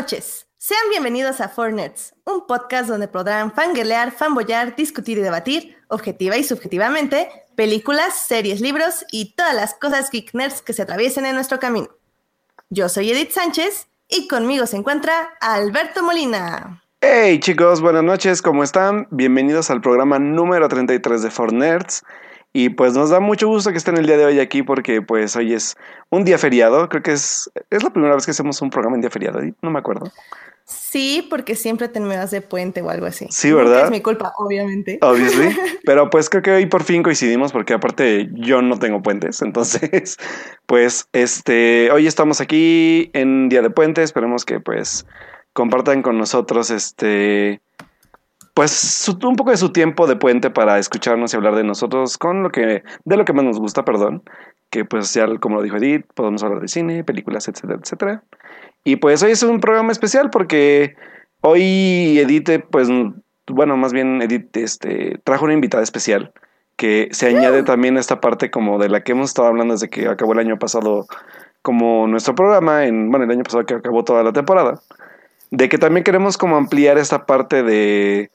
Noches. Sean bienvenidos a Fornets, un podcast donde podrán fangirlear, fanboyar, discutir y debatir, objetiva y subjetivamente, películas, series, libros y todas las cosas geek nerds que se atraviesen en nuestro camino. Yo soy Edith Sánchez y conmigo se encuentra Alberto Molina. Hey chicos, buenas noches, ¿cómo están? Bienvenidos al programa número 33 de Fornerds. Y pues nos da mucho gusto que estén el día de hoy aquí porque pues hoy es un día feriado. Creo que es, es la primera vez que hacemos un programa en día feriado, no me acuerdo. Sí, porque siempre terminas de puente o algo así. Sí, ¿verdad? es mi culpa, obviamente. Obviously. Pero pues creo que hoy por fin coincidimos porque aparte yo no tengo puentes. Entonces, pues este, hoy estamos aquí en Día de Puente. Esperemos que pues compartan con nosotros este pues un poco de su tiempo de puente para escucharnos y hablar de nosotros con lo que de lo que más nos gusta, perdón, que pues ya como lo dijo Edith, podemos hablar de cine, películas, etcétera, etcétera. Y pues hoy es un programa especial porque hoy Edith pues bueno, más bien Edith este trajo una invitada especial que se añade también a esta parte como de la que hemos estado hablando desde que acabó el año pasado como nuestro programa en bueno, el año pasado que acabó toda la temporada de que también queremos como ampliar esta parte de,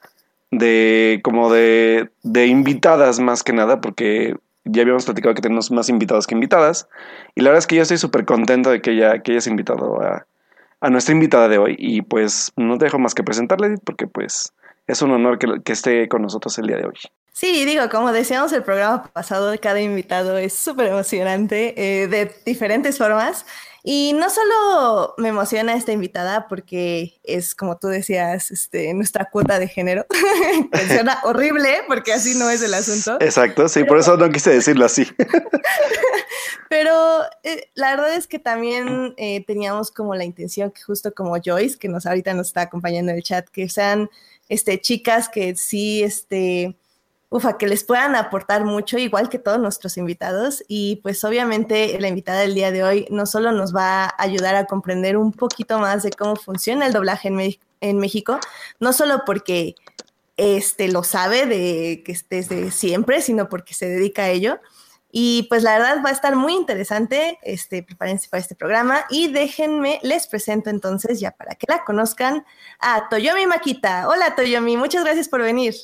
de como de, de invitadas más que nada, porque ya habíamos platicado que tenemos más invitados que invitadas, y la verdad es que yo estoy súper contento de que, ella, que hayas invitado a, nuestra invitada de hoy, y pues no dejo más que presentarle, porque pues es un honor que, que esté con nosotros el día de hoy. Sí, digo, como decíamos el programa pasado, cada invitado es súper emocionante eh, de diferentes formas. Y no solo me emociona esta invitada porque es, como tú decías, este, nuestra cuota de género. Suena horrible porque así no es el asunto. Exacto, sí, por eso no quise decirlo así. Pero eh, la verdad es que también eh, teníamos como la intención que justo como Joyce, que nos ahorita nos está acompañando en el chat, que sean este, chicas que sí, este, ufa, que les puedan aportar mucho, igual que todos nuestros invitados. Y pues obviamente la invitada del día de hoy no solo nos va a ayudar a comprender un poquito más de cómo funciona el doblaje en, México, no solo porque este, lo sabe de que desde siempre, sino porque se dedica a ello. Y pues la verdad va a estar muy interesante, este, prepárense para este programa y déjenme, les presento entonces ya para que la conozcan a Toyomi Makita. Hola Toyomi, muchas gracias por venir.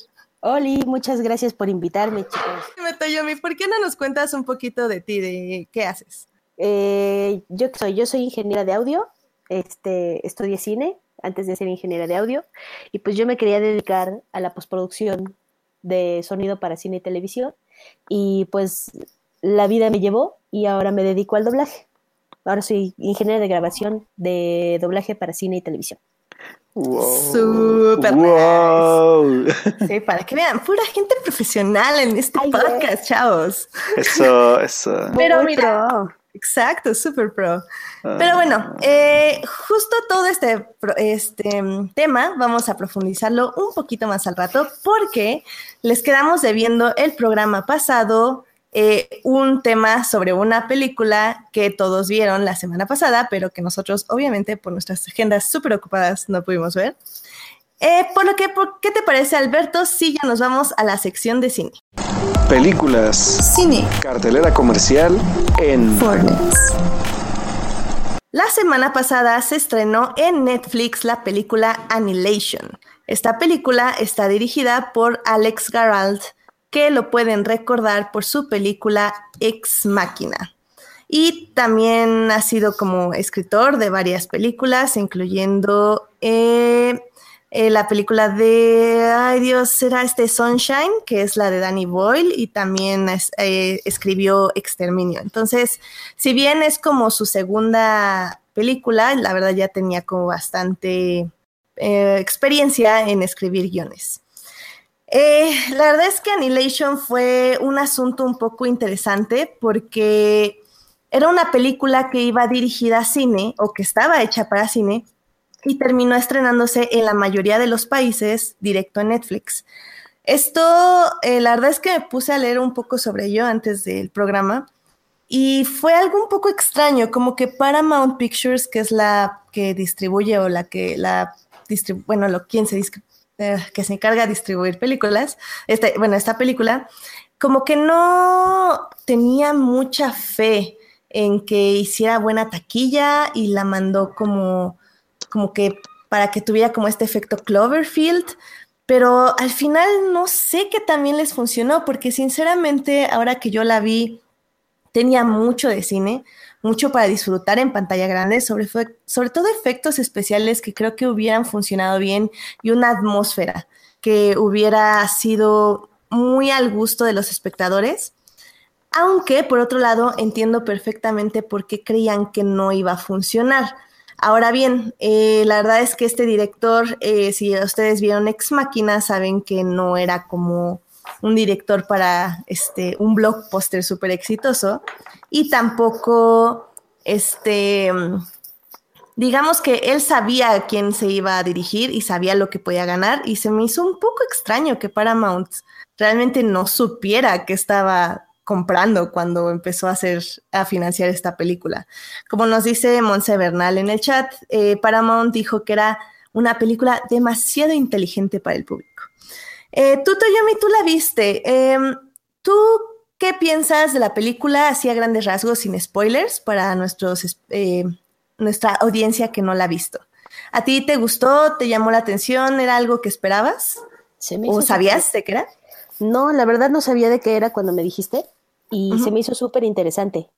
Oli, muchas gracias por invitarme, chicos. ¿por qué no nos cuentas un poquito de ti, de qué haces? Eh, yo soy, yo soy ingeniera de audio, este, estudié cine antes de ser ingeniera de audio, y pues yo me quería dedicar a la postproducción de sonido para cine y televisión, y pues la vida me llevó y ahora me dedico al doblaje. Ahora soy ingeniera de grabación de doblaje para cine y televisión. Wow. Super wow. Sí, para que vean, pura gente profesional en este podcast, chavos. Eso, eso. Pero mira, exacto, super pro. Pero bueno, ah. eh, justo todo este, este tema vamos a profundizarlo un poquito más al rato porque les quedamos debiendo el programa pasado eh, un tema sobre una película que todos vieron la semana pasada, pero que nosotros obviamente por nuestras agendas súper ocupadas no pudimos ver. Eh, por lo que, ¿qué te parece Alberto si ya nos vamos a la sección de cine? Películas. Cine. Cartelera comercial en Fortnite. La semana pasada se estrenó en Netflix la película Annihilation. Esta película está dirigida por Alex Garalt, que lo pueden recordar por su película Ex Máquina. Y también ha sido como escritor de varias películas, incluyendo eh, eh, la película de, ay Dios, será este Sunshine, que es la de Danny Boyle, y también eh, escribió Exterminio. Entonces, si bien es como su segunda película, la verdad ya tenía como bastante experiencia en escribir guiones. Eh, la verdad es que Annihilation fue un asunto un poco interesante porque era una película que iba dirigida a cine o que estaba hecha para cine y terminó estrenándose en la mayoría de los países directo en Netflix. Esto, eh, la verdad es que me puse a leer un poco sobre ello antes del programa y fue algo un poco extraño, como que Paramount Pictures, que es la que distribuye o la que la bueno, lo, quien se eh, que se encarga de distribuir películas, este, bueno, esta película, como que no tenía mucha fe en que hiciera buena taquilla y la mandó como, como que para que tuviera como este efecto Cloverfield, pero al final no sé qué también les funcionó, porque sinceramente ahora que yo la vi, tenía mucho de cine, mucho para disfrutar en pantalla grande, sobre, sobre todo efectos especiales que creo que hubieran funcionado bien y una atmósfera que hubiera sido muy al gusto de los espectadores. Aunque, por otro lado, entiendo perfectamente por qué creían que no iba a funcionar. Ahora bien, eh, la verdad es que este director, eh, si ustedes vieron Ex Máquina, saben que no era como un director para este, un blockbuster súper exitoso y tampoco, este, digamos que él sabía a quién se iba a dirigir y sabía lo que podía ganar y se me hizo un poco extraño que Paramount realmente no supiera que estaba comprando cuando empezó a hacer, a financiar esta película. Como nos dice Monse Bernal en el chat, eh, Paramount dijo que era una película demasiado inteligente para el público. Eh, tú, Toyomi, tú la viste. Em, ¿Tú qué piensas de la película así a grandes rasgos, sin spoilers, para nuestros, eh, nuestra audiencia que no la ha visto? ¿A ti te gustó? ¿Te llamó la atención? ¿Era algo que esperabas? ¿O sabías de qué era? No, la verdad no sabía de qué era cuando me dijiste y se me hizo súper interesante.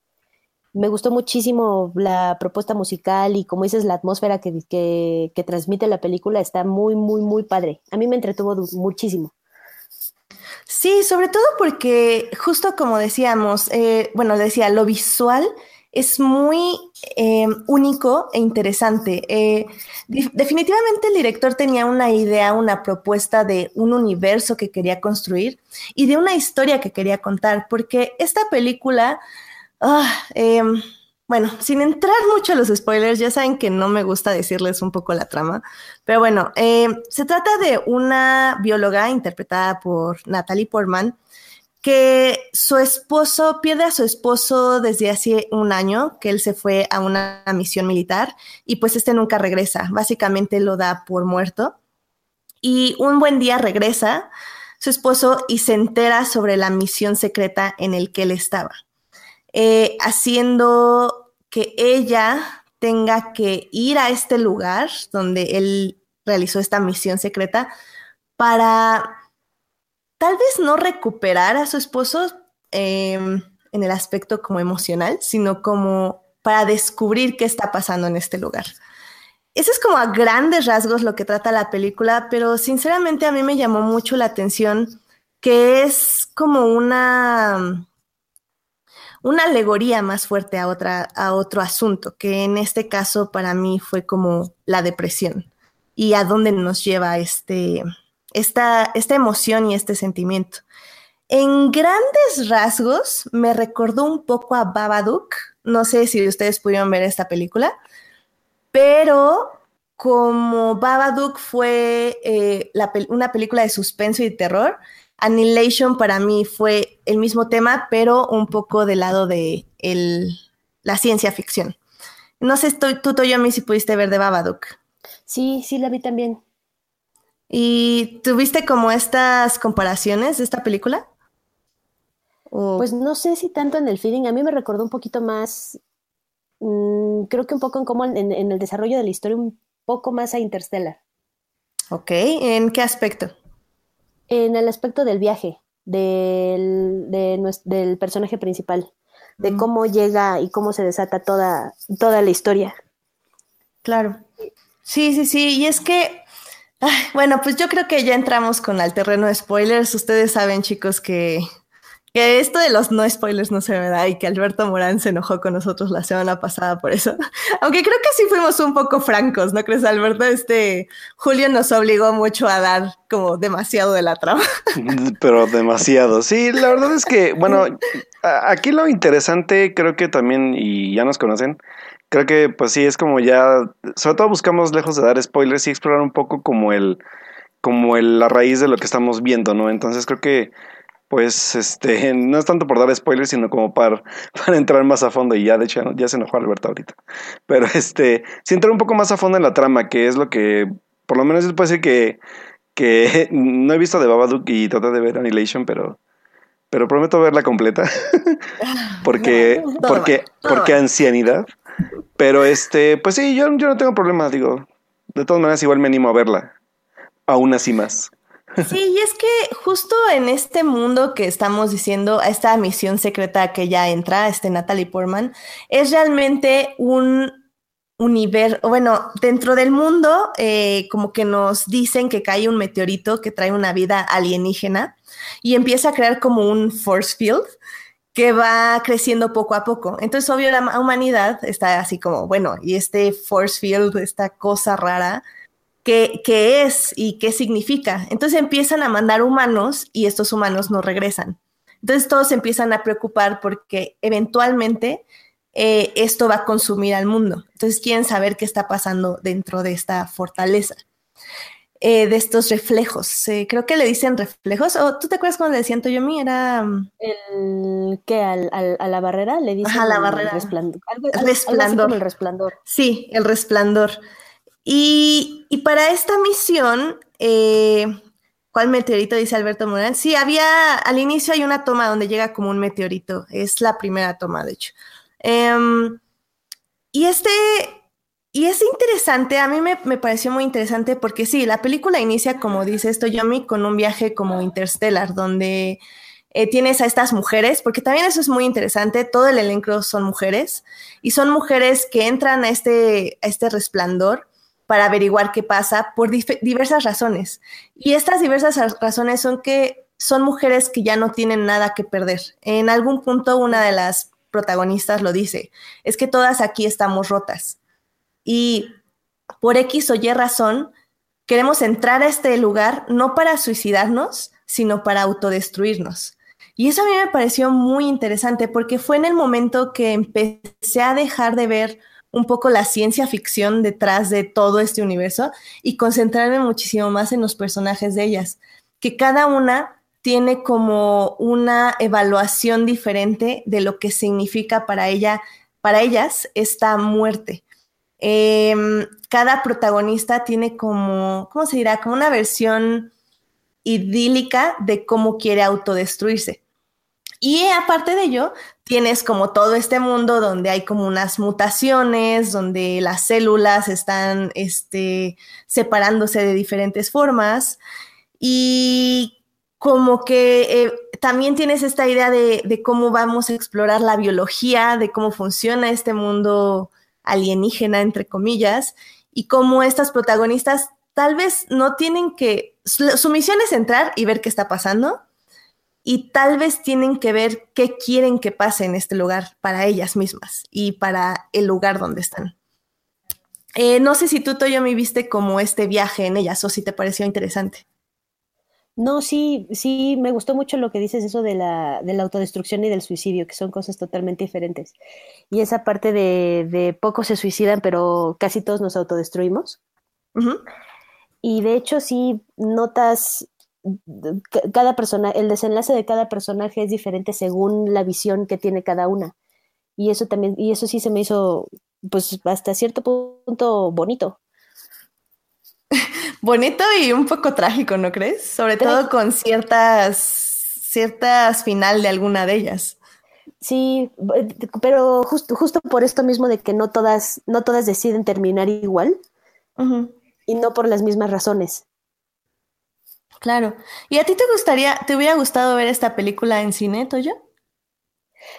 Me gustó muchísimo la propuesta musical y como dices, la atmósfera que, que, transmite la película está muy, muy, muy padre. A mí me entretuvo muchísimo. Sí, sobre todo porque justo como decíamos, eh, bueno, decía, lo visual es muy eh, único e interesante. Eh, definitivamente el director tenía una idea, una propuesta de un universo que quería construir y de una historia que quería contar, porque esta película, ah, em, bueno, sin entrar mucho a los spoilers, ya saben que no me gusta decirles un poco la trama, pero bueno, em, se trata de una bióloga interpretada por Natalie Portman, que su esposo pierde a su esposo desde hace un año, que él se fue a una misión militar y pues este nunca regresa, básicamente lo da por muerto. Y un buen día regresa su esposo y se entera sobre la misión secreta en el que él estaba, eh, haciendo que ella tenga que ir a este lugar donde él realizó esta misión secreta para tal vez no recuperar a su esposo em, en el aspecto como emocional, sino como para descubrir qué está pasando en este lugar. Eso es como a grandes rasgos lo que trata la película, pero sinceramente a mí me llamó mucho la atención que es como una, una alegoría más fuerte a, otra, a otro asunto, que en este caso para mí fue como la depresión y a dónde nos lleva este, esta, esta emoción y este sentimiento. En grandes rasgos me recordó un poco a Babadook. No sé si ustedes pudieron ver esta película, pero como Babadook fue eh, una película de suspenso y terror, Annihilation para mí fue el mismo tema, pero un poco del lado de la ciencia ficción. No sé, tú, Toyomi, si pudiste ver de Babadook. Sí, sí, la vi también. ¿Y tuviste como estas comparaciones de esta película? Pues no sé si tanto en el feeling, a mí me recordó un poquito más, mm, creo que un poco en cómo en, el desarrollo de la historia, un poco más a Interstellar. Ok, ¿en qué aspecto? En el aspecto del viaje, del, del personaje principal, de mm. cómo llega y cómo se desata toda, toda la historia. Claro. Sí, sí, sí, y es que bueno, pues yo creo que ya entramos con el terreno de spoilers. Ustedes saben, chicos, que, que, esto de los no spoilers no se me da y que Alberto Morán se enojó con nosotros la semana pasada por eso. Aunque creo que sí fuimos un poco francos, ¿no crees, Alberto? Este Julio nos obligó mucho a dar como demasiado de la trama. Pero demasiado. Sí, la verdad es que, bueno, aquí lo interesante creo que también, y ya nos conocen, creo que pues sí es como ya, sobre todo buscamos lejos de dar spoilers y explorar un poco como el, como el, la raíz de lo que estamos viendo, ¿no? Entonces creo que pues este, no es tanto por dar spoilers, sino como para, para entrar más a fondo, y ya de hecho ya se enojó Alberto ahorita. Pero este, sí entrar un poco más a fondo en la trama, que es lo que, por lo menos yo puedo decir que, que no he visto de Babadook y traté de ver Annihilation, pero pero prometo verla completa porque porque porque ancianidad pero este, pues sí, yo, yo no tengo problema, digo. De todas maneras, igual me animo a verla. Aún así más. Sí, y es que justo en este mundo que estamos diciendo, esta misión secreta que ya entra, este Natalie Portman, es realmente un universo, bueno, dentro del mundo, eh, como que nos dicen que cae un meteorito que trae una vida alienígena y empieza a crear como un force field que va creciendo poco a poco. Entonces, obvio, la humanidad está así como, bueno, y este force field, esta cosa rara, ¿qué, qué es y qué significa? Entonces empiezan a mandar humanos y estos humanos no regresan. Entonces todos se empiezan a preocupar porque eventualmente eh, esto va a consumir al mundo. Entonces quieren saber qué está pasando dentro de esta fortaleza. Eh, de estos reflejos. Eh, creo que le dicen reflejos. ¿O tú te acuerdas cuando le decían Toyomi? Era. Mm, ¿El qué? ¿Al, a la barrera? Le dicen. Ajá, la barrera. Resplandor. resplandor. el resplandor. Sí, el resplandor. Y, para esta misión, eh, ¿cuál meteorito? Dice Alberto Morán. Sí, había. Al inicio hay una toma donde llega como un meteorito. Es la primera toma, de hecho. Em, y este y es interesante, a mí me, pareció muy interesante porque sí, la película inicia, como dice esto Yomi, con un viaje como interstellar, donde eh, tienes a estas mujeres, porque también eso es muy interesante, todo el elenco son mujeres, y son mujeres que entran a este, a este resplandor para averiguar qué pasa por diversas razones. Y estas diversas razones son que son mujeres que ya no tienen nada que perder. En algún punto una de las protagonistas lo dice, es que todas aquí estamos rotas y por X o Y razón queremos entrar a este lugar no para suicidarnos, sino para autodestruirnos. Y eso a mí me pareció muy interesante porque fue en el momento que empecé a dejar de ver un poco la ciencia ficción detrás de todo este universo y concentrarme muchísimo más en los personajes de ellas, que cada una tiene como una evaluación diferente de lo que significa para ella, para ellas esta muerte. Em, cada protagonista tiene como, ¿cómo se dirá? Como una versión idílica de cómo quiere autodestruirse. Y aparte de ello, tienes como todo este mundo donde hay como unas mutaciones, donde las células están este, separándose de diferentes formas. Y como que eh, también tienes esta idea de, de, cómo vamos a explorar la biología, de cómo funciona este mundo alienígena, entre comillas, y cómo estas protagonistas tal vez no tienen que, su, misión es entrar y ver qué está pasando, y tal vez tienen que ver qué quieren que pase en este lugar para ellas mismas y para el lugar donde están. Eh, no sé si tú, Toyo, me viste como este viaje en ellas o si te pareció interesante. No, sí, sí, me gustó mucho lo que dices, eso de la, de la autodestrucción y del suicidio, que son cosas totalmente diferentes. Y esa parte de, de pocos se suicidan, pero casi todos nos autodestruimos. Y de hecho, sí notas cada persona, el desenlace de cada personaje es diferente según la visión que tiene cada una. Y eso también, y eso sí se me hizo, pues, hasta cierto punto bonito bonito y un poco trágico, ¿no crees? Sobre todo con ciertas, ciertas final de alguna de ellas. Sí, pero justo, justo por esto mismo de que no todas, no todas deciden terminar igual y no por las mismas razones. Claro. ¿Y a ti te gustaría, te hubiera gustado ver esta película en cine, Toyo?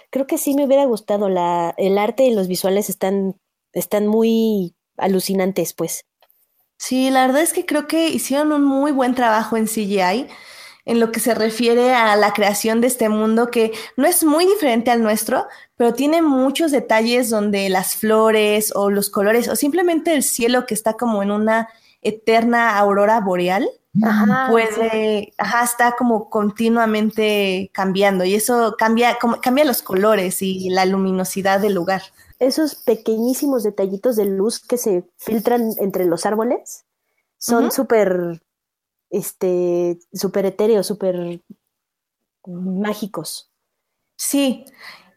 Creo que sí me hubiera gustado. La, el arte y los visuales están, están muy alucinantes, pues. Sí, la verdad es que creo que hicieron un muy buen trabajo en CGI en lo que se refiere a la creación de este mundo que no es muy diferente al nuestro, pero tiene muchos detalles donde las flores o los colores o simplemente el cielo que está como en una eterna aurora boreal. Puede, ajá, está como continuamente cambiando y eso cambia, como, cambia los colores y la luminosidad del lugar esos pequeñísimos detallitos de luz que se filtran entre los árboles son súper, este, súper etéreos, súper mágicos. Sí,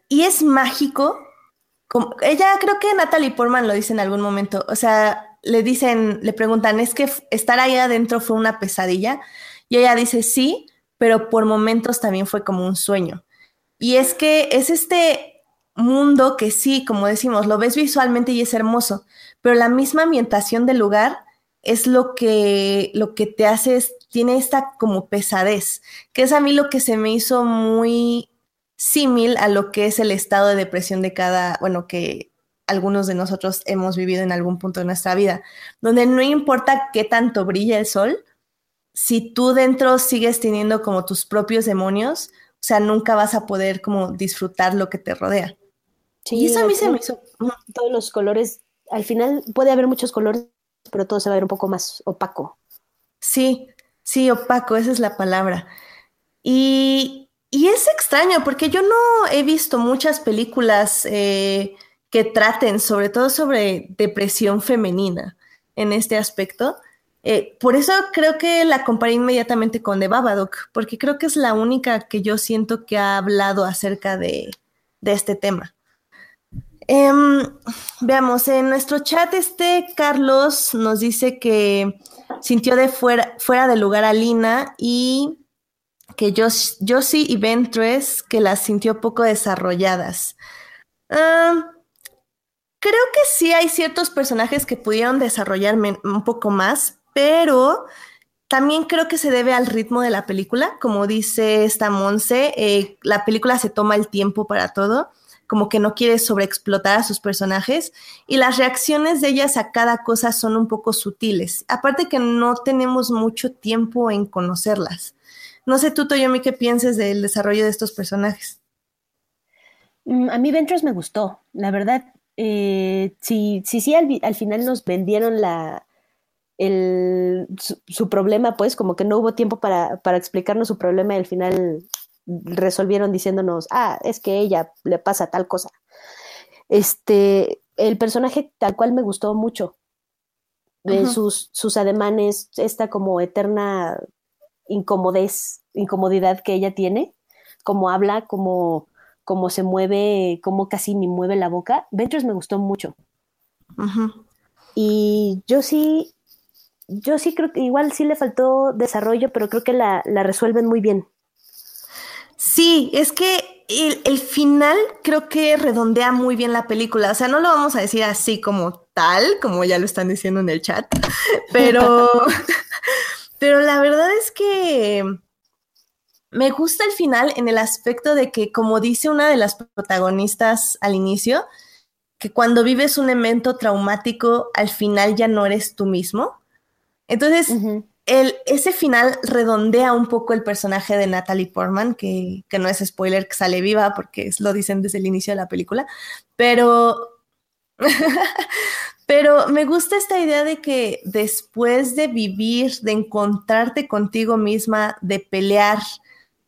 y es mágico. Como, ella, creo que Natalie Portman lo dice en algún momento, o sea, le dicen, le preguntan, ¿es que estar ahí adentro fue una pesadilla? Y ella dice, sí, pero por momentos también fue como un sueño. Y es que es este mundo que sí, como decimos, lo ves visualmente y es hermoso, pero la misma ambientación del lugar es lo que, lo que te hace, tiene esta como pesadez, que es a mí lo que se me hizo muy símil a lo que es el estado de depresión de cada, bueno, que algunos de nosotros hemos vivido en algún punto de nuestra vida, donde no importa qué tanto brilla el sol, si tú dentro sigues teniendo como tus propios demonios, o sea, nunca vas a poder como disfrutar lo que te rodea. Sí, y eso a mí se me hizo... Todos los colores, al final puede haber muchos colores, pero todo se va a ver un poco más opaco. Sí, sí, opaco, esa es la palabra. Y, y es extraño porque yo no he visto muchas películas eh, que traten sobre todo sobre depresión femenina en este aspecto. Eh, por eso creo que la comparé inmediatamente con The Babadook, porque creo que es la única que yo siento que ha hablado acerca de, este tema. Em, veamos, en nuestro chat este Carlos nos dice que sintió de fuera, fuera de lugar a Lina y que Josie y Ventress que las sintió poco desarrolladas. Ah, creo que sí hay ciertos personajes que pudieron desarrollarme un poco más, pero también creo que se debe al ritmo de la película. Como dice esta Monse, eh, la película se toma el tiempo para todo, como que no quiere sobreexplotar a sus personajes y las reacciones de ellas a cada cosa son un poco sutiles. Aparte que no tenemos mucho tiempo en conocerlas. No sé tú, Toyomi, qué pienses del desarrollo de estos personajes. Mm, a mí Ventures me gustó, la verdad. Eh, sí, sí, sí, al, final nos vendieron la, el, su, problema, pues como que no hubo tiempo para, para explicarnos su problema y al final resolvieron diciéndonos, ah, es que ella le pasa tal cosa. Este, el personaje tal cual me gustó mucho. De sus, sus ademanes, esta como eterna incomodez, incomodidad que ella tiene, como habla, como, como se mueve, como casi ni mueve la boca. Ventures me gustó mucho. Y yo sí, yo sí creo que igual sí le faltó desarrollo, pero creo que la, resuelven muy bien. Sí, es que el, el, final creo que redondea muy bien la película. O sea, no lo vamos a decir así como tal, como ya lo están diciendo en el chat, pero Pero la verdad es que me gusta el final en el aspecto de que, como dice una de las protagonistas al inicio, que cuando vives un evento traumático, al final ya no eres tú mismo. Entonces, el, ese final redondea un poco el personaje de Natalie Portman, que, que no es spoiler que sale viva porque lo dicen desde el inicio de la película, pero Pero me gusta esta idea de que después de vivir, de encontrarte contigo misma, de pelear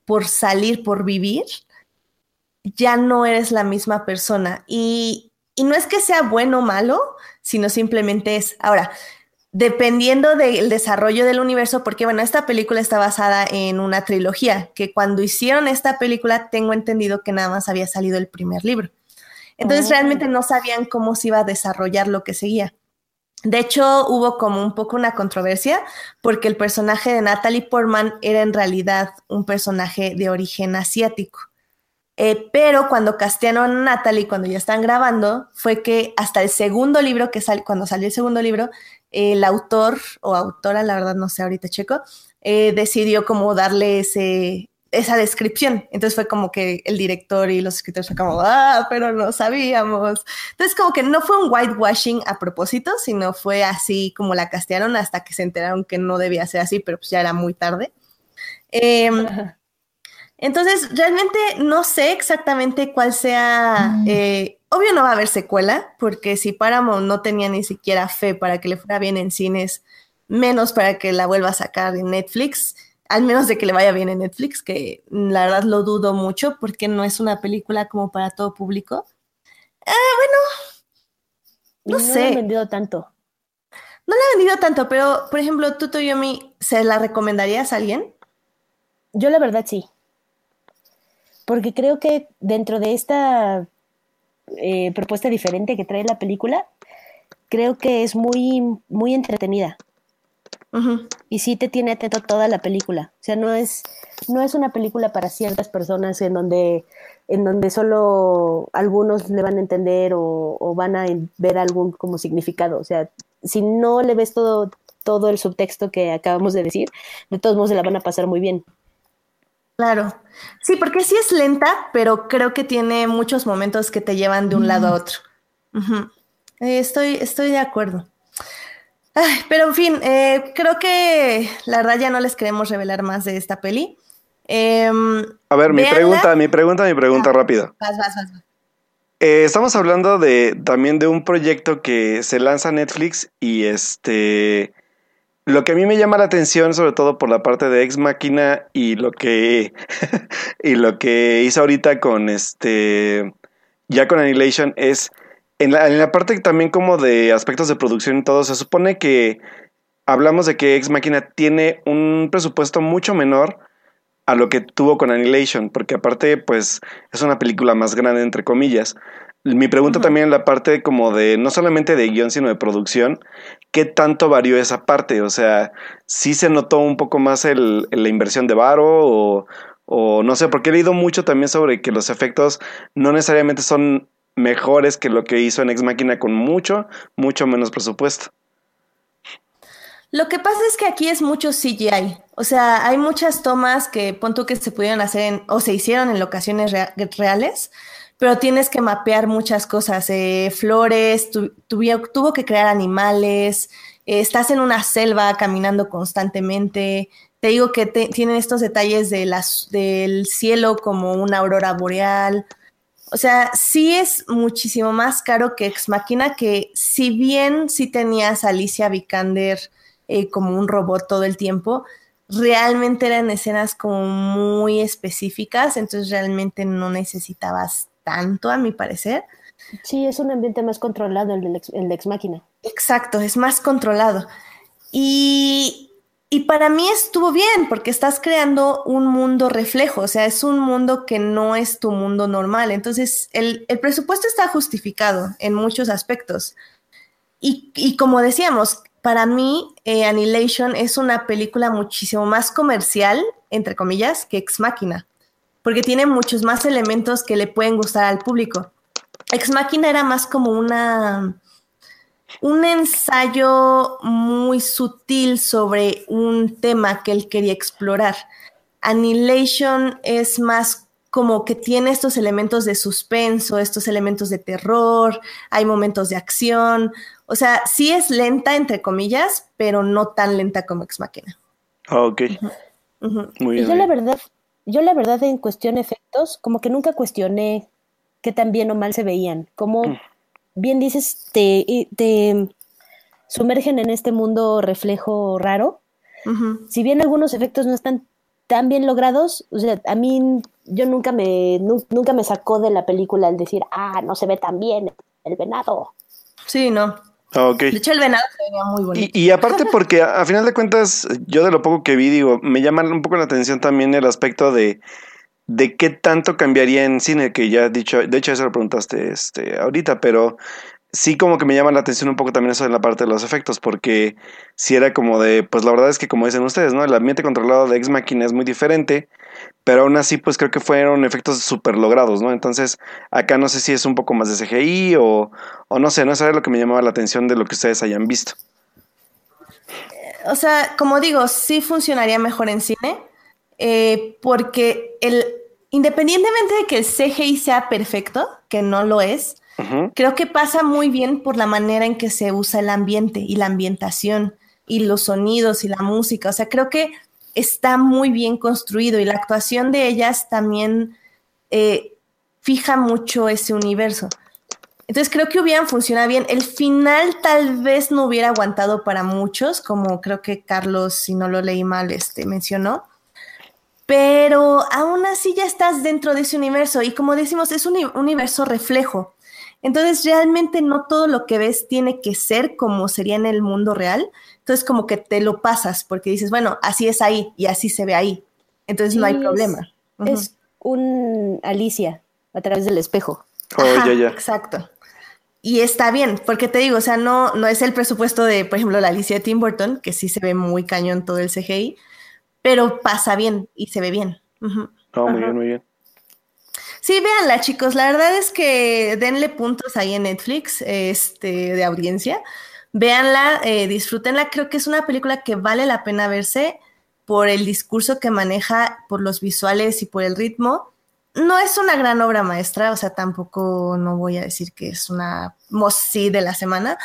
por salir, por vivir, ya no eres la misma persona. Y, no es que sea bueno o malo, sino simplemente es. Ahora, dependiendo del desarrollo del universo, porque bueno, esta película está basada en una trilogía, que cuando hicieron esta película tengo entendido que nada más había salido el primer libro. Entonces oh. realmente no sabían cómo se iba a desarrollar lo que seguía. De hecho, hubo como un poco una controversia porque el personaje de Natalie Portman era en realidad un personaje de origen asiático. Eh, pero cuando castearon a Natalie, cuando ya están grabando, fue que hasta el segundo libro, que sal, cuando salió el segundo libro, el autor o autora, la verdad no sé ahorita checo, eh, decidió como darle ese, esa descripción. Entonces fue como que el director y los escritores fue como, ah, pero no sabíamos. Entonces como que no fue un whitewashing a propósito, sino fue así como la castearon hasta que se enteraron que no debía ser así, pero pues ya era muy tarde. Em, entonces, realmente no sé exactamente cuál sea... Mm. Eh, obvio no va a haber secuela, porque si Paramount no tenía ni siquiera fe para que le fuera bien en cines, menos para que la vuelva a sacar en Netflix, al menos de que le vaya bien en Netflix, que la verdad lo dudo mucho porque no es una película como para todo público. Eh, bueno, no, sé. No la han vendido tanto. No la han vendido tanto, pero por ejemplo, tú, Toyomi, ¿se la recomendarías a alguien? Yo la verdad sí. Porque creo que dentro de esta eh, propuesta diferente que trae la película, creo que es muy, muy entretenida. Y sí te tiene atento toda la película. O sea, no es, no es una película para ciertas personas en donde, en donde solo algunos le van a entender o, van a ver algún como significado. O sea, si no le ves todo, todo el subtexto que acabamos de decir, de todos modos se la van a pasar muy bien. Claro. Sí, porque sí es lenta, pero creo que tiene muchos momentos que te llevan de un lado a otro. Eh, estoy, estoy de acuerdo. Pero en fin, eh, creo que la verdad ya no les queremos revelar más de esta peli. Em, a ver, mi pregunta, mi pregunta, mi pregunta ah, rápida. Vas, vas, vas. Eh, estamos hablando de también de un proyecto que se lanza a Netflix y este lo que a mí me llama la atención, sobre todo por la parte de Ex Máquina y lo que y lo que hizo ahorita con este ya con Annihilation es en la, en la parte también como de aspectos de producción y todo, se supone que hablamos de que Ex Máquina tiene un presupuesto mucho menor a lo que tuvo con Annihilation, porque aparte, pues, es una película más grande, entre comillas. Mi pregunta también en la parte como de, no solamente de guion, sino de producción, ¿qué tanto varió esa parte? O sea, ¿sí se notó un poco más el, la inversión de Varo o, o no sé, porque he leído mucho también sobre que los efectos no necesariamente son mejores que lo que hizo en Ex Máquina con mucho, mucho menos presupuesto. Lo que pasa es que aquí es mucho CGI. O sea, hay muchas tomas que punto que se pudieron hacer en, o se hicieron en locaciones reales, pero tienes que mapear muchas cosas, eh, flores, tuvo que crear animales, eh, estás en una selva caminando constantemente. Te digo que tienen estos detalles del cielo como una aurora boreal. O sea, sí es muchísimo más caro que Ex Machina, que si bien sí tenías a Alicia Vikander eh, como un robot todo el tiempo, realmente eran escenas como muy específicas, entonces realmente no necesitabas tanto, a mi parecer. Sí, es un ambiente más controlado el de ex, el ex máquina. Exacto, es más controlado. Y, y para mí estuvo bien, porque estás creando un mundo reflejo, o sea, es un mundo que no es tu mundo normal. Entonces, el, presupuesto está justificado en muchos aspectos. Y, y como decíamos, para mí, eh, Annihilation es una película muchísimo más comercial, entre comillas, que Ex Máquina, porque tiene muchos más elementos que le pueden gustar al público. Ex Máquina era más como una un ensayo muy sutil sobre un tema que él quería explorar. Annihilation es más como que tiene estos elementos de suspenso, estos elementos de terror, hay momentos de acción, o sea, sí es lenta, entre comillas, pero no tan lenta como Ex Machina. Ah, ok. Muy bien. Y yo la verdad, yo la verdad en cuestión efectos, como que nunca cuestioné qué tan bien o mal se veían. Como mm. Bien dices, te, te sumergen en este mundo reflejo raro. Si bien algunos efectos no están tan bien logrados, o sea, a mí yo nunca me, nunca me sacó de la película el decir, ah, no se ve tan bien el venado. Sí, no. Ah, de hecho, el venado se veía muy bonito. Y, aparte porque a, final de cuentas, yo de lo poco que vi, digo, me llama un poco la atención también el aspecto de, de qué tanto cambiaría en cine, que ya he dicho, de hecho eso lo preguntaste este, ahorita, pero sí como que me llama la atención un poco también eso en la parte de los efectos, porque si era como de, pues la verdad es que como dicen ustedes, ¿no? El ambiente controlado de Ex Machina es muy diferente, pero aún así pues creo que fueron efectos súper logrados, ¿no? Entonces acá no sé si es un poco más de CGI o, o no sé, no es lo que me llamaba la atención de lo que ustedes hayan visto. O sea, como digo, sí funcionaría mejor en cine, eh, porque el, independientemente de que el CGI sea perfecto, que no lo es, Creo que pasa muy bien por la manera en que se usa el ambiente y la ambientación y los sonidos y la música. O sea, creo que está muy bien construido y la actuación de ellas también eh, fija mucho ese universo. Entonces creo que hubieran funcionado bien. El final tal vez no hubiera aguantado para muchos, como creo que Carlos, si no lo leí mal, este, mencionó. Pero aún así ya estás dentro de ese universo y como decimos, es un universo reflejo. Entonces, realmente no todo lo que ves tiene que ser como sería en el mundo real. Entonces, como que te lo pasas porque dices, bueno, así es ahí y así se ve ahí. Entonces, no hay problema. Es un Alicia a través del espejo. Oh, ya, ya. Exacto. Y está bien, porque te digo, o sea, no, no es el presupuesto de, por ejemplo, la Alicia de Tim Burton, que sí se ve muy cañón todo el CGI, pero pasa bien y se ve bien. Oh, muy bien, muy bien. Sí, véanla, chicos. La verdad es que denle puntos ahí en Netflix, este, de audiencia, Véanla, eh, disfrútenla. Creo que es una película que vale la pena verse por el discurso que maneja, por los visuales y por el ritmo. No es una gran obra maestra, o sea, tampoco no voy a decir que es una mosí de la semana,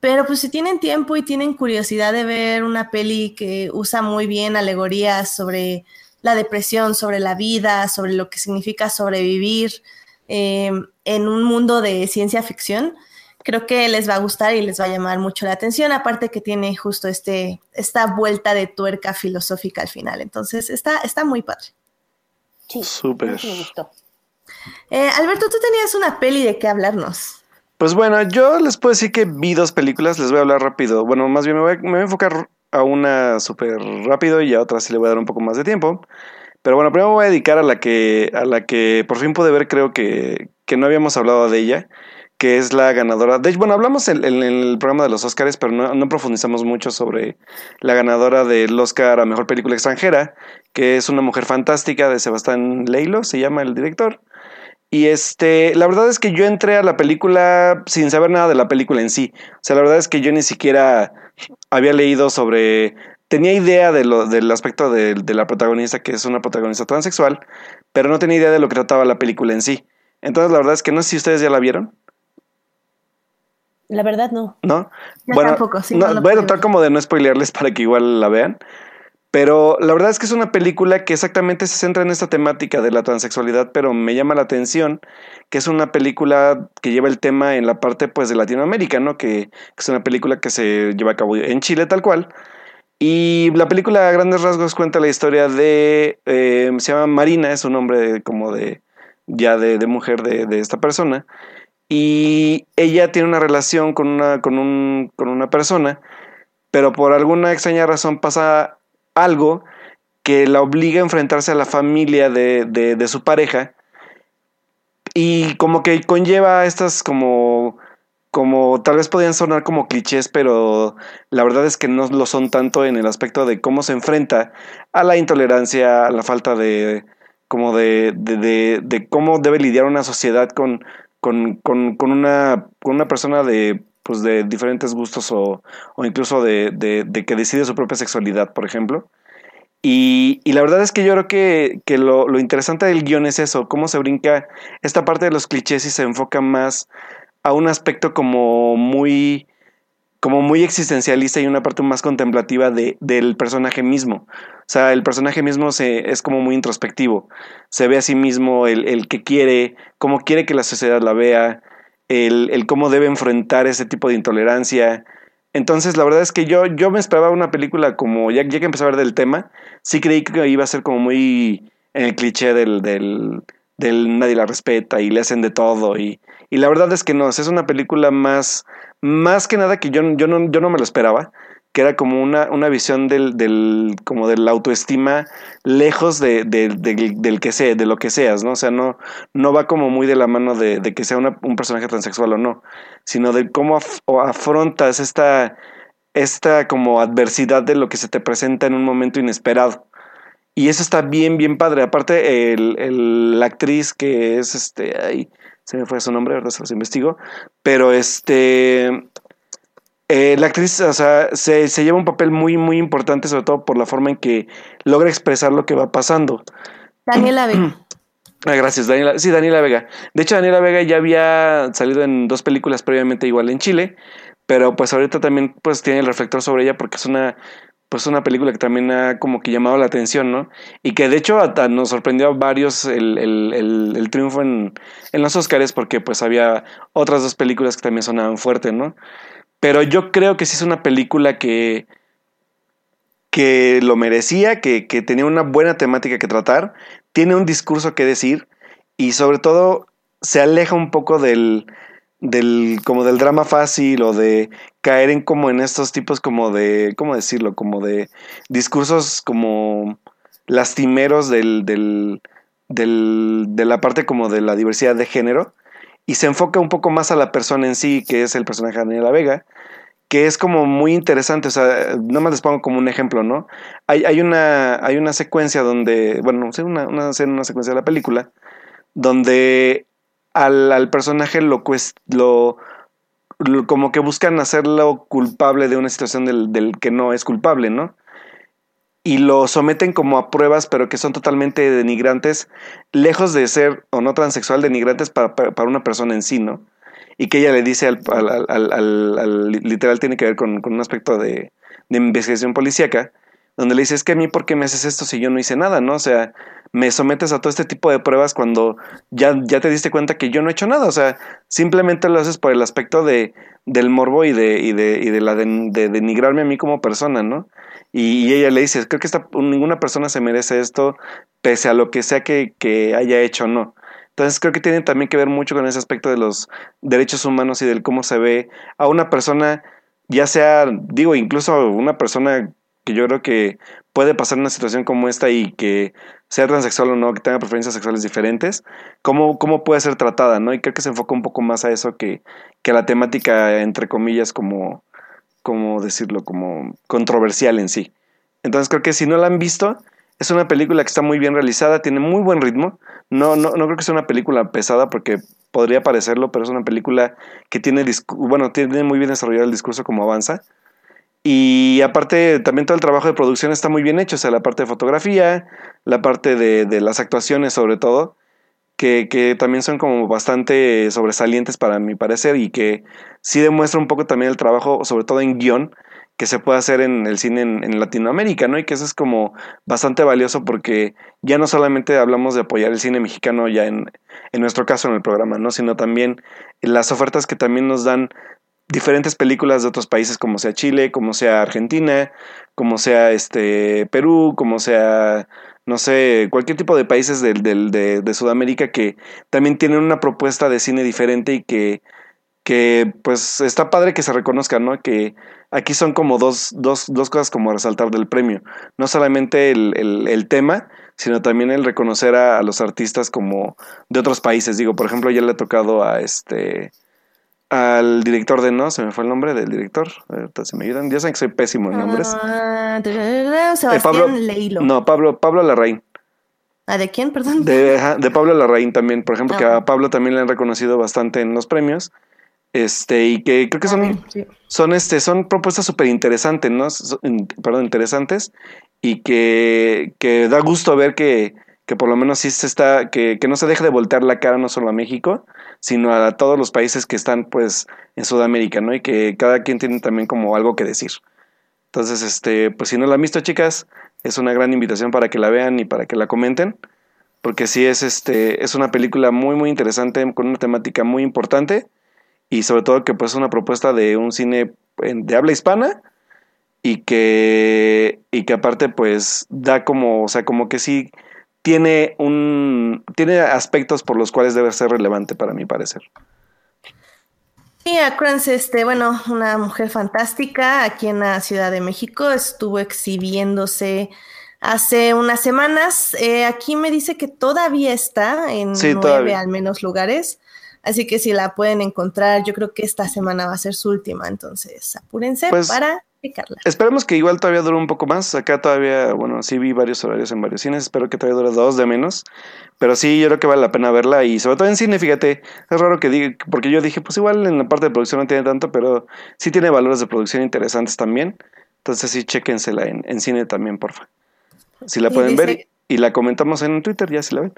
pero pues si tienen tiempo y tienen curiosidad de ver una peli que usa muy bien alegorías sobre la depresión, sobre la vida, sobre lo que significa sobrevivir eh, en un mundo de ciencia ficción, creo que les va a gustar y les va a llamar mucho la atención, aparte que tiene justo este, esta vuelta de tuerca filosófica al final. Entonces, está, está muy padre. Sí, Súper. me gustó. Eh, Alberto, tú tenías una peli de qué hablarnos. Pues bueno, yo les puedo decir que vi dos películas, les voy a hablar rápido. Bueno, más bien me voy, a- enfocar a una súper rápido y a otra sí le voy a dar un poco más de tiempo. Pero bueno, primero me voy a dedicar a la que, a la que por fin pude ver, creo que, que no habíamos hablado de ella, que es la ganadora. De hecho, bueno, hablamos en, en el programa de los Oscars, pero no, no profundizamos mucho sobre la ganadora del Oscar a Mejor Película Extranjera, que es una mujer fantástica de Sebastián Leilo, se llama el director. Y este, la verdad es que yo entré a la película sin saber nada de la película en sí. O sea, la verdad es que yo ni siquiera había leído sobre. Tenía idea de lo, del aspecto de, de la protagonista, que es una protagonista transexual, pero no tenía idea de lo que trataba la película en sí. Entonces, la verdad es que no sé si ustedes ya la vieron, La verdad, no. ¿no? Yo tampoco, sí, no, voy a tratar como de no spoilearles para que igual la vean. Pero la verdad es que es una película que exactamente se centra en esta temática de la transexualidad, pero me llama la atención que es una película que lleva el tema en la parte pues de Latinoamérica, ¿no? Que, es una película que se lleva a cabo en Chile tal cual. Y la película a grandes rasgos cuenta la historia de, eh, se llama Marina, es un nombre como de, ya de, de mujer de, de esta persona. Y ella tiene una relación con una, con, un, con una persona, pero por alguna extraña razón pasa algo que la obliga a enfrentarse a la familia de, de, su pareja. Y como que conlleva estas como como tal vez podían sonar como clichés, pero la verdad es que no lo son tanto en el aspecto de cómo se enfrenta a la intolerancia, a la falta de como de, de, de, de cómo debe lidiar una sociedad con, con, con, con, una, con una persona de pues de diferentes gustos o, o incluso de, de, que decide su propia sexualidad, por ejemplo. Y, la verdad es que yo creo que, que lo, lo, interesante del guion es eso, cómo se brinca esta parte de los clichés y se enfoca más a un aspecto como muy como muy existencialista y una parte más contemplativa de, del personaje mismo. O sea, el personaje mismo se, es como muy introspectivo. Se ve a sí mismo el, el que quiere, cómo quiere que la sociedad la vea, el, el, cómo debe enfrentar ese tipo de intolerancia. Entonces, la verdad es que yo, yo me esperaba una película como, ya, ya que empecé a ver del tema, sí creí que iba a ser como muy en el cliché del, del, nadie la respeta y le hacen de todo. Y, y la verdad es que no, es una película más, más que nada que yo, yo, no, yo no me lo esperaba, que era como una, una visión del, del, como de la autoestima lejos de, de, de, del que sea, de lo que seas, ¿no? O sea, no, no va como muy de la mano de, que sea una, un personaje transexual o no, sino de cómo af afrontas esta, esta como adversidad de lo que se te presenta en un momento inesperado. Y eso está bien, bien padre. Aparte, el, el, la actriz que es este. Se me fue su nombre, ¿verdad? Se los investigo. Pero este. Eh, la actriz, o sea, se, se, lleva un papel muy, muy importante, sobre todo por la forma en que logra expresar lo que va pasando. Daniela Vega. Ah, gracias, Daniela. Sí, Daniela Vega. De hecho, Daniela Vega ya había salido en dos películas previamente igual en Chile, pero pues ahorita también pues tiene el reflector sobre ella porque es una pues una película que también ha como que llamado la atención, ¿no? Y que de hecho hasta nos sorprendió a varios el, el, el, el triunfo en, en, los Oscars porque pues había otras dos películas que también sonaban fuerte, ¿no? Pero yo creo que sí es una película que, que lo merecía, que, que tenía una buena temática que tratar, tiene un discurso que decir y sobre todo se aleja un poco del, del como del drama fácil o de caer en como en estos tipos como de cómo decirlo como de discursos como lastimeros del, del, del, de la parte como de la diversidad de género y se enfoca un poco más a la persona en sí que es el personaje de Daniela Vega que es como muy interesante, o sea, nada más les pongo como un ejemplo, ¿no? Hay, hay, una, hay una secuencia donde, bueno, una, una, una secuencia de la película, donde al, al personaje lo, lo, l- como que buscan hacerlo culpable de una situación del, del que no es culpable, ¿no? Y lo someten como a pruebas, pero que son totalmente denigrantes, lejos de ser o no transexual, denigrantes para, para, una persona en sí, ¿no? Y que ella le dice al, al, al- al- al- al- literal tiene que ver con, con un aspecto de, de investigación policíaca, donde le dice, es que a mí, ¿por qué me haces esto si yo no hice nada, no? O sea, me sometes a todo este tipo de pruebas cuando ya, ya te diste cuenta que yo no he hecho nada, o sea, simplemente lo haces por el aspecto de, del morbo y de, y de, y de la de, de denigrarme a mí como persona, ¿no? Y, ella le dice, creo que esta, ninguna persona se merece esto, pese a lo que sea que, haya hecho o no. Entonces creo que tiene también que ver mucho con ese aspecto de los derechos humanos y del cómo se ve a una persona, ya sea, digo, incluso una persona que yo creo que puede pasar una situación como esta y que sea transexual o no, que tenga preferencias sexuales diferentes, cómo, cómo puede ser tratada, ¿no? Y creo que se enfoca un poco más a eso que, que la temática, entre comillas, como, como decirlo, como controversial en sí. Entonces creo que si no la han visto, es una película que está muy bien realizada, tiene muy buen ritmo. No, no, no creo que sea una película pesada porque podría parecerlo, pero es una película que tiene, bueno, tiene muy bien desarrollado el discurso como avanza. Y aparte, también todo el trabajo de producción está muy bien hecho, o sea, la parte de fotografía, la parte de, de las actuaciones sobre todo, que, que también son como bastante sobresalientes para mi parecer y que sí demuestra un poco también el trabajo, sobre todo en guion, que se puede hacer en el cine en, Latinoamérica, ¿no? Y que eso es como bastante valioso porque ya no solamente hablamos de apoyar el cine mexicano ya en, en nuestro caso en el programa, ¿no? Sino también las ofertas que también nos dan diferentes películas de otros países como sea Chile, como sea Argentina, como sea este Perú, como sea no sé, cualquier tipo de países del, del, de, de, Sudamérica que también tienen una propuesta de cine diferente y que, que pues está padre que se reconozca, ¿no? Que aquí son como dos, dos, dos cosas como a resaltar del premio. No solamente el, el, el tema, sino también el reconocer a, a, los artistas como de otros países. Digo, por ejemplo, ya le ha tocado a este al director de No, se me fue el nombre del director, ahorita me ayudan, ya saben que soy pésimo en nombres. Sebastián Eh, Pablo, Leilo. no, Pablo, Pablo Larraín. ¿Ah, de quién, perdón? De, de Pablo Larraín también, por ejemplo, Ah. que a Pablo también le han reconocido bastante en los premios. Este, y que creo que son, También, sí. son, este, son propuestas súper interesantes, ¿no? So- in- Perdón, interesantes. Y que, que da gusto ver que, que por lo menos sí se está, que, que no se deje de voltear la cara no solo a México, sino a todos los países que están pues en Sudamérica, ¿no? Y que cada quien tiene también como algo que decir. Entonces, este, pues si no la han visto, chicas, es una gran invitación para que la vean y para que la comenten. Porque sí es este, es una película muy, muy interesante, con una temática muy importante. Y sobre todo que pues es una propuesta de un cine de habla hispana. Y que, y que aparte pues da como, o sea, como que sí tiene un, tiene aspectos por los cuales debe ser relevante para mi parecer. Sí, Acrans, este, bueno, una mujer fantástica aquí en la Ciudad de México, estuvo exhibiéndose hace unas semanas. Eh, aquí me dice que todavía está en Sí, nueve todavía. al menos lugares, así que si la pueden encontrar, yo creo que esta semana va a ser su última, entonces apúrense Pues, para picarla. Esperemos que igual todavía dure un poco más. Acá todavía, bueno, sí vi varios horarios en varios cines. Espero que todavía dure dos de menos. Pero sí, yo creo que vale la pena verla. Y sobre todo en cine, fíjate, es raro que diga, porque yo dije, pues igual en la parte de producción no tiene tanto, pero sí tiene valores de producción interesantes también. Entonces sí, chéquensela en, en cine también, porfa. Si la pueden ver y la comentamos en Twitter, ya si la ven.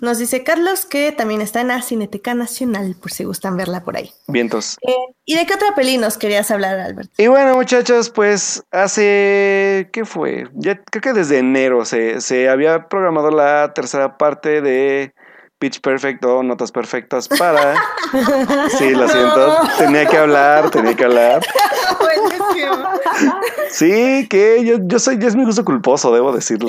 Nos dice Carlos que también está en la Cineteca Nacional, por si gustan verla por ahí. Vientos. Eh, ¿Y de qué otra peli nos querías hablar, Albert? Y bueno, muchachos, pues hace. ¿Qué fue? Ya creo que desde enero se, se había programado la tercera parte de Pitch Perfect o Notas Perfectas para. Sí, lo siento. Tenía que hablar, tenía que hablar. Sí, que yo, yo soy, ya es mi gusto culposo, debo decirlo.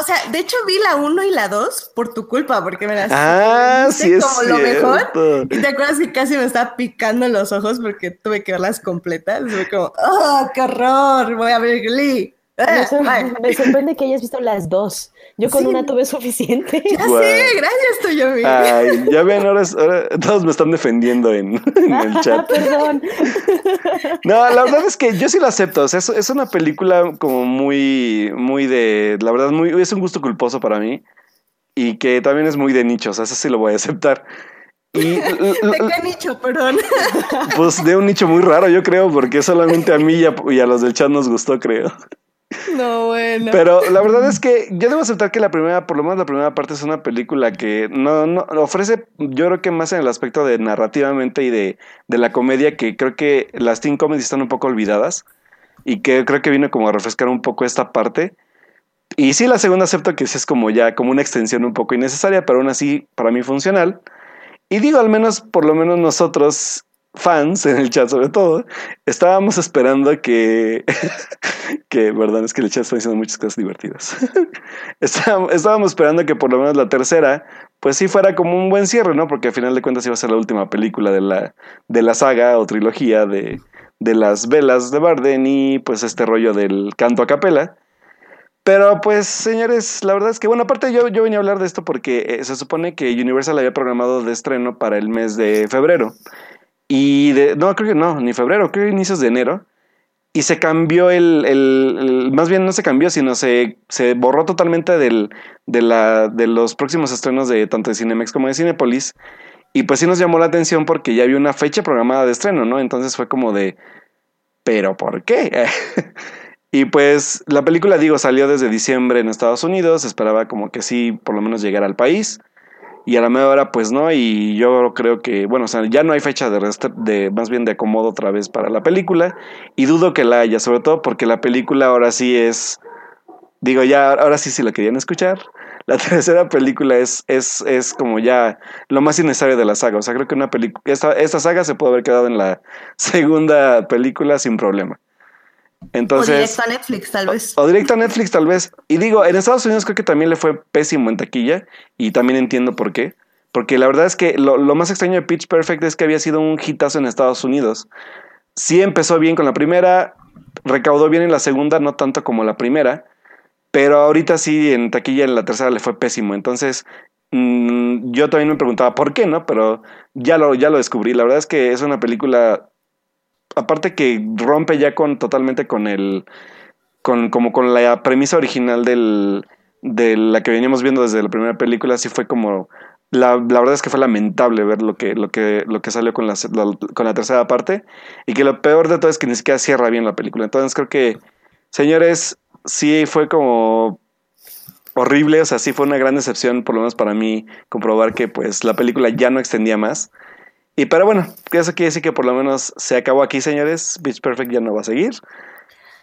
O sea, de hecho vi la 1 y la 2 por tu culpa, porque me las Ah, sí es como lo mejor. cierto. Y te acuerdas que casi me estaba picando los ojos porque tuve que verlas completas. Fue como, ¡oh, qué horror! Voy a ver Glee. Me, Ah, sor- me sorprende que hayas visto las dos. Yo con Sí. una tuve suficiente. Ya Guau. sé, gracias, Toyomi. Ay, ya ven, ahora, es- ahora todos me están defendiendo en, en el chat. Perdón. No, la verdad es que yo sí lo acepto. O sea, es, es una película como muy, muy de. La verdad, muy, es un gusto culposo para mí. Y que también es muy de nicho. O sea, eso sí lo voy a aceptar. Y, ¿De qué nicho, perdón? Pues de un nicho muy raro, yo creo, porque solamente a mí y a, y a los del chat nos gustó, creo. No, bueno. Pero la verdad es que yo debo aceptar que la primera, por lo menos la primera parte es una película que no, no ofrece, yo creo que más en el aspecto de narrativamente y de, de la comedia, que creo que las teen comedies están un poco olvidadas y que creo que vino como a refrescar un poco esta parte. Y sí, la segunda acepto que sí es como ya, como una extensión un poco innecesaria, pero aún así para mí funcional. Y digo, al menos, por lo menos nosotros, fans, en el chat sobre todo, estábamos esperando que, que, verdad, es que el chat está diciendo muchas cosas divertidas. estábamos, estábamos esperando que por lo menos la tercera, pues sí fuera como un buen cierre, ¿no? Porque al final de cuentas iba a ser la última película de la, de la saga o trilogía de, de las velas de Barden y pues este rollo del canto a capela. Pero pues, señores, la verdad es que, bueno, aparte yo, yo venía a hablar de esto porque eh, se supone que Universal había programado de estreno para el mes de febrero. Y de, no, creo que no, ni febrero, creo que inicios de enero. Y se cambió el, el, el más bien no se cambió, sino se, se borró totalmente del, de, la, de los próximos estrenos de tanto de Cinemex como de Cinepolis. Y pues sí nos llamó la atención porque ya había una fecha programada de estreno, ¿no? Entonces fue como de, ¿pero por qué? Y pues la película, digo, salió desde diciembre en Estados Unidos, esperaba como que sí, por lo menos llegara al país. Y a la media hora, pues no, y yo creo que, bueno, o sea, ya no hay fecha de, de, más bien de acomodo otra vez para la película, y dudo que la haya, sobre todo porque la película ahora sí es, digo, ya, ahora sí, si la querían escuchar, la tercera película es, es, es como ya lo más innecesario de la saga, o sea, creo que una película, esta, esta saga se puede haber quedado en la segunda película sin problema. Entonces, o directo a Netflix, tal vez. O, o, directo a Netflix, tal vez. Y digo, en Estados Unidos creo que también le fue pésimo en taquilla. Y también entiendo por qué. Porque la verdad es que lo, lo, más extraño de Pitch Perfect es que había sido un hitazo en Estados Unidos. Sí empezó bien con la primera, recaudó bien en la segunda, no tanto como la primera. Pero ahorita sí, en taquilla en la tercera le fue pésimo. Entonces, mmm, yo también me preguntaba por qué, ¿no? Pero ya lo, ya lo descubrí. La verdad es que es una película aparte que rompe ya con totalmente con el con como con la premisa original del de la que veníamos viendo desde la primera película sí fue como la, la verdad es que fue lamentable ver lo que lo que lo que salió con la, la, con la tercera parte y que lo peor de todo es que ni siquiera cierra bien la película. Entonces creo que señores sí fue como horrible o sea sí fue una gran decepción por lo menos para mí comprobar que pues la película ya no extendía más y pero bueno, eso quiere decir que por lo menos se acabó aquí, señores. Beach Perfect ya no va a seguir.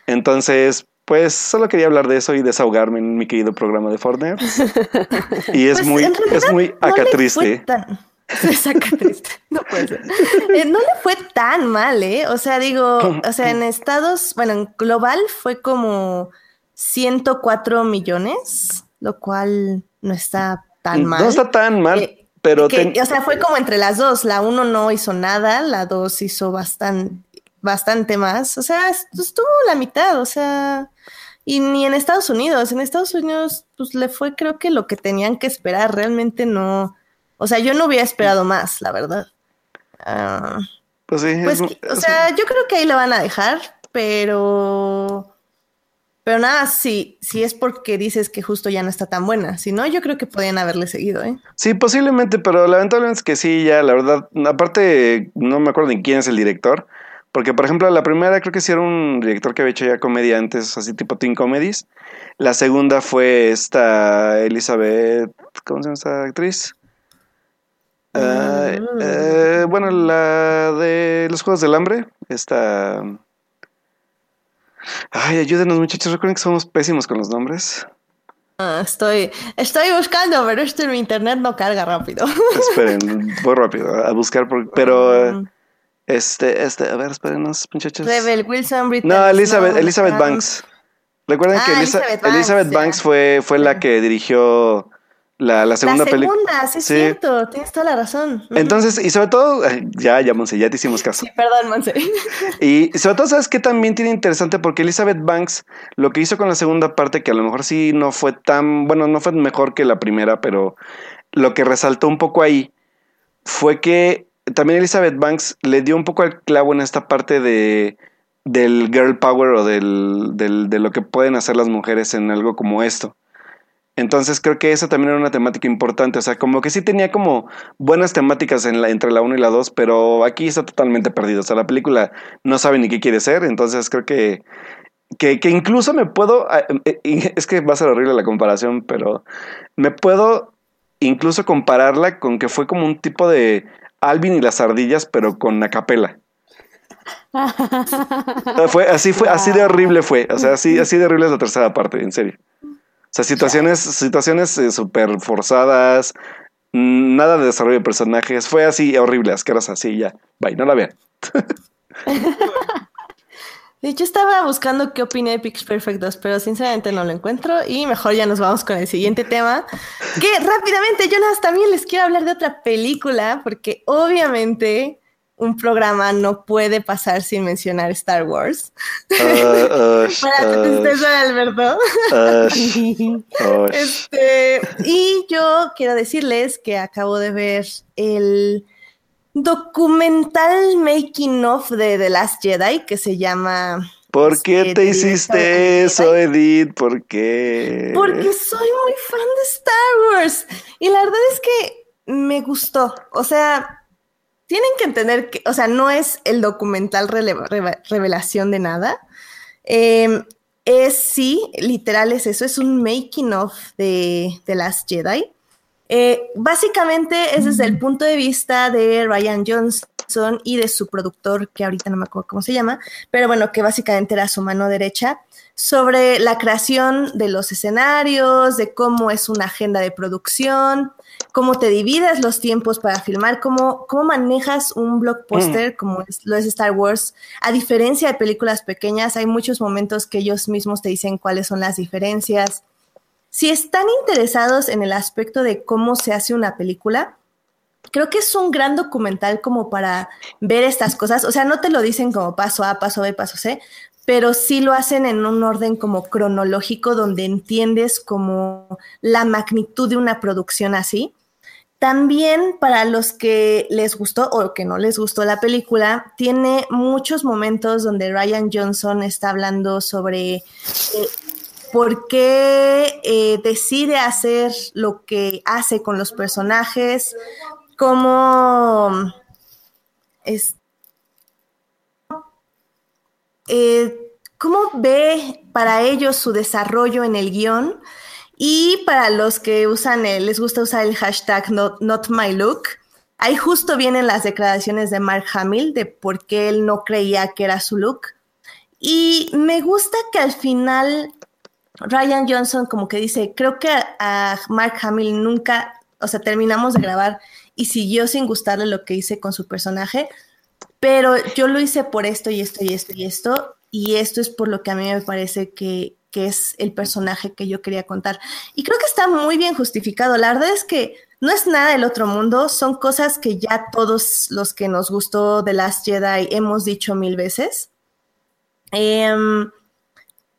Entonces, pues solo quería hablar de eso y desahogarme en mi querido programa de Fortnite. Y es Pues, muy, es muy no acá le fue triste. tan- Es acá triste. No puede ser. Eh, no le fue tan mal, ¿eh? O sea, digo, o sea, en Estados, bueno, en global fue como 104 millones, lo cual no está tan mal. No está tan mal, Eh, pero que, ten- o sea, fue como entre las dos. La uno no hizo nada, la dos hizo bastante, bastante más. O sea, est- estuvo la mitad, o sea, y ni en Estados Unidos. En Estados Unidos, pues le fue creo que lo que tenían que esperar. Realmente no. O sea, yo no hubiera esperado más, la verdad. Ah, pues sí, pues, es- o es- sea, yo creo que ahí la van a dejar, pero. Pero nada, si, si es porque dices que justo ya no está tan buena. Si no, yo creo que podían haberle seguido, ¿eh? sí, posiblemente, pero lamentablemente es que sí, ya, la verdad, aparte, no me acuerdo ni quién es el director, porque por ejemplo, la primera creo que sí era un director que había hecho ya comedia antes, así tipo teen comedies. La segunda fue esta Elizabeth, ¿cómo se llama esta actriz? Ah, Mm. eh, bueno, la de los Juegos del Hambre, esta... Ay, ayúdenos muchachos, recuerden que somos pésimos con los nombres. Ah, estoy, estoy buscando, pero esto en mi internet no carga rápido. Esperen, voy rápido a buscar, por- pero eh, Mm, este, este, a ver, espérenos muchachos. Rebel Wilson, Britney No, Elizabeth, Snow, Elizabeth Frank. Banks. Recuerden Ah, que Elizabeth Banks, Elizabeth. Banks fue, fue la que dirigió la, la segunda la película. segunda, sí es cierto, tienes toda la razón. Entonces, y sobre todo, ya, ya, Monse, ya te hicimos caso. Sí, perdón, Monse. Y sobre todo, ¿sabes qué también tiene interesante? Porque Elizabeth Banks lo que hizo con la segunda parte, que a lo mejor sí no fue tan, bueno, no fue mejor que la primera, pero lo que resaltó un poco ahí fue que también Elizabeth Banks le dio un poco al clavo en esta parte de del girl power o del, del- de lo que pueden hacer las mujeres en algo como esto. Entonces creo que esa también era una temática importante. O sea, como que sí tenía como buenas temáticas en la, entre la 1 y la 2, pero aquí está totalmente perdido. O sea, la película no sabe ni qué quiere ser. Entonces creo que, que, que incluso me puedo... ah, eh, eh, Es que va a ser horrible la comparación, pero me puedo incluso compararla con que fue como un tipo de Alvin y las ardillas, pero con acapela. Ah, Fue, así fue, así de horrible fue. O sea, así, así de horrible es la tercera parte, en serio. O sea, situaciones, situaciones eh, forzadas, mm, nada de desarrollo de personajes. Fue así horrible, asquerosa, así ya. Bye, no la vean. De hecho, estaba buscando qué opina de Pitch Perfect 2, pero sinceramente no lo encuentro y mejor ya nos vamos con el siguiente tema. Que rápidamente, más también les quiero hablar de otra película, porque obviamente un programa no puede pasar sin mencionar Star Wars. Ah, ush, Para tu ush, tristeza, Alberto. ush, ush. Este, y yo quiero decirles que acabo de ver el documental making of de The Last Jedi que se llama ¿Por qué este, te Directo de hiciste eso. Edith? ¿Por qué? Porque soy muy fan de Star Wars. Y la verdad es que me gustó. O sea, tienen que entender que, o sea, no es el documental revelación de nada. Eh, es sí, literal es eso, es un making of de, de Last Jedi. Eh, básicamente es desde el punto de vista de Ryan Johnson y de su productor, que ahorita no me acuerdo cómo se llama, pero bueno, que básicamente era su mano derecha, sobre la creación de los escenarios, de cómo es una agenda de producción, cómo te divides los tiempos para filmar, cómo, cómo manejas un blockbuster como es, lo es Star Wars. A diferencia de películas pequeñas, hay muchos momentos que ellos mismos te dicen cuáles son las diferencias. Si están interesados en el aspecto de cómo se hace una película, creo que es un gran documental como para ver estas cosas. O sea, no te lo dicen como paso A, paso B, paso C, pero sí lo hacen en un orden como cronológico donde entiendes como la magnitud de una producción así. También para los que les gustó o que no les gustó la película, tiene muchos momentos donde Ryan Johnson está hablando sobre eh, por qué eh, decide hacer lo que hace con los personajes, cómo es, eh, cómo ve para ellos su desarrollo en el guion y para los que usan les gusta usar el hashtag not, not my look, ahí justo vienen las declaraciones de Mark Hamill de por qué él no creía que era su look. Y me gusta que al final Ryan Johnson como que dice, creo que a Mark Hamill nunca, o sea, terminamos de grabar y siguió sin gustarle lo que hice con su personaje, pero yo lo hice por esto y esto y esto y esto, y esto es por lo que a mí me parece que, que es el personaje que yo quería contar. Y creo que está muy bien justificado. La verdad es que no es nada del otro mundo, son cosas que ya todos los que nos gustó de Last Jedi hemos dicho mil veces. Em,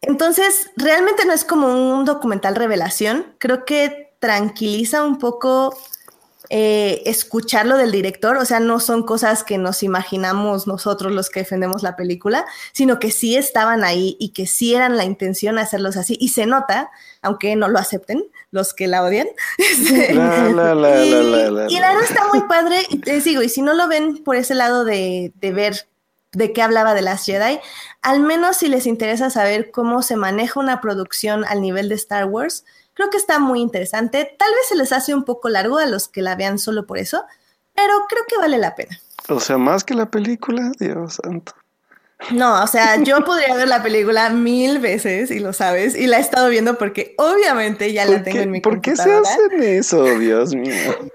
entonces, realmente no es como un documental revelación. Creo que tranquiliza un poco eh, escucharlo del director. O sea, no son cosas que nos imaginamos nosotros los que defendemos la película, sino que sí estaban ahí y que sí eran la intención hacerlos así. Y se nota, aunque no lo acepten, los que la odian. La, la, la, y, la, y verdad está muy padre. Y les digo, y si no lo ven por ese lado de, de ver de qué hablaba de las Jedi, al menos si les interesa saber cómo se maneja una producción al nivel de Star Wars, creo que está muy interesante. Tal vez se les hace un poco largo a los que la vean solo por eso, pero creo que vale la pena. O sea, más que la película, Dios santo. No, o sea, yo podría ver la película mil veces y lo sabes, y la he estado viendo porque obviamente ya la ¿Por tengo qué, en mi por qué se hacen eso, Dios mío?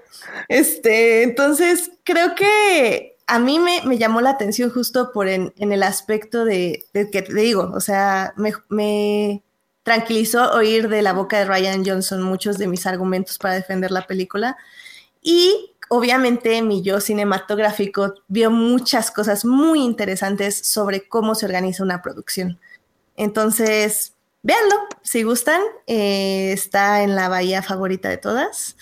Este, entonces creo que a mí me, me llamó la atención justo por en, en el aspecto de, de que te digo, o sea, me, me tranquilizó oír de la boca de Ryan Johnson muchos de mis argumentos para defender la película. Y obviamente mi yo cinematográfico vio muchas cosas muy interesantes sobre cómo se organiza una producción. Entonces, véanlo, si gustan, eh, está en la bahía favorita de todas.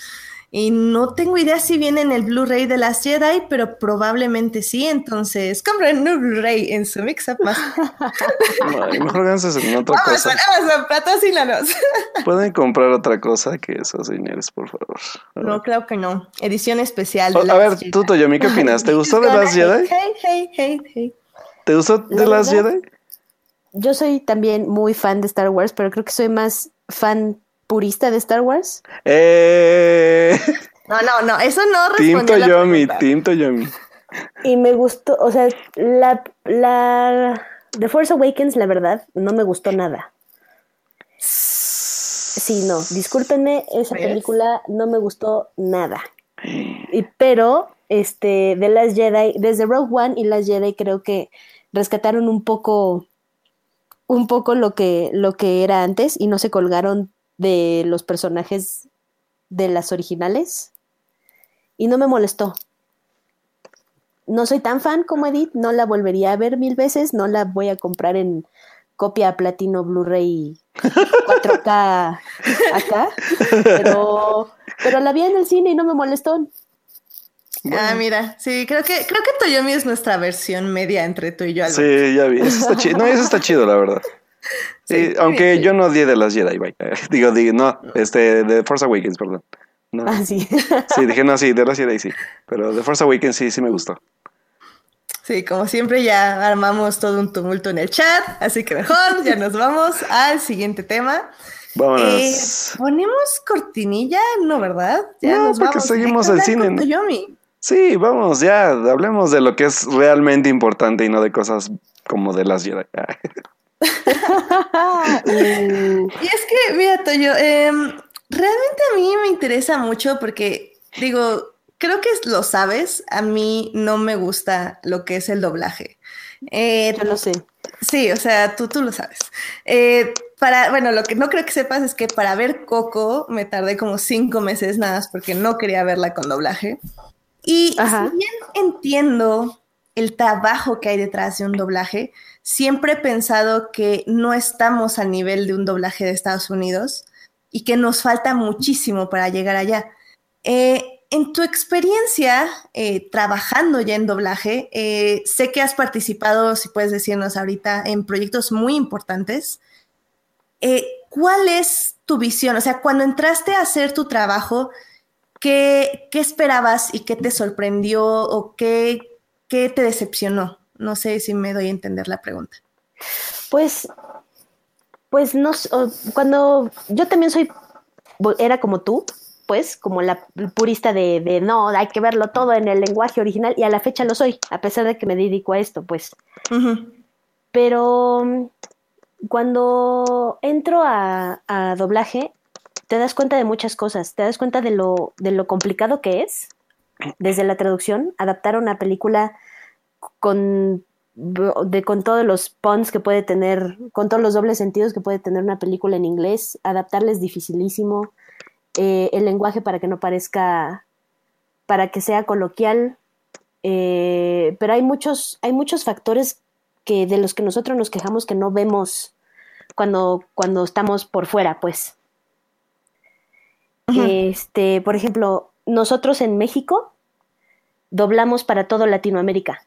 Y no tengo idea si viene en el Blu-ray de las Jedi, pero probablemente sí. Entonces, compren un Blu-ray en su mix-up más. mejor en otra Vamos cosa. Amazon, patrocínanos. Pueden comprar otra cosa que esos señores, por favor. No, claro que no. Edición especial. De O- a ver, Jedi. tú, Toyomi, ¿qué opinas? ¿Te gustó de las Jedi? Hey, hey, hey, hey. ¿Te gustó de La las Jedi? Yo soy también muy fan de Star Wars, pero creo que soy más fan purista de Star Wars. Eh, No, no, no, eso no Team a la Toyomi, pregunta. Team Toyomi. Y me gustó, o sea, la, la The Force Awakens, la verdad, no me gustó nada. Sí, no, discúlpenme, esa ¿Ves? película no me gustó nada. Y, pero, este, de las Jedi, desde Rogue One y las Jedi creo que rescataron un poco, un poco lo que, lo que era antes y no se colgaron de los personajes de las originales. Y no me molestó. No soy tan fan como Edith, no la volvería a ver mil veces, no la voy a comprar en copia platino Blu-ray 4K acá, pero, pero la vi en el cine y no me molestó. Ah, mira, sí, creo que, creo que Toyomi es nuestra versión media entre tú y yo. Albert. Sí, ya vi. Eso está chido. No, eso está chido, la verdad. Sí, Sí, aunque sí. yo no odié de las Jedi, bye. Digo, digo, no, este, de Force Awakens, perdón. No. Ah, sí. Sí, dije, no, sí, de las Jedi sí. Pero de Force Awakens sí, sí me gustó. Sí, como siempre ya armamos todo un tumulto en el chat, así que mejor ya nos vamos al siguiente tema. Eh, Vámonos. Ponemos cortinilla, ¿no, verdad? Ya No, nos porque vamos seguimos el cine. Toyomi. Sí, vamos, ya, hablemos de lo que es realmente importante y no de cosas como de las Jedi. Uh, Y es que, mira, Toyo, em, realmente a mí me interesa mucho porque, digo, creo que lo sabes, a mí no me gusta lo que es el doblaje. Eh, yo lo sé. Sí, o sea, tú, tú lo sabes. Eh, para, bueno, lo que no creo que sepas es que para ver Coco me tardé como cinco meses nada más porque no quería verla con doblaje. Y Ajá. si bien entiendo el trabajo que hay detrás de un doblaje, siempre he pensado que no estamos al nivel de un doblaje de Estados Unidos y que nos falta muchísimo para llegar allá. Eh, en tu experiencia eh, trabajando ya en doblaje, eh, sé que has participado, si puedes decirnos ahorita, en proyectos muy importantes. ¿Cuál es tu visión? O sea, cuando entraste a hacer tu trabajo, ¿qué, esperabas y qué te sorprendió o qué te decepcionó? No sé si me doy a entender la pregunta. Pues, pues no, cuando yo también soy, era como tú, pues, como la purista de, de no, hay que verlo todo en el lenguaje original y a la fecha lo soy, a pesar de que me dedico a esto, pues. Pero cuando entro a, a doblaje, te das cuenta de muchas cosas, te das cuenta de lo, de lo complicado que es, desde la traducción, adaptar una película con, de, con todos los puns que puede tener, con todos los dobles sentidos que puede tener una película en inglés, adaptarla es dificilísimo, eh, el lenguaje para que no parezca, para que sea coloquial, eh, pero hay muchos, hay muchos factores que de los que nosotros nos quejamos que no vemos cuando, cuando estamos por fuera, pues. Este, por ejemplo, nosotros en México doblamos para todo Latinoamérica.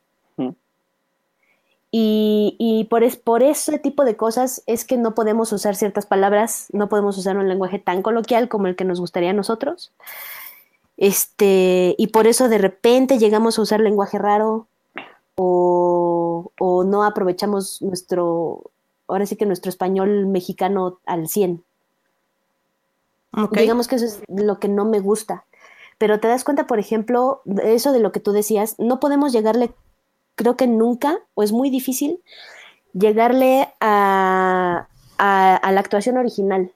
Y, y por, es, por ese tipo de cosas es que no podemos usar ciertas palabras, no podemos usar un lenguaje tan coloquial como el que nos gustaría a nosotros. Este, y por eso de repente llegamos a usar lenguaje raro o, o no aprovechamos nuestro, ahora sí que nuestro español mexicano al 100. Ok. Digamos que eso es lo que no me gusta. Pero te das cuenta, por ejemplo, de eso de lo que tú decías, no podemos llegarle, creo que nunca, o es muy difícil, llegarle a, a, a la actuación original.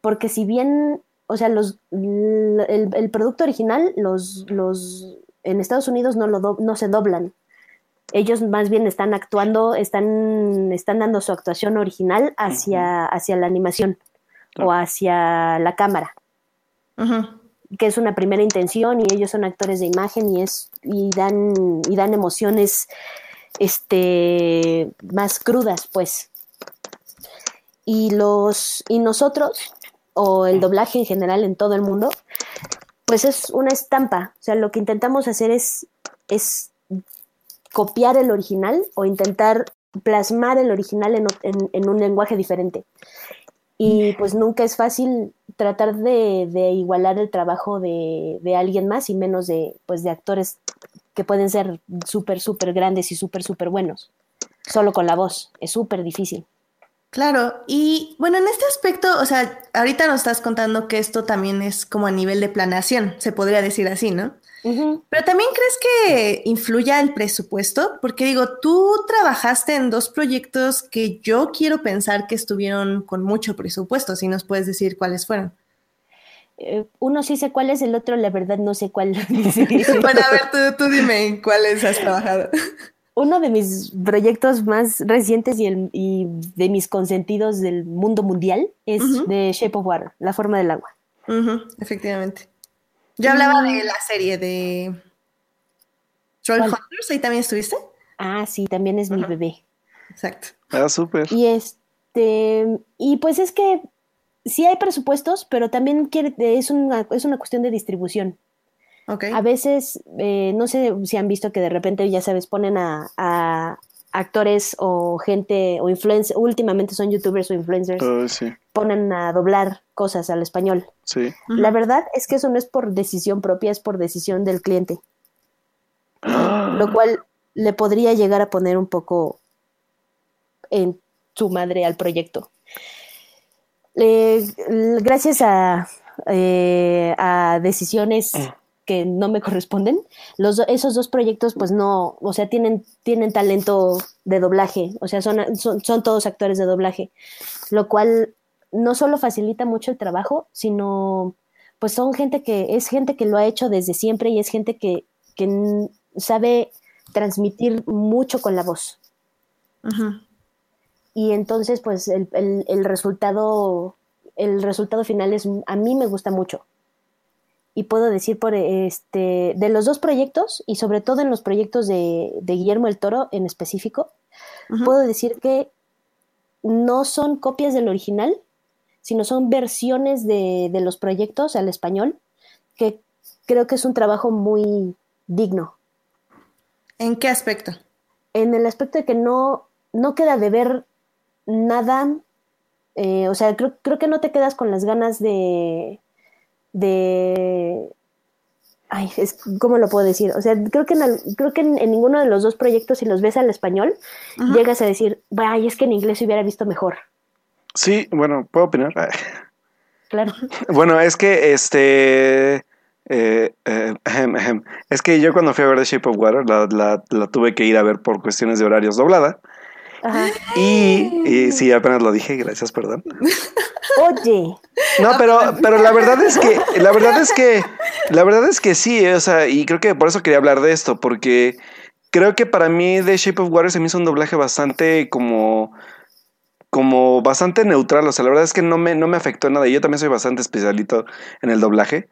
Porque si bien, o sea, los, el, el producto original, los, los en Estados Unidos no, lo do- no se doblan. Ellos más bien están actuando, están, están dando su actuación original hacia, hacia la animación o hacia la cámara, Ujú. Que es una primera intención y ellos son actores de imagen y es y dan y dan emociones este más crudas, pues. Y los y nosotros o el doblaje en general en todo el mundo pues es una estampa. O sea, lo que intentamos hacer es, es copiar el original o intentar plasmar el original en, en- en un lenguaje diferente. Y pues nunca es fácil tratar de, igualar el trabajo de, de alguien más y menos de, pues, de actores que pueden ser súper, súper grandes y súper, súper buenos. Solo con la voz. Es súper difícil. Claro, y bueno, en este aspecto, o sea, ahorita nos estás contando que esto también es como a nivel de planeación, se podría decir así, ¿no? Pero también crees que influya el presupuesto, porque digo, tú trabajaste en dos proyectos que yo quiero pensar que estuvieron con mucho presupuesto, si nos puedes decir cuáles fueron. Eh, uno sí sé cuál es, el otro la verdad no sé cuál. Bueno, a ver, tú, tú dime en cuáles has trabajado. Uno de mis proyectos más recientes y, el- y de mis consentidos del mundo mundial es Ujú. The Shape of Water, La forma del agua. Efectivamente. Yo hablaba de la serie de Troll. Hunters, ahí también estuviste. Ah, sí, también es mi bebé. Exacto. Ah, súper. Y este, y pues es que sí hay presupuestos, pero también quiere, es una, es una cuestión de distribución. Ok. A veces, eh, no sé si han visto que de repente, ya sabes, ponen a, a actores o gente o influencers, últimamente son youtubers o influencers, Oh, sí, ponen a doblar cosas al español. sí. La verdad es que eso no es por decisión propia, es por decisión del cliente, lo cual le podría llegar a poner un poco en su madre al proyecto. Eh, gracias a, eh, a decisiones que no me corresponden, los, esos dos proyectos pues no, o sea, tienen, tienen talento de doblaje, o sea, son, son, son todos actores de doblaje, lo cual no solo facilita mucho el trabajo, sino pues son gente que es gente que lo ha hecho desde siempre y es gente que, que sabe transmitir mucho con la voz. Ujú. Y entonces, pues, el, el- el resultado, el resultado final es, a mí me gusta mucho. Y puedo decir por este, de los dos proyectos, y sobre todo en los proyectos de, de Guillermo el Toro en específico, puedo decir que no son copias del original, sino son versiones de, de los proyectos al español, que creo que es un trabajo muy digno. ¿En qué aspecto? en el aspecto de que no, no queda de ver nada, eh, o sea, creo, creo que no te quedas con las ganas de, de, ay, es, ¿cómo lo puedo decir? O sea, creo que en, al- creo que en, en ninguno de los dos proyectos, si los ves al español, llegas a decir, ay, es que en inglés se hubiera visto mejor. Sí, bueno, ¿puedo opinar? Claro. Bueno, es que este. eh, eh, ahem, ahem. Es que yo cuando fui a ver The Shape of Water la, la- la tuve que ir a ver por cuestiones de horarios doblada. Ajá. Y, y sí, apenas lo dije, gracias, perdón. Oye, No, pero, pero la verdad es que, la verdad es que, la verdad es que sí, eh, o sea, y creo que por eso quería hablar de esto, porque creo que para mí The Shape of Water se me hizo un doblaje bastante como, como bastante neutral, o sea, la verdad es que no me, no me afectó nada, y yo también soy bastante especialito en el doblaje.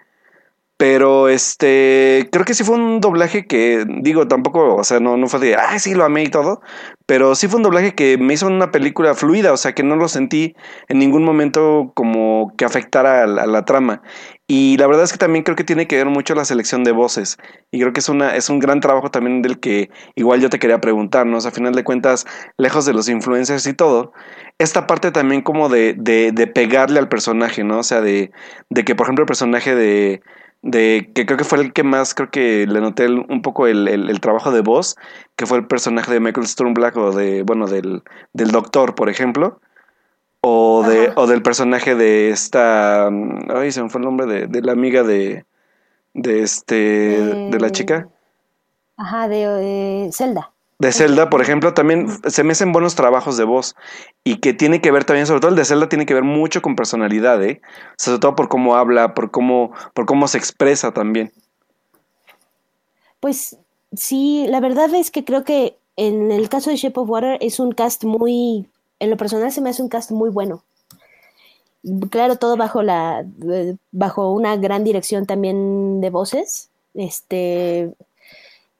Pero este, creo que sí fue un doblaje que, digo, tampoco, o sea, no, no fue de, ah, sí, lo amé y todo, pero sí fue un doblaje que me hizo una película fluida, o sea, que no lo sentí en ningún momento como que afectara a la, a la trama. Y la verdad es que también creo que tiene que ver mucho la selección de voces. Y creo que es, una, es un gran trabajo también del que igual yo te quería preguntar, ¿no? O sea, a final de cuentas, lejos de los influencers y todo, esta parte también como de, de, de pegarle al personaje, ¿no? O sea, de, de que, por ejemplo, el personaje de, de que creo que fue el que más creo que le noté el- un poco el, el- el trabajo de voz, que fue el personaje de Michael Sturmblack o de, bueno, del, del doctor, por ejemplo, o, de, o del personaje de esta, ay, se me fue el nombre de, de la amiga de, de este, de la Eh, chica. ajá, de eh, Zelda. De Zelda, por ejemplo, también se me hacen buenos trabajos de voz y que tiene que ver también, sobre todo el de Zelda tiene que ver mucho con personalidad, ¿eh? Sobre todo por cómo habla, por cómo, por cómo se expresa también. Pues sí, la verdad es que creo que en el caso de Shape of Water es un cast muy, en lo personal se me hace un cast muy bueno. Claro, todo bajo la, eh, bajo una gran dirección también de voces. Este,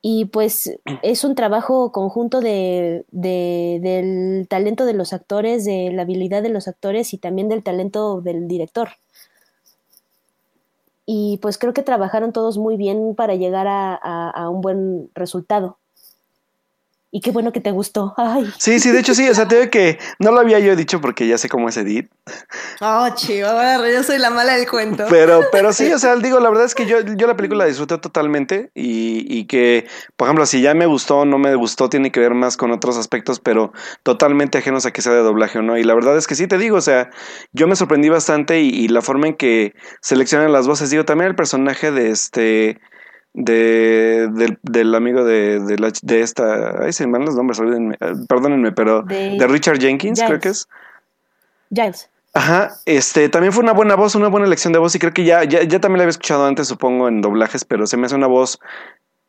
y pues es un trabajo conjunto de, de- del talento de los actores, de la habilidad de los actores y también del talento del director. y pues creo que trabajaron todos muy bien para llegar a un buen resultado. Y qué bueno que te gustó. Ay. Sí, sí, de hecho sí, o sea, te digo que no lo había yo dicho porque ya sé cómo es Edith. Oh, chivo, yo soy la mala del cuento. Pero, pero sí, o sea, digo, la verdad es que yo, yo la película la disfruté totalmente y, y que, por ejemplo, si ya me gustó o no me gustó, tiene que ver más con otros aspectos, pero totalmente ajenos a que sea de doblaje o no. Y la verdad es que sí, te digo, o sea, yo me sorprendí bastante y, y la forma en que seleccionan las voces, digo, también el personaje de este de, del, del amigo de, de, la, de esta. Ay, se me van los nombres, perdónenme, pero de, Richard Jenkins, creo que es. Giles. Ajá, este también fue una buena voz, una buena elección de voz, y creo que ya, ya, ya también la había escuchado antes, supongo, en doblajes, pero se me hace una voz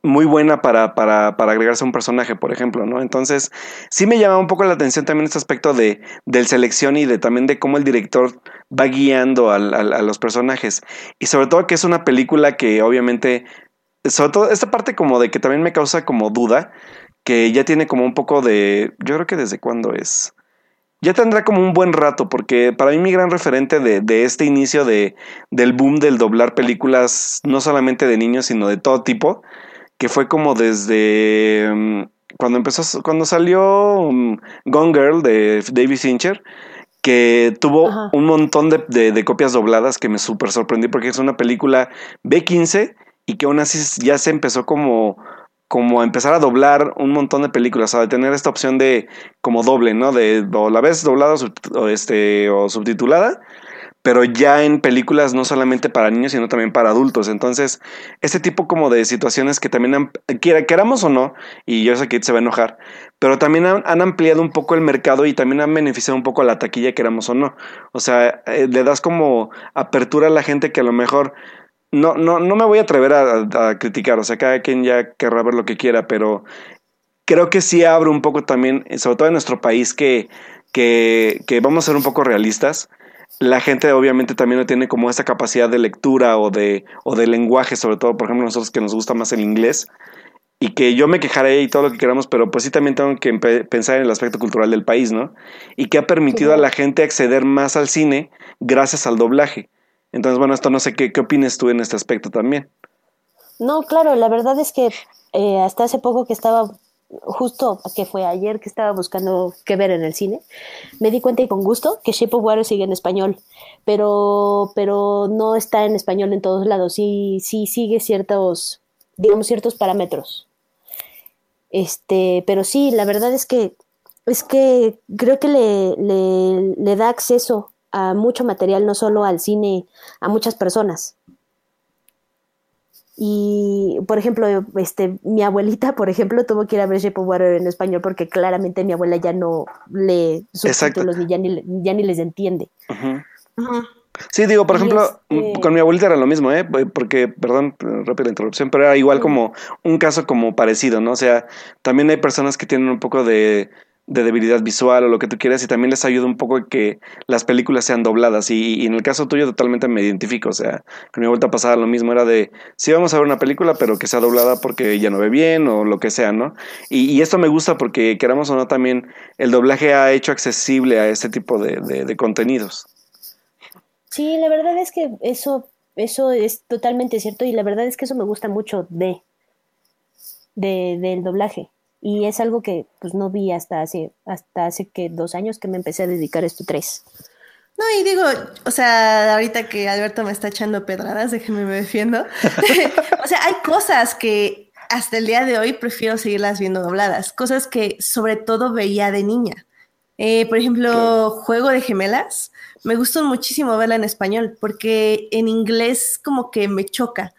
muy buena para, para, para, agregarse a un personaje, por ejemplo, ¿no? Entonces, sí me llama un poco la atención también este aspecto de, del selección y de también de cómo el director va guiando al, al, a los personajes. Y sobre todo que es una película que obviamente sobre todo esta parte como de que también me causa como duda, que ya tiene como un poco de, yo creo que desde cuándo es. Ya tendrá como un buen rato, porque para mí mi gran referente de, de este inicio de, del boom del doblar películas, no solamente de niños, sino de todo tipo, que fue como desde mm, cuando empezó, cuando salió mm, Gone Girl de David Fincher, que tuvo un montón de, de, de, copias dobladas que me súper sorprendí porque es una película B15 y que aún así ya se empezó como como a empezar a doblar un montón de películas, a tener esta opción de como doble, ¿no? De o la vez doblada o, este, o subtitulada, pero ya en películas no solamente para niños, sino también para adultos. Entonces, este tipo como de situaciones que también, han, queramos o no, y yo sé que se va a enojar, pero también han, han, ampliado un poco el mercado y también han beneficiado un poco a la taquilla, queramos o no. O sea, eh, le das como apertura a la gente que a lo mejor no, no, no me voy a atrever a, criticar, o sea, cada quien ya querrá ver lo que quiera, pero creo que sí abre un poco también, sobre todo en nuestro país, que, que, que vamos a ser un poco realistas. La gente obviamente también no tiene como esa capacidad de lectura o de, o de lenguaje, sobre todo, por ejemplo, nosotros que nos gusta más el inglés, y que yo me quejaré y todo lo que queramos, pero pues sí también tengo que pensar en el aspecto cultural del país, ¿no? Y que ha permitido a la gente acceder más al cine gracias al doblaje. Entonces, bueno, esto no sé qué, qué opinas tú en este aspecto también. No, claro, la verdad es que eh, hasta hace poco que estaba, justo que fue ayer que estaba buscando qué ver en el cine, me di cuenta y con gusto que Shape of Water sigue en español, pero, pero no está en español en todos lados, sí, sí sigue ciertos, digamos, ciertos parámetros. Este, pero sí, la verdad es que es que creo que le, le, le da acceso a mucho material, no solo al cine, a muchas personas. Y, por ejemplo, este, mi abuelita, por ejemplo, tuvo que ir a ver Shape of Water en español porque claramente mi abuela ya no lee subtítulos ni ya ni, ya ni les entiende. Sí, digo, por ejemplo, este con mi abuelita era lo mismo, ¿eh? Porque, perdón, rápida interrupción, pero era igual como un caso como parecido, ¿no? O sea, también hay personas que tienen un poco de de debilidad visual o lo que tú quieras y también les ayuda un poco que las películas sean dobladas y, en el caso tuyo totalmente me identifico, o sea, con mi vuelta pasada lo mismo era de, sí vamos a ver una película pero que sea doblada porque ella no ve bien o lo que sea, ¿no? Y, esto me gusta porque queramos o no también el doblaje ha hecho accesible a este tipo de, de, contenidos. Sí, la verdad es que eso, eso es totalmente cierto y la verdad es que eso me gusta mucho de, de del doblaje y es algo que pues no vi hasta hace hasta hace que dos años que me empecé a dedicar a esto tres. No, y digo, o sea, ahorita que Alberto me está echando pedradas, déjenme me defiendo. o sea, hay cosas que hasta el día de hoy prefiero seguirlas viendo dobladas, cosas que sobre todo veía de niña. Eh, por ejemplo, Juego de Gemelas, me gustó muchísimo verla en español porque en inglés como que me choca,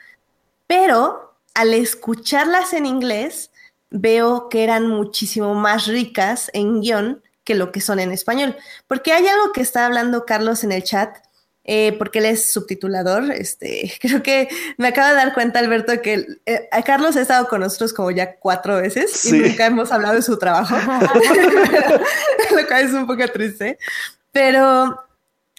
pero al escucharlas en inglés veo que eran muchísimo más ricas en guion que lo que son en español. Porque hay algo que está hablando Carlos en el chat, eh, porque él es subtitulador. Este, creo que me acaba de dar cuenta, Alberto, que eh, Carlos ha estado con nosotros como ya cuatro veces y nunca hemos hablado de su trabajo, lo cual es un poco triste. Pero,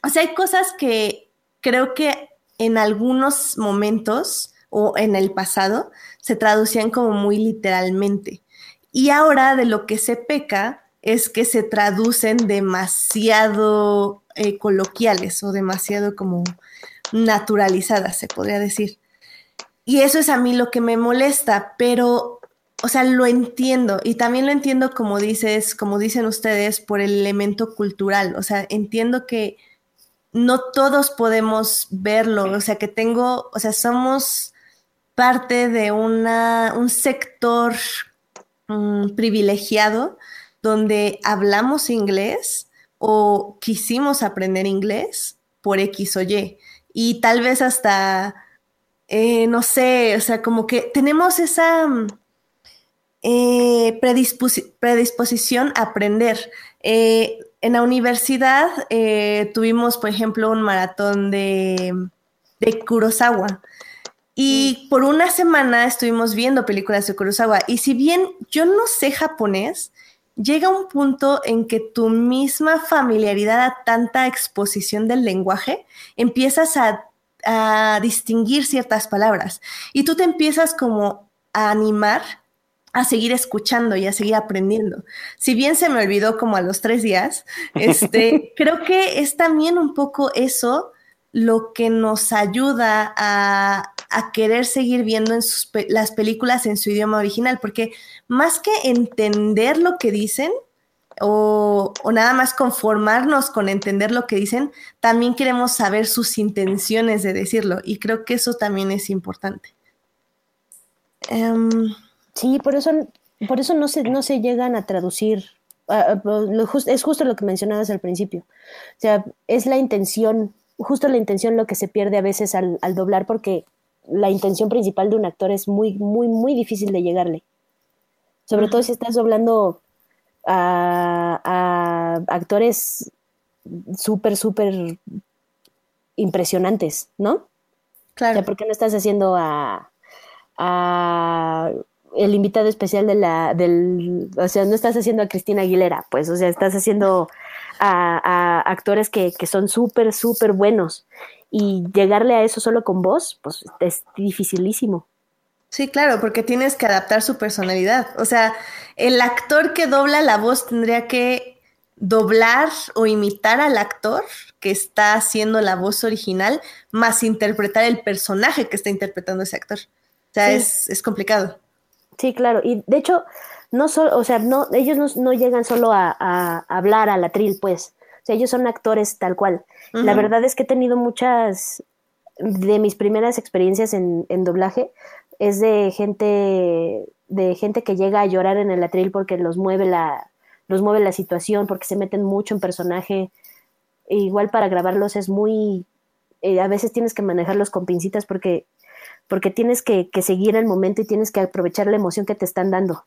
o sea, hay cosas que creo que en algunos momentos o en el pasado se traducían como muy literalmente. Y ahora de lo que se peca es que se traducen demasiado eh, coloquiales o demasiado como naturalizadas, se podría decir. Y eso es a mí lo que me molesta, pero, o sea, lo entiendo y también lo entiendo como dices, como dicen ustedes, por el elemento cultural. O sea, entiendo que no todos podemos verlo, o sea, que tengo, o sea, somos parte de un sector mm, privilegiado donde hablamos inglés o quisimos aprender inglés por X o Y. Y tal vez hasta, eh, no sé, o sea, como que tenemos esa mm, eh, predisposición a aprender. Eh, en la universidad tuvimos, por ejemplo, un maratón de, de Kurosawa. Y por una semana estuvimos viendo películas de Kurosawa. Y si bien yo no sé japonés, llega un punto en que tu misma familiaridad a tanta exposición del lenguaje empiezas a, distinguir ciertas palabras y tú te empiezas como a animar a seguir escuchando y a seguir aprendiendo. Si bien se me olvidó como a los tres días, este, creo que es también un poco eso lo que nos ayuda a, a querer seguir viendo en las películas en su idioma original, porque más que entender lo que dicen o, nada más conformarnos con entender lo que dicen, también queremos saber sus intenciones de decirlo y creo que eso también es importante. Em, sí, por eso, por eso no, se, no se llegan a traducir. Es justo lo que mencionabas al principio. O sea, es la intención justo la intención lo que se pierde a veces al, doblar porque la intención principal de un actor es muy, muy, muy difícil de llegarle. Sobre todo si estás doblando a, actores súper, súper impresionantes, ¿no? Claro. O sea, ¿por qué no estás haciendo a, a el invitado especial de la, del, o sea, no estás haciendo a Cristina Aguilera, pues, o sea, estás haciendo a, a actores que, que son súper, súper buenos y llegarle a eso solo con voz, pues es dificilísimo. Sí, claro, porque tienes que adaptar su personalidad. O sea, el actor que dobla la voz tendría que doblar o imitar al actor que está haciendo la voz original, más interpretar el personaje que está interpretando ese actor. O sea, es, complicado. Sí, claro. Y de hecho, no solo, o sea, no, ellos no, llegan solo a, a, hablar al atril, pues. O sea, ellos son actores tal cual. La verdad es que he tenido muchas de mis primeras experiencias en, doblaje es de gente de gente que llega a llorar en el atril porque los mueve la los mueve la situación porque se meten mucho en personaje e igual para grabarlos es muy eh, a veces tienes que manejarlos con pincitas porque porque tienes que, que, seguir el momento y tienes que aprovechar la emoción que te están dando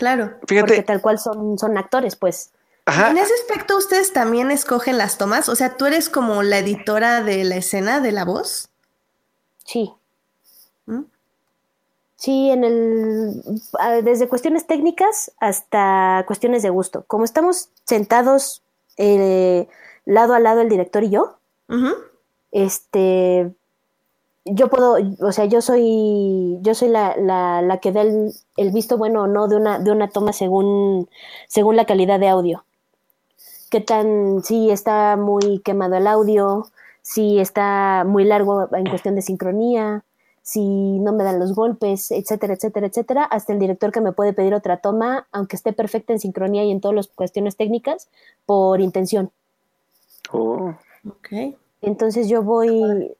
claro Fíjate. porque tal cual son son actores pues en ese aspecto, ¿ustedes también escogen las tomas? O sea, ¿tú eres como la editora de la escena, de la voz? Sí. ¿Mm? Sí, en el, desde cuestiones técnicas hasta cuestiones de gusto. Como estamos sentados eh, lado a lado el director y yo, este, yo puedo, o sea, yo soy, yo soy la, la, la que da el, el, visto bueno o no de una, de una toma según, según la calidad de audio qué tan, si está muy quemado el audio, si está muy largo en cuestión de sincronía, si no me dan los golpes, etcétera, etcétera, etcétera, hasta el director que me puede pedir otra toma, aunque esté perfecta en sincronía y en todas las cuestiones técnicas, por intención. Oh. Ok. Entonces yo voy,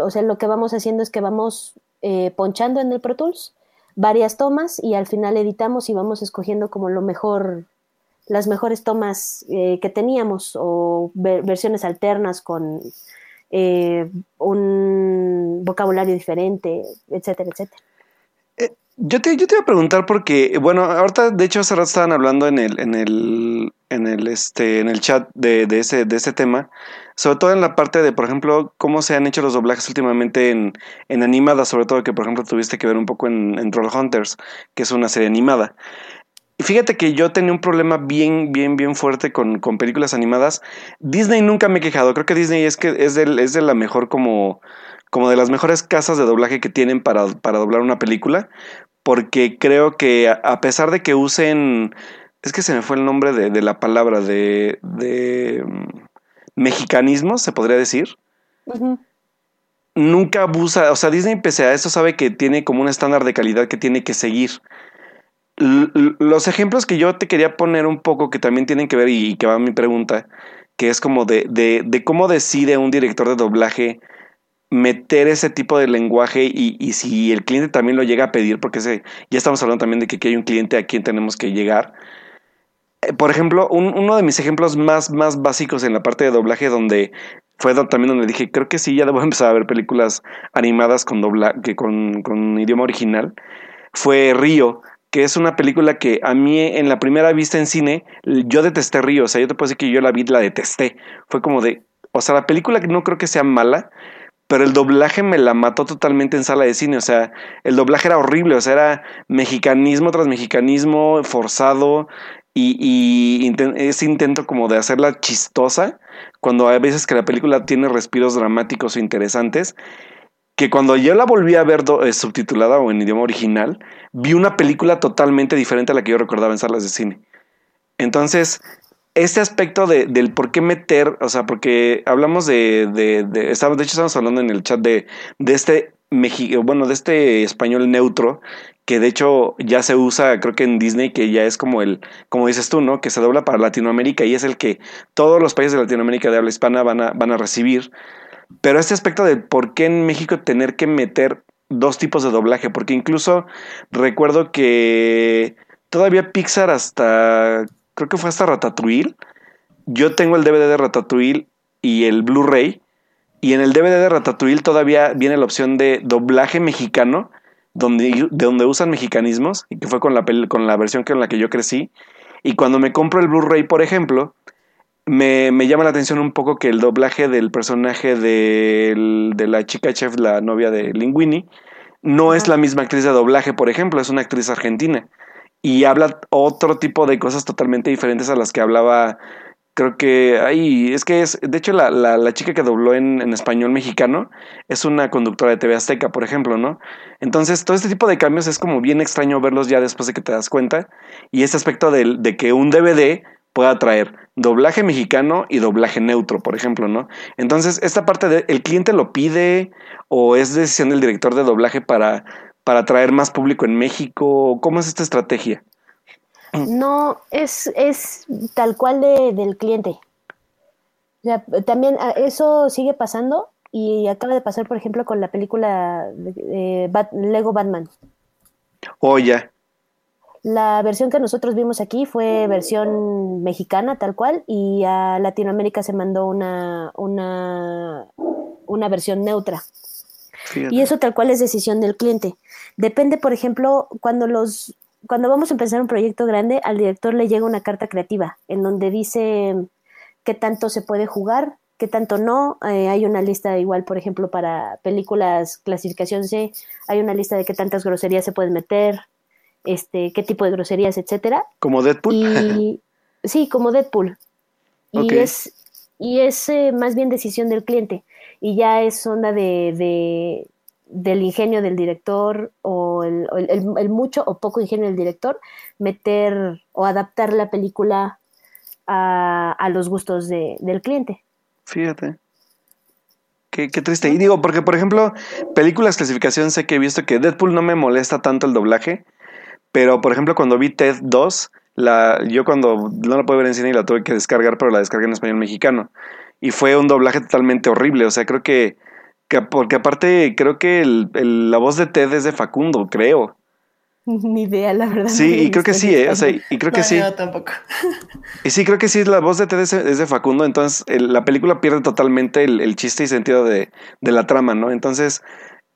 o sea, lo que vamos haciendo es que vamos eh, ponchando en el Pro Tools varias tomas y al final editamos y vamos escogiendo como lo mejor las mejores tomas eh, que teníamos o versiones alternas con eh, un vocabulario diferente, etcétera, etcétera. Yo te, yo te iba a preguntar porque, bueno, ahorita de hecho hace rato estaban hablando en el, en el, en el, este, en el chat de, de, ese, de ese tema, sobre todo en la parte de, por ejemplo, cómo se han hecho los doblajes últimamente en, en animada, sobre todo que, por ejemplo, tuviste que ver un poco en, en Roll Hunters, que es una serie animada. Fíjate que yo tenía un problema bien, bien, bien fuerte con, con, películas animadas. Disney nunca me he quejado. Creo que Disney es que es de, es de la mejor como, como de las mejores casas de doblaje que tienen para, para doblar una película. Porque creo que a pesar de que usen. Es que se me fue el nombre de, de la palabra, de, de mm, mexicanismo, se podría decir. nunca abusa, o sea, Disney pese a eso sabe que tiene como un estándar de calidad que tiene que seguir. los ejemplos que yo te quería poner un poco que también tienen que ver y, que va a mi pregunta, que es como de, de, de, cómo decide un director de doblaje meter ese tipo de lenguaje y, y, si el cliente también lo llega a pedir, porque ese, ya estamos hablando también de que aquí hay un cliente a quien tenemos que llegar. Eh, por ejemplo, uno de mis ejemplos más, más básicos en la parte de doblaje donde fue también donde dije, creo que sí, ya debo empezar a ver películas animadas con, doblaje, con, con idioma original, fue Río, que es una película que a mí en la primera vista en cine, yo detesté Río, o sea, yo te puedo decir que yo la vi, la detesté. Fue como de, o sea, la película no creo que sea mala, pero el doblaje me la mató totalmente en sala de cine, o sea, el doblaje era horrible, o sea, era mexicanismo tras mexicanismo forzado y, ese intento como de hacerla chistosa, cuando hay veces que la película tiene respiros dramáticos o interesantes, que cuando yo la volví a ver eh, subtitulada o en idioma original, vi una película totalmente diferente a la que yo recordaba en salas de cine. Entonces, este aspecto de, del por qué meter, o sea, porque hablamos de, de, de, estamos, de hecho estamos hablando en el chat de, de este bueno, de este español neutro, que de hecho ya se usa, creo que en Disney, que ya es como el, como dices tú, ¿no? Que se dobla para Latinoamérica y es el que todos los países de Latinoamérica de habla hispana van a, van a recibir. Pero este aspecto de por qué en México tener que meter dos tipos de doblaje, porque incluso recuerdo que todavía Pixar hasta creo que fue hasta Ratatouille. Yo tengo el DVD de Ratatouille y el Blu-ray. Y en el DVD de Ratatouille todavía viene la opción de doblaje mexicano, donde, de donde usan mexicanismos, y que fue con la, con la versión con la que yo crecí. Y cuando me compro el Blu-ray, por ejemplo, me, llama la atención un poco que el doblaje del personaje de, de la chica chef, la novia de Linguini, no es la misma actriz de doblaje, por ejemplo, es una actriz argentina y habla otro tipo de cosas totalmente diferentes a las que hablaba. Creo que ay, es que es, de hecho, la, la, la chica que dobló en, en, español mexicano es una conductora de TV Azteca, por ejemplo, ¿no? Entonces, todo este tipo de cambios es como bien extraño verlos ya después de que te das cuenta. Y este aspecto de, de que un DVD pueda traer doblaje mexicano y doblaje neutro, por ejemplo, ¿no? Entonces, esta parte de el cliente lo pide o es decisión del director de doblaje para para atraer más público en México? ¿Cómo es esta estrategia? No, es, es tal cual de, del cliente. también ah, eso sigue pasando y acaba de pasar, por ejemplo, con la película de, Lego Batman. Oh, ya. La versión que nosotros vimos aquí fue versión mexicana, tal cual, y a Latinoamérica se mandó una, una, una versión neutra. Y eso tal cual es decisión del cliente. Depende, por ejemplo, cuando los cuando vamos a empezar un proyecto grande, al director le llega una carta creativa en donde dice qué tanto se puede jugar, qué tanto no. Eh, hay una lista igual, por ejemplo, para películas clasificación C, hay una lista de qué tantas groserías se pueden meter, este, qué tipo de groserías, etcétera. Como Deadpool. Y, sí, como Deadpool. Y es y es eh, más bien decisión del cliente y ya es onda de, del ingenio del director o el, mucho o poco ingenio del director meter o adaptar la película a, los gustos del cliente. Fíjate. Qué, qué, triste. Y digo, porque por ejemplo, películas clasificación sé que he visto que Deadpool no me molesta tanto el doblaje, pero por ejemplo cuando vi Ted 2, la, yo cuando no la pude ver en cine y la tuve que descargar, pero la descargué en español mexicano. Y fue un doblaje totalmente horrible. O sea, creo que. Porque aparte, creo que el, la voz de Ted es de Facundo, creo. Ni idea, la verdad. Sí, y creo que sí, ¿eh? O sea, y creo que sí. Yo tampoco. Y sí, creo que sí, la voz de Ted es, de Facundo, entonces la película pierde totalmente el, el chiste y sentido de, de, la trama, ¿no? Entonces,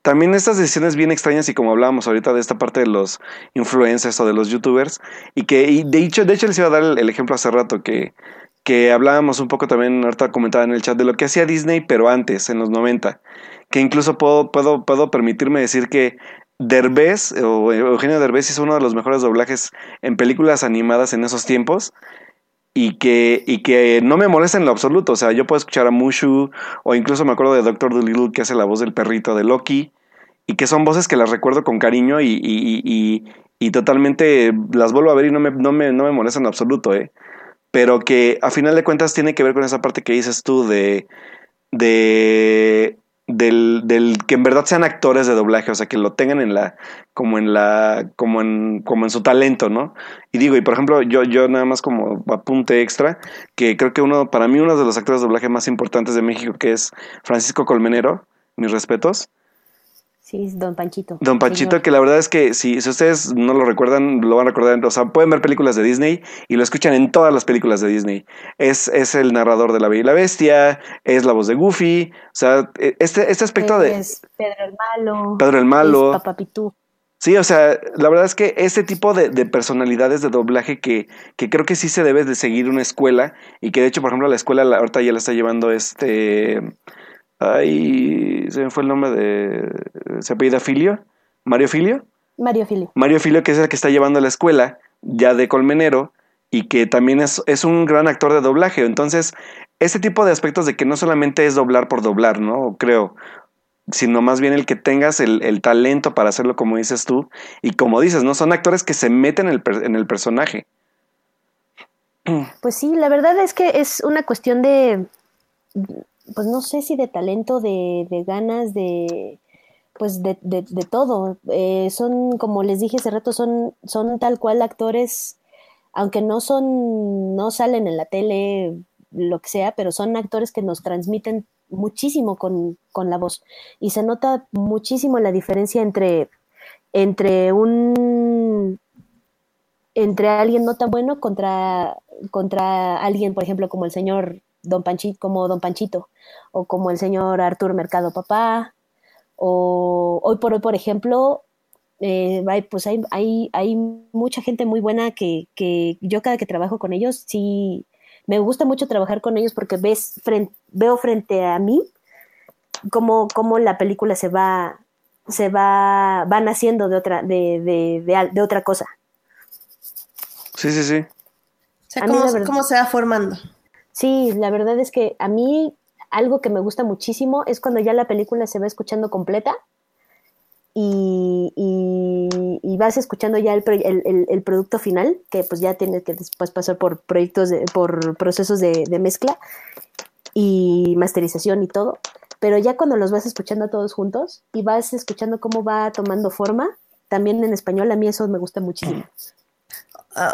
también estas decisiones bien extrañas y como hablábamos ahorita de esta parte de los influencers o de los youtubers y que de hecho, de hecho les iba a dar el, ejemplo hace rato que, que hablábamos un poco también, ahorita comentaba en el chat, de lo que hacía Disney pero antes, en los 90, que incluso puedo, puedo, puedo permitirme decir que Derbez o Eugenio Derbez hizo uno de los mejores doblajes en películas animadas en esos tiempos y que, y que no me molesta en lo absoluto. O sea, yo puedo escuchar a Mushu o incluso me acuerdo de Doctor Dolittle que hace la voz del perrito de Loki y que son voces que las recuerdo con cariño y, y, y, totalmente las vuelvo a ver y no me, no me, no me molesta en absoluto, ¿eh? Pero que a final de cuentas tiene que ver con esa parte que dices tú de de del, del, que en verdad sean actores de doblaje, o sea, que lo tengan en la, como en la, como en, como en su talento, ¿no? Y digo, y por ejemplo, yo, yo nada más como apunte extra, que creo que uno, para mí uno de los actores de doblaje más importantes de México, que es Francisco Colmenero, mis respetos, Sí, Don Panchito. Don Panchito, que la verdad es que si, si ustedes no lo recuerdan, lo van a recordar. O sea, pueden ver películas de Disney y lo escuchan en todas las películas de Disney. Es, es el narrador de La Bella y la Bestia, es la voz de Goofy. O sea, e, este, este aspecto de. Es Pedro el Malo. Pedro el Malo. Es Papá Pitú. Sí, o sea, la verdad es que este tipo de, de, personalidades de doblaje que, que creo que sí se debe de seguir una escuela y que de hecho, por ejemplo, la escuela ahorita ya la está llevando este Ay, se me fue el nombre de. ¿Se apellida Filio? ¿Mario Filio? Mario Filio. Mario Filio, que es el que está llevando a la escuela, ya de Colmenero, y que también es, es un gran actor de doblaje. Entonces, ese tipo de aspectos de que no solamente es doblar por doblar, ¿no? Creo. Sino más bien el que tengas el, el talento para hacerlo como dices tú. Y como dices, ¿no? Son actores que se meten en el, en el personaje. Pues sí, la verdad es que es una cuestión de pues no sé si de talento, de, de ganas, de pues de, de, de todo. Eh, son, como les dije hace rato, son, son tal cual actores, aunque no son, no salen en la tele, lo que sea, pero son actores que nos transmiten muchísimo con, con la voz. Y se nota muchísimo la diferencia entre, entre un entre alguien no tan bueno contra, contra alguien, por ejemplo, como el señor Don Panchito, como Don Panchito, o como el señor Artur Mercado Papá, o hoy por hoy, por ejemplo, eh, hay, pues hay, hay, hay, mucha gente muy buena que, que, yo cada que trabajo con ellos, sí, me gusta mucho trabajar con ellos porque ves frente, veo frente a mí cómo, cómo la película se va, se va, van haciendo de otra, de, de, de, de otra cosa. Sí, sí, sí. O sea, cómo, cómo se va formando. Sí, la verdad es que a mí algo que me gusta muchísimo es cuando ya la película se va escuchando completa y, vas escuchando ya el, el, el, producto final, que pues ya tiene que después pasar por proyectos, de, por procesos de, de, mezcla y masterización y todo. Pero ya cuando los vas escuchando todos juntos y vas escuchando cómo va tomando forma, también en español, a mí eso me gusta muchísimo.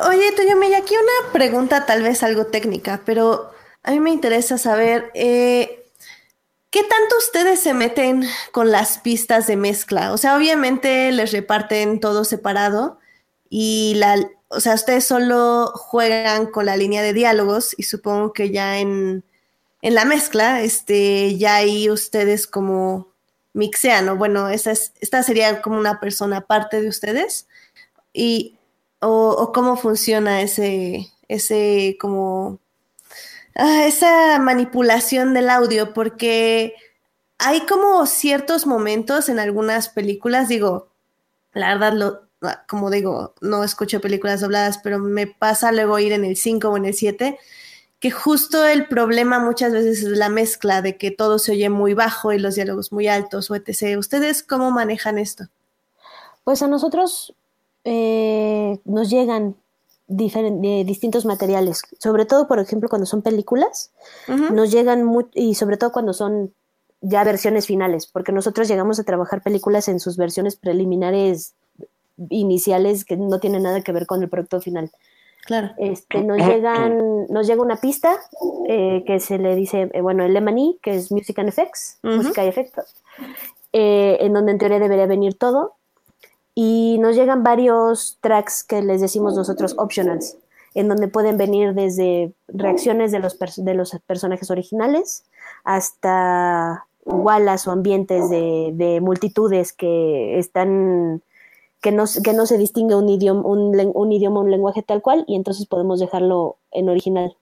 Oye, Toyomi, aquí una pregunta tal vez algo técnica, pero a mí me interesa saber, eh, ¿qué tanto ustedes se meten con las pistas de mezcla? O sea, obviamente les reparten todo separado y la, o sea, ustedes solo juegan con la línea de diálogos y supongo que ya en, en la mezcla, este, ya ahí ustedes como mixean, o bueno, esta, es, esta sería como una persona aparte de ustedes y o, o cómo funciona ese, ese como ah, esa manipulación del audio, porque hay como ciertos momentos en algunas películas, digo, la verdad, lo, como digo, no escucho películas dobladas, pero me pasa luego ir en el 5 o en el 7, que justo el problema muchas veces es la mezcla de que todo se oye muy bajo y los diálogos muy altos o etc. ¿Ustedes cómo manejan esto? Pues a nosotros eh, nos llegan de distintos materiales, sobre todo, por ejemplo, cuando son películas, uh -huh. nos llegan muy, y sobre todo cuando son ya versiones finales, porque nosotros llegamos a trabajar películas en sus versiones preliminares iniciales que no tienen nada que ver con el producto final. Claro. Este, nos llegan, nos llega una pista eh, que se le dice, eh, bueno, el M&E, que es Music and Effects, uh -huh. música y efectos, eh, en donde en teoría debería venir todo, y nos llegan varios tracks que les decimos nosotros optionals, en donde pueden venir desde reacciones de los, de los personajes originales hasta walas o ambientes de, de, multitudes que están que no, que no se distingue un idioma, un, un idioma, un lenguaje tal cual, y entonces podemos dejarlo en original.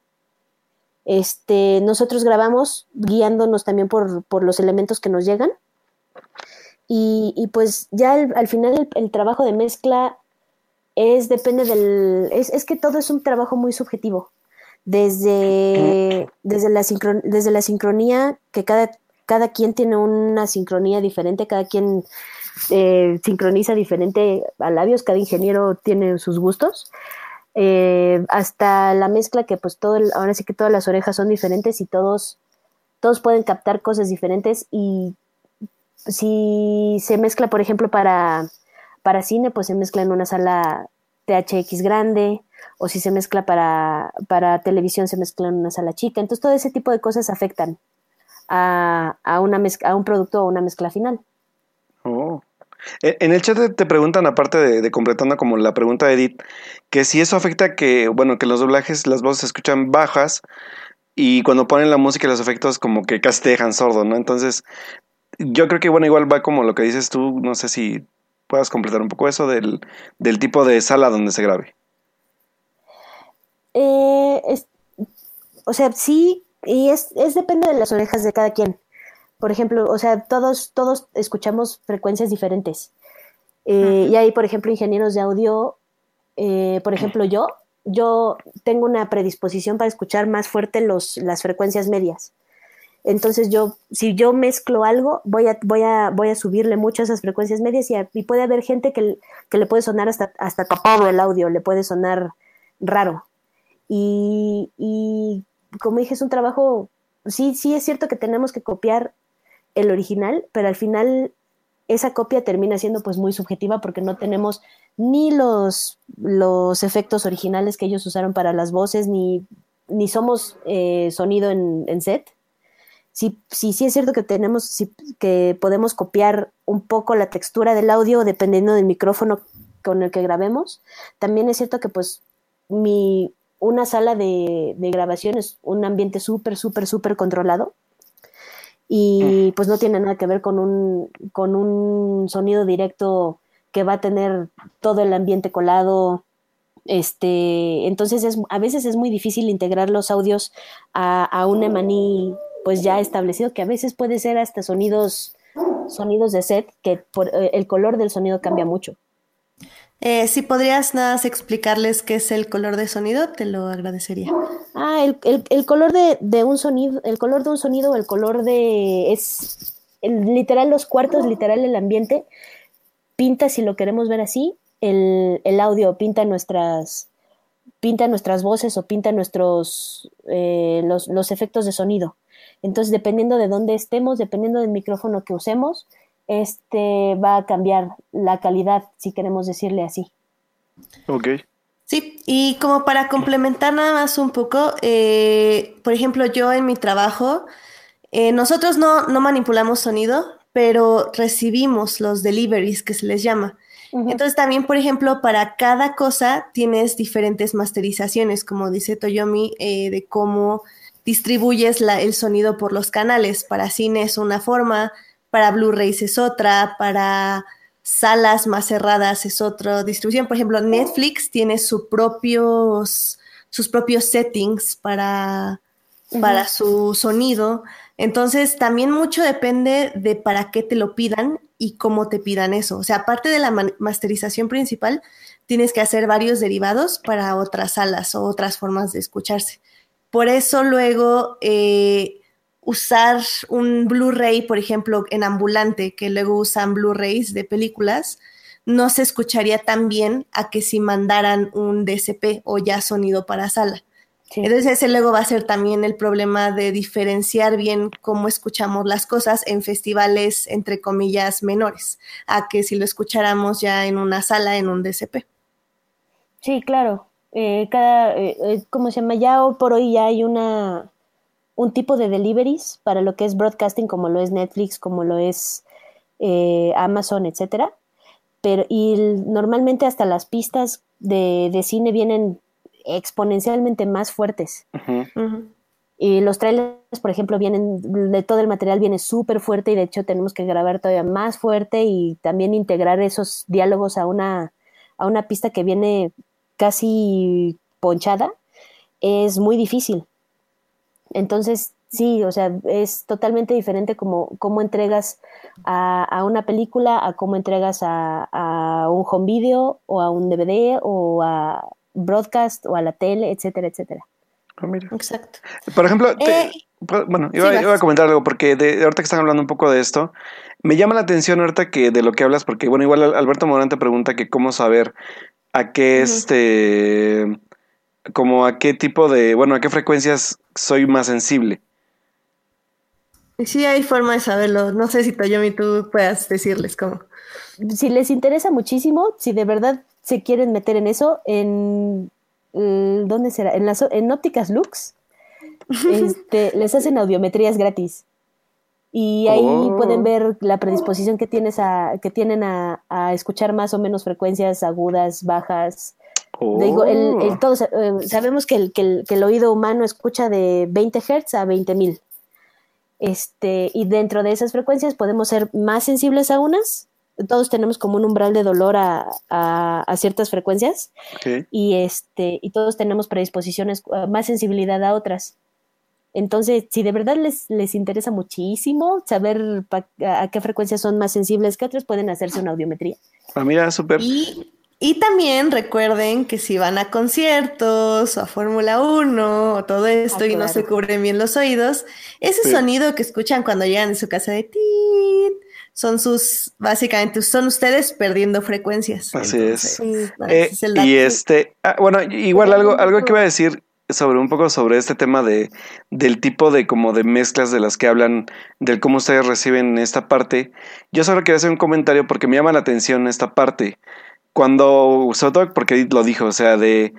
Este, nosotros grabamos guiándonos también por, por los elementos que nos llegan y, y pues ya al, al final el, el, trabajo de mezcla es, depende del, es, es, que todo es un trabajo muy subjetivo. Desde, desde, la, sincron, desde la sincronía, que cada, cada quien tiene una sincronía diferente, cada quien eh, sincroniza diferente a labios, cada ingeniero tiene sus gustos. Eh, hasta la mezcla que pues todo el, ahora sí que todas las orejas son diferentes y todos todos pueden captar cosas diferentes y si se mezcla, por ejemplo, para, para cine, pues se mezcla en una sala THX grande, o si se mezcla para, para televisión, se mezcla en una sala chica. Entonces, todo ese tipo de cosas afectan a, a, una a un producto o una mezcla final. Oh. E, en el chat te preguntan, aparte de, completando como la pregunta de Edith, que si eso afecta que, bueno, que los doblajes, las voces se escuchan bajas y cuando ponen la música y los efectos como que casi dejan sordo, ¿no? Entonces, yo creo que, bueno, igual va como lo que dices tú, no sé si puedas completar un poco eso del, del tipo de sala donde se grabe. Eh, o sea, sí, y es, es depende de las orejas de cada quien. Por ejemplo, o sea, todos, todos escuchamos frecuencias diferentes. Eh, y hay, por ejemplo, ingenieros de audio, eh, por ejemplo, yo, yo tengo una predisposición para escuchar más fuerte los, las frecuencias medias. Entonces yo, si yo mezclo algo, voy a, voy a, voy a subirle mucho a esas frecuencias medias y, puede haber gente que, que, le puede sonar hasta, hasta tapado el audio, le puede sonar raro. Y, y como dije, es un trabajo, sí, sí es cierto que tenemos que copiar el original, pero al final esa copia termina siendo pues muy subjetiva porque no tenemos ni los, los efectos originales que ellos usaron para las voces, ni, ni somos eh, sonido en, en, set. Sí, sí, sí es cierto que tenemos, sí, que podemos copiar un poco la textura del audio dependiendo del micrófono con el que grabemos. También es cierto que pues mi, una sala de, de grabación es un ambiente súper, súper, súper controlado y pues no tiene nada que ver con un, con un sonido directo que va a tener todo el ambiente colado. Este, entonces es, a veces es muy difícil integrar los audios a, a un emaní pues ya establecido, que a veces puede ser hasta sonidos, sonidos de set, que por, eh, el color del sonido cambia mucho. Eh, si podrías nada más explicarles qué es el color de sonido, te lo agradecería. Ah, el, el, color de, de, un sonido, el color de un sonido, el color de es literal los cuartos, literal el ambiente, pinta, si lo queremos ver así, el, el audio, pinta nuestras, pinta nuestras voces o pinta nuestros eh, los, los efectos de sonido. Entonces, dependiendo de dónde estemos, dependiendo del micrófono que usemos, este va a cambiar la calidad, si queremos decirle así. Ok. Sí, y como para complementar nada más un poco, eh, por ejemplo, yo en mi trabajo, eh, nosotros no, no, manipulamos sonido, pero recibimos los deliveries que se les llama. Entonces también, por ejemplo, para cada cosa tienes diferentes masterizaciones, como dice Toyomi, eh, de cómo distribuyes la, el sonido por los canales. Para cine es una forma, para Blu-rays es otra, para salas más cerradas es otra distribución. Por ejemplo, Netflix tiene sus propios, sus propios settings para, para su sonido. Entonces, también mucho depende de para qué te lo pidan y cómo te pidan eso. O sea, aparte de la masterización principal, tienes que hacer varios derivados para otras salas o otras formas de escucharse. Por eso luego eh, usar un Blu-ray, por ejemplo, en ambulante, que luego usan Blu-rays de películas, no se escucharía tan bien a que si mandaran un DSP o ya sonido para sala. Entonces ese luego va a ser también el problema de diferenciar bien cómo escuchamos las cosas en festivales, entre comillas, menores, a que si lo escucháramos ya en una sala, en un DSP. Sí, claro. Eh, cada, eh, ¿cómo se llama? Ya por hoy ya hay una un tipo de deliveries para lo que es broadcasting, como lo es Netflix, como lo es eh, Amazon, etcétera. Pero, y normalmente hasta las pistas de, de, cine vienen exponencialmente más fuertes. Y los trailers, por ejemplo, vienen, de todo el material viene súper fuerte y de hecho tenemos que grabar todavía más fuerte y también integrar esos diálogos a una, a una pista que viene casi ponchada. Es muy difícil. Entonces, sí, o sea, es totalmente diferente como cómo entregas a, a, una película, a cómo entregas a, a, un home video o a un DVD o a broadcast o a la tele, etcétera, etcétera. Oh, mira. Exacto. Por ejemplo, eh, bueno, iba, iba, a comentar algo porque de, ahorita que están hablando un poco de esto, me llama la atención ahorita que de lo que hablas, porque bueno, igual Alberto Morán te pregunta que cómo saber a qué este como a qué tipo de, bueno, a qué frecuencias soy más sensible. Sí, hay forma de saberlo. No sé si Toyomi tú puedas decirles cómo. Si les interesa muchísimo, si de verdad se quieren meter en eso, en ¿dónde será? En las en ópticas Lux, este, les hacen audiometrías gratis. Y ahí Oh. pueden ver la predisposición que tienes a, que tienen a, a escuchar más o menos frecuencias agudas, bajas. Digo, el, el- Oh. todos, eh, sabemos que el, que, el, que el oído humano escucha de 20 Hz a 20.000. Este, y dentro de esas frecuencias podemos ser más sensibles a unas. Todos tenemos como un umbral de dolor a, a- a ciertas frecuencias y este y todos tenemos predisposiciones uh, más sensibilidad a otras entonces si de verdad les, les interesa muchísimo saber pa- a qué frecuencias son más sensibles que otras pueden hacerse una audiometría Ah, mira, súper. Y, y también recuerden que si van a conciertos o a Fórmula 1 o todo esto Ah, y no claro. se cubren bien los oídos, ese Sí. sonido que escuchan cuando llegan de su casa de tit, son sus, básicamente, son ustedes perdiendo frecuencias. Así Entonces, Sí. bueno, Eh, es y este, ah, bueno, igual algo, algo que iba a decir sobre un poco sobre este tema de del tipo de como de mezclas de las que hablan, del cómo ustedes reciben esta parte. Yo solo quería hacer un comentario porque me llama la atención esta parte. Cuando, sobre todo porque lo dijo, o sea, de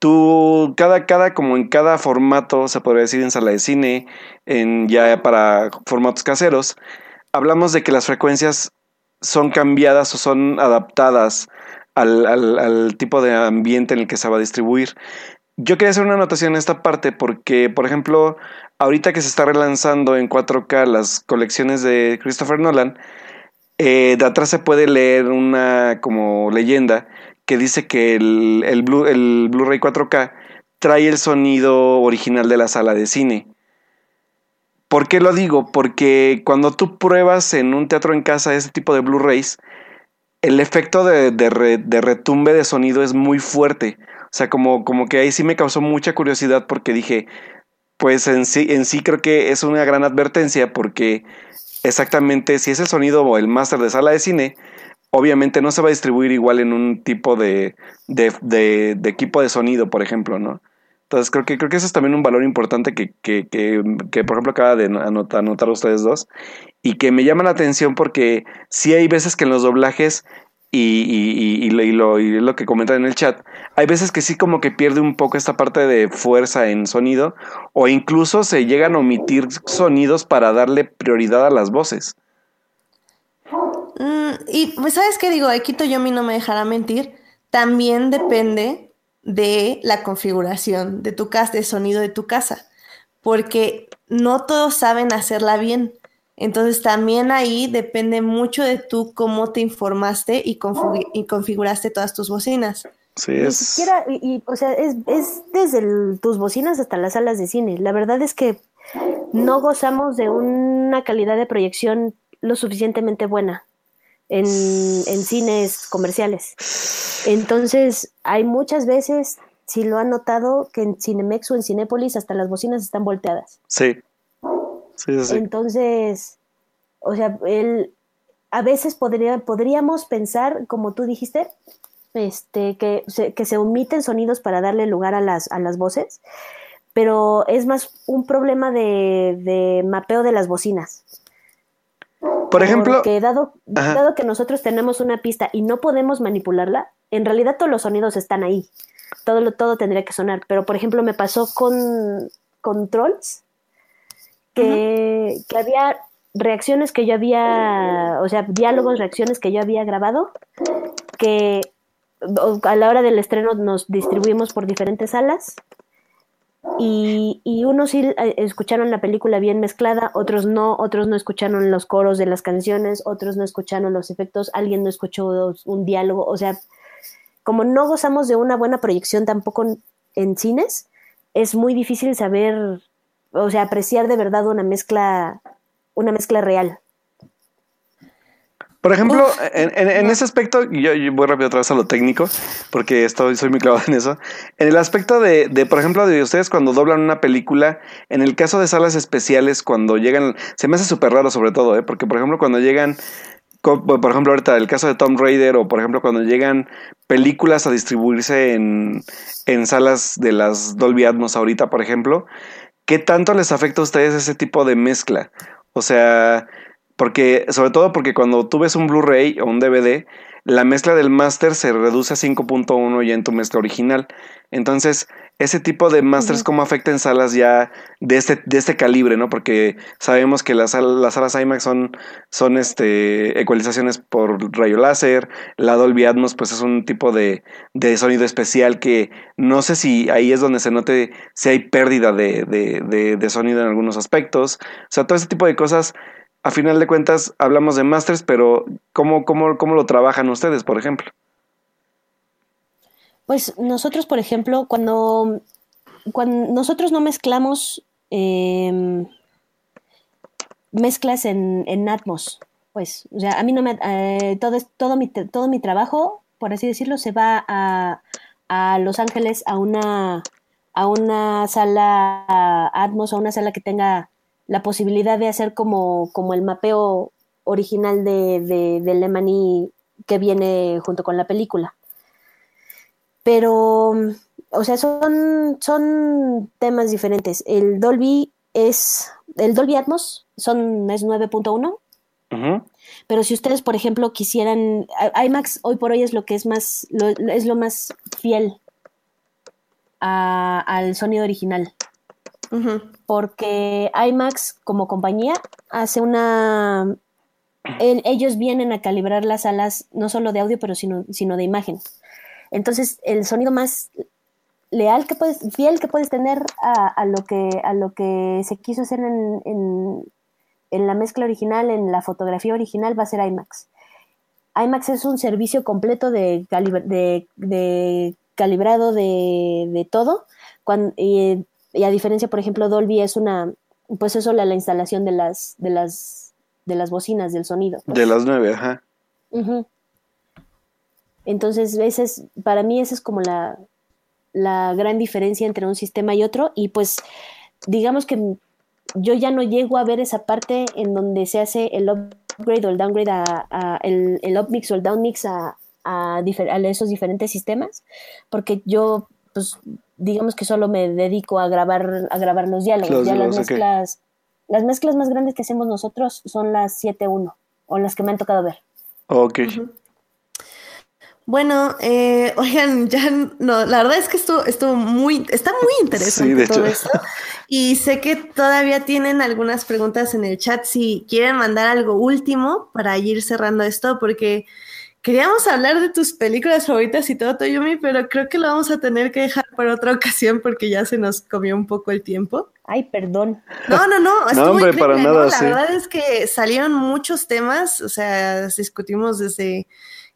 tú, cada, cada, como en cada formato, se podría decir en sala de cine, en ya para formatos caseros, hablamos de que las frecuencias son cambiadas o son adaptadas al, tipo de ambiente en el que se va a distribuir. Yo quería hacer una anotación en esta parte porque, por ejemplo, ahorita que se está relanzando en 4K las colecciones de Christopher Nolan, eh, de atrás se puede leer una como leyenda que dice que el, el, Blu- el Blu-ray 4K trae el sonido original de la sala de cine. ¿Por qué lo digo? Porque cuando tú pruebas en un teatro en casa ese tipo de Blu-rays, el efecto de, de de retumbe de sonido es muy fuerte. O sea, como, como que ahí sí me causó mucha curiosidad porque dije, pues en sí, en sí creo que es una gran advertencia porque exactamente si es el sonido o el máster de sala de cine, obviamente no se va a distribuir igual en un tipo de, de, de- equipo de sonido, por ejemplo, ¿no? Entonces creo que, creo que eso es también un valor importante que, que, que, que, por ejemplo, acaba de anotar ustedes dos y que me llama la atención porque sí hay veces que en los doblajes y, y, y, y lo, lo, que comentan en el chat, hay veces que sí como que pierde un poco esta parte de fuerza en sonido o incluso se llegan a omitir sonidos para darle prioridad a las voces. Mm, y pues, ¿sabes qué digo? Aquí Toyomi no me dejará mentir. También depende de la configuración de tu casa, de sonido de tu casa, porque no todos saben hacerla bien. Entonces también ahí depende mucho de tú cómo te informaste y, configu- y configuraste todas tus bocinas. Sí, Ni es... siquiera, y, y, o sea, es, es desde el- tus bocinas hasta las salas de cine. La verdad es que no gozamos de una calidad de proyección lo suficientemente buena en, en cines comerciales. Entonces, hay muchas veces, si lo han notado, que en Cinemex o en Cinépolis hasta las bocinas están volteadas. Sí. Sí, sí, sí. Entonces, o sea, el, a veces podría, podríamos pensar, como tú dijiste, este, que, se, que se omiten sonidos para darle lugar a las, a las voces, pero es más un problema de, de mapeo de las bocinas. Por ejemplo, Porque dado, que nosotros tenemos una pista y no podemos manipularla, en realidad todos los sonidos están ahí. Todo, todo tendría que sonar. Pero, por ejemplo, me pasó con, con Trolls, que, había reacciones que yo había, o sea, diálogos, reacciones que yo había grabado, que a la hora del estreno nos distribuimos por diferentes salas. Y, y unos sí eh, escucharon la película bien mezclada, otros no, otros no escucharon los coros de las canciones, otros no escucharon los efectos, alguien no escuchó un diálogo, o sea, como no gozamos de una buena proyección tampoco en cines, es muy difícil saber, o sea, apreciar de verdad una mezcla, una mezcla real. Por ejemplo, Uf, en, en- en no. ese aspecto, yo, yo voy rápido otra vez a lo técnico, porque estoy, soy muy clavado en eso. En el aspecto de, de, por ejemplo, de ustedes cuando doblan una película, en el caso de salas especiales, cuando llegan, se me hace súper raro sobre todo, ¿eh? porque por ejemplo, cuando llegan, por ejemplo, ahorita el caso de Tom Raider, o por ejemplo, cuando llegan películas a distribuirse en, en salas de las Dolby Atmos ahorita, por ejemplo, ¿qué tanto les afecta a ustedes ese tipo de mezcla? O sea, porque, sobre todo porque cuando tú ves un Blu-ray o un DVD, la mezcla del máster se reduce a 5.1 ya en tu mezcla original. Entonces, ese tipo de masters, ¿cómo afecta en salas ya de este, de este calibre, no? Porque sabemos que las, las salas IMAX son, son este, ecualizaciones por rayo láser, la Dolby Atmos, pues es un tipo de, de sonido especial que no sé si ahí es donde se note si hay pérdida de, de, de, de sonido en algunos aspectos. O sea, todo ese tipo de cosas a final de cuentas hablamos de masters, pero ¿cómo, cómo, cómo lo trabajan ustedes, por ejemplo? Pues nosotros, por ejemplo, cuando, nosotros no mezclamos eh, mezclas en, en, Atmos, pues, o sea, a mí no me... Eh, todo, todo, mi, todo mi trabajo, por así decirlo, se va a, a Los Ángeles a una, a una sala Atmos, a una sala que tenga la posibilidad de hacer como, como el mapeo original de, de, de que viene junto con la película. Pero, o sea, son, son temas diferentes. El Dolby es, el Dolby Atmos son, es 9.1. Uh-huh. Pero si ustedes, por ejemplo, quisieran, IMAX hoy por hoy es lo que es más, lo, es lo más fiel a, al sonido original. Porque IMAX como compañía hace una... El, ellos vienen a calibrar las salas no solo de audio, pero sino, sino de imagen. Entonces, el sonido más leal que puedes, fiel que puedes tener a, a lo, que, a lo que se quiso hacer en, en, en, la mezcla original, en la fotografía original, va a ser IMAX. IMAX es un servicio completo de, de, de calibrado de, de todo. Cuando, y y a diferencia, por ejemplo, Dolby es una, pues eso, la, la instalación de las, de las, de las bocinas, del sonido. Pues. De las nueve, ajá. Uh-huh. Entonces, ese es, para mí esa es como la, la gran diferencia entre un sistema y otro. Y pues, digamos que yo ya no llego a ver esa parte en donde se hace el upgrade o el downgrade a, a el, el upmix o el downmix a, a, a, esos diferentes sistemas, porque yo pues digamos que solo me dedico a grabar, a grabar los diálogos. Los ya las mezclas, okay. las mezclas más grandes que hacemos nosotros son las 7-1, o las que me han tocado ver. Ok. Uh -huh. Bueno, eh, oigan, ya no, la verdad es que esto estuvo muy, está muy interesante sí, todo hecho. esto. Y sé que todavía tienen algunas preguntas en el chat si quieren mandar algo último para ir cerrando esto, porque Queríamos hablar de tus películas favoritas y todo, Toyomi, pero creo que lo vamos a tener que dejar para otra ocasión porque ya se nos comió un poco el tiempo. Ay, perdón. No, no, no. no, hombre, para ¿no? nada. La sí. verdad es que salieron muchos temas, o sea, discutimos desde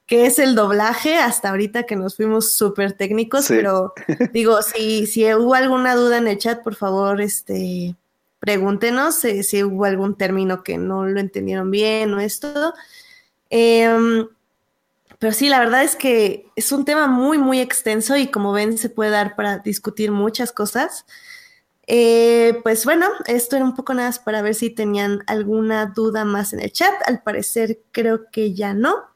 qué es el doblaje hasta ahorita que nos fuimos súper técnicos, Sí. pero digo, si, si hubo alguna duda en el chat, por favor, este, pregúntenos eh, si hubo algún término que no lo entendieron bien o esto. Eh, pero sí, la verdad es que es un tema muy, muy extenso y como ven se puede dar para discutir muchas cosas. Eh, pues bueno, esto era un poco nada más para ver si tenían alguna duda más en el chat. Al parecer creo que ya no.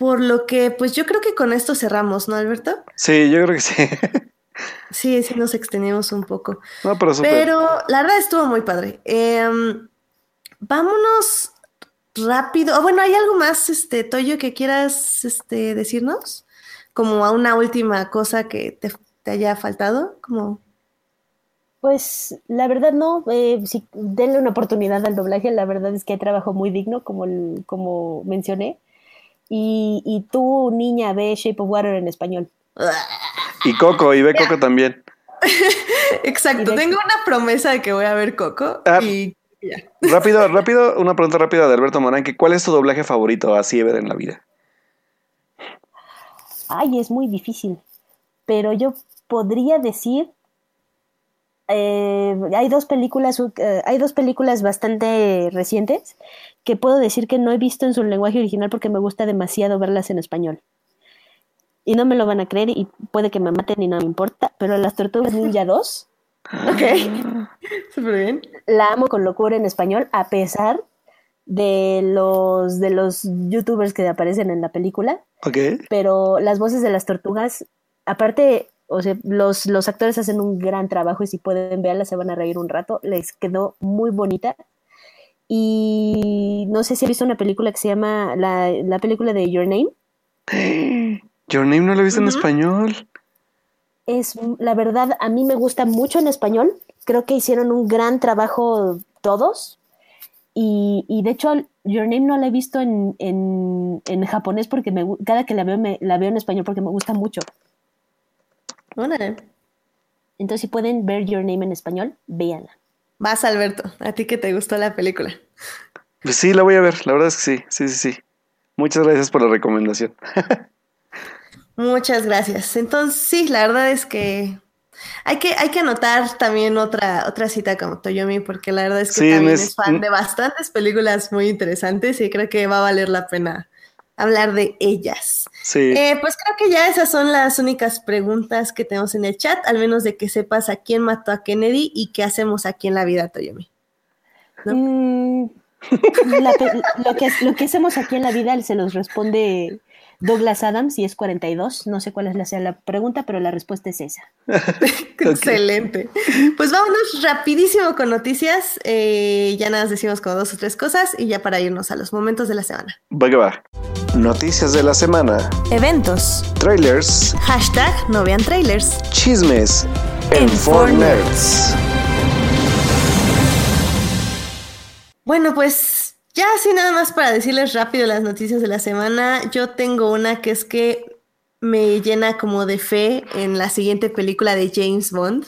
Por lo que, pues yo creo que con esto cerramos, ¿no, Alberto? Sí, yo creo que sí. Sí, sí nos extendimos un poco. No, pero, super. pero la verdad estuvo muy padre. Eh, vámonos rápido. Oh, bueno, ¿hay algo más, este, Toyo, que quieras este, decirnos? Como a una última cosa que te, te haya faltado, como... Pues la verdad no, eh, sí, denle una oportunidad al doblaje, la verdad es que hay trabajo muy digno, como, el, como mencioné. Y, y tú, niña, ve Shape of Water en español. Y Coco, y ve Coco también. Exacto, tengo una promesa de que voy a ver Coco Ah, y ya. Rápido, rápido, una pregunta rápida de Alberto Moranque. ¿Cuál es tu doblaje favorito así ver en la vida? Ay, es muy difícil, pero yo podría decir eh, hay dos películas eh, hay dos películas bastante recientes que puedo decir que no he visto en su lenguaje original porque me gusta demasiado verlas en español y no me lo van a creer y puede que me maten y no me importa pero las tortugas ninja 2 ok súper bien la amo con locura en español a pesar de los de los youtubers que aparecen en la película Ok. pero las voces de las tortugas aparte o sea, los, los actores hacen un gran trabajo y si pueden verla se van a reír un rato. Les quedó muy bonita. Y no sé si ha visto una película que se llama la, la película de Your Name. Your Name no lo he visto en español. Es, la verdad, a mí me gusta mucho en español. Creo que hicieron un gran trabajo todos. Y, y de hecho, Your Name no la he visto en, en, en japonés porque me, cada que la veo, me, la veo en español porque me gusta mucho. Órale. Entonces, si pueden ver Your Name en español, véanla. Vas, Alberto, a ti que te gustó la película. Pues sí, la voy a ver, la verdad es que sí, sí, sí, sí. Muchas gracias por la recomendación. Muchas gracias. Entonces, sí, la verdad es que hay que, hay que anotar también otra, otra cita como Toyomi, porque la verdad es que Sí, también es- es fan de bastantes películas muy interesantes y creo que va a valer la pena hablar de ellas. Sí. Eh, pues creo que ya esas son las únicas preguntas que tenemos en el chat, al menos de que sepas a quién mató a Kennedy y qué hacemos aquí en la vida, Toyomi. ¿No? Mm, lo, que, lo que hacemos aquí en la vida se los responde Douglas Adams y es 42. No sé cuál es la, sea la pregunta, pero la respuesta es esa. Excelente. Pues vámonos rapidísimo con noticias. Eh, ya nada más decimos como dos o tres cosas y ya para irnos a los momentos de la semana. Va que va. Noticias de la semana. Eventos. Trailers. Hashtag no vean trailers. Chismes. En En For 4 Nerds. Bueno, pues ya así nada más para decirles rápido las noticias de la semana. Yo tengo una que es que me llena como de fe en la siguiente película de James Bond,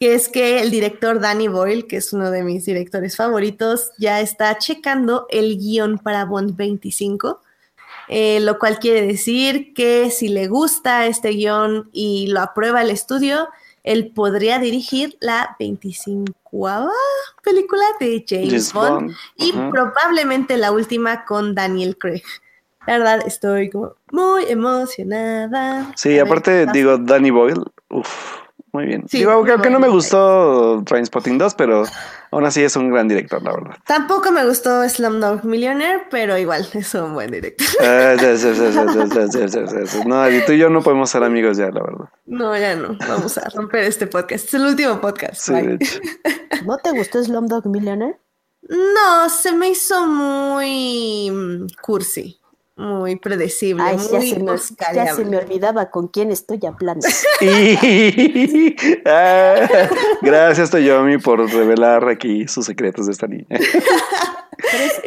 que es que el director Danny Boyle, que es uno de mis directores favoritos, ya está checando el guion para Bond 25. eh, lo cual quiere decir que si le gusta este guion y lo aprueba el estudio, él podría dirigir la 25 película de James, James Bond, Bond, y probablemente la última con Daniel Craig. La verdad, estoy como muy emocionada. Sí, aparte, digo, Danny Boyle. Uf, muy bien. Sí, Digo, creo que no me gustó Trainspotting 2, pero aún así es un gran director, la verdad. Tampoco me gustó Slumdog Millionaire, pero igual es un buen director. no, y tú y yo no podemos ser amigos ya, la verdad. No, ya no. Vamos a romper este podcast. Es el último podcast. Sí, ¿No te gustó Slumdog Millionaire? No, se me hizo muy mm, cursi muy predecible, Ay, ya muy se, me, ya se me olvidaba con quién estoy hablando. Y- Ah, gracias, Toyomi, por revelar aquí sus secretos de esta niña. Pero es,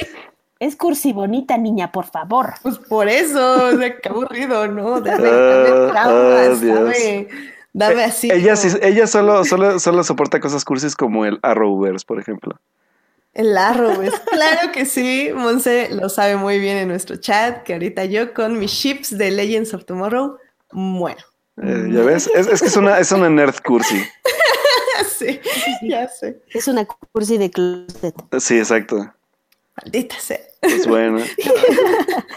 es cursi bonita, niña, por favor. Pues por eso, o sea, qué aburrido, ¿no? Dame, Ah, dame traumas, ah, Dios. dame, dame así. ella, como sí- ella solo, solo, solo soporta cosas cursis como el Arrowverse, por ejemplo. El Arrowverse. Claro que sí, Monse lo sabe muy bien en nuestro chat, que ahorita yo con mis ships de Legends of Tomorrow muero. Eh, ¿Ya ves? Es, es que es una, es una nerd cursi. sí, ya sé. Es una cursi de closet. Sí, exacto. Maldita sea. Pues bueno.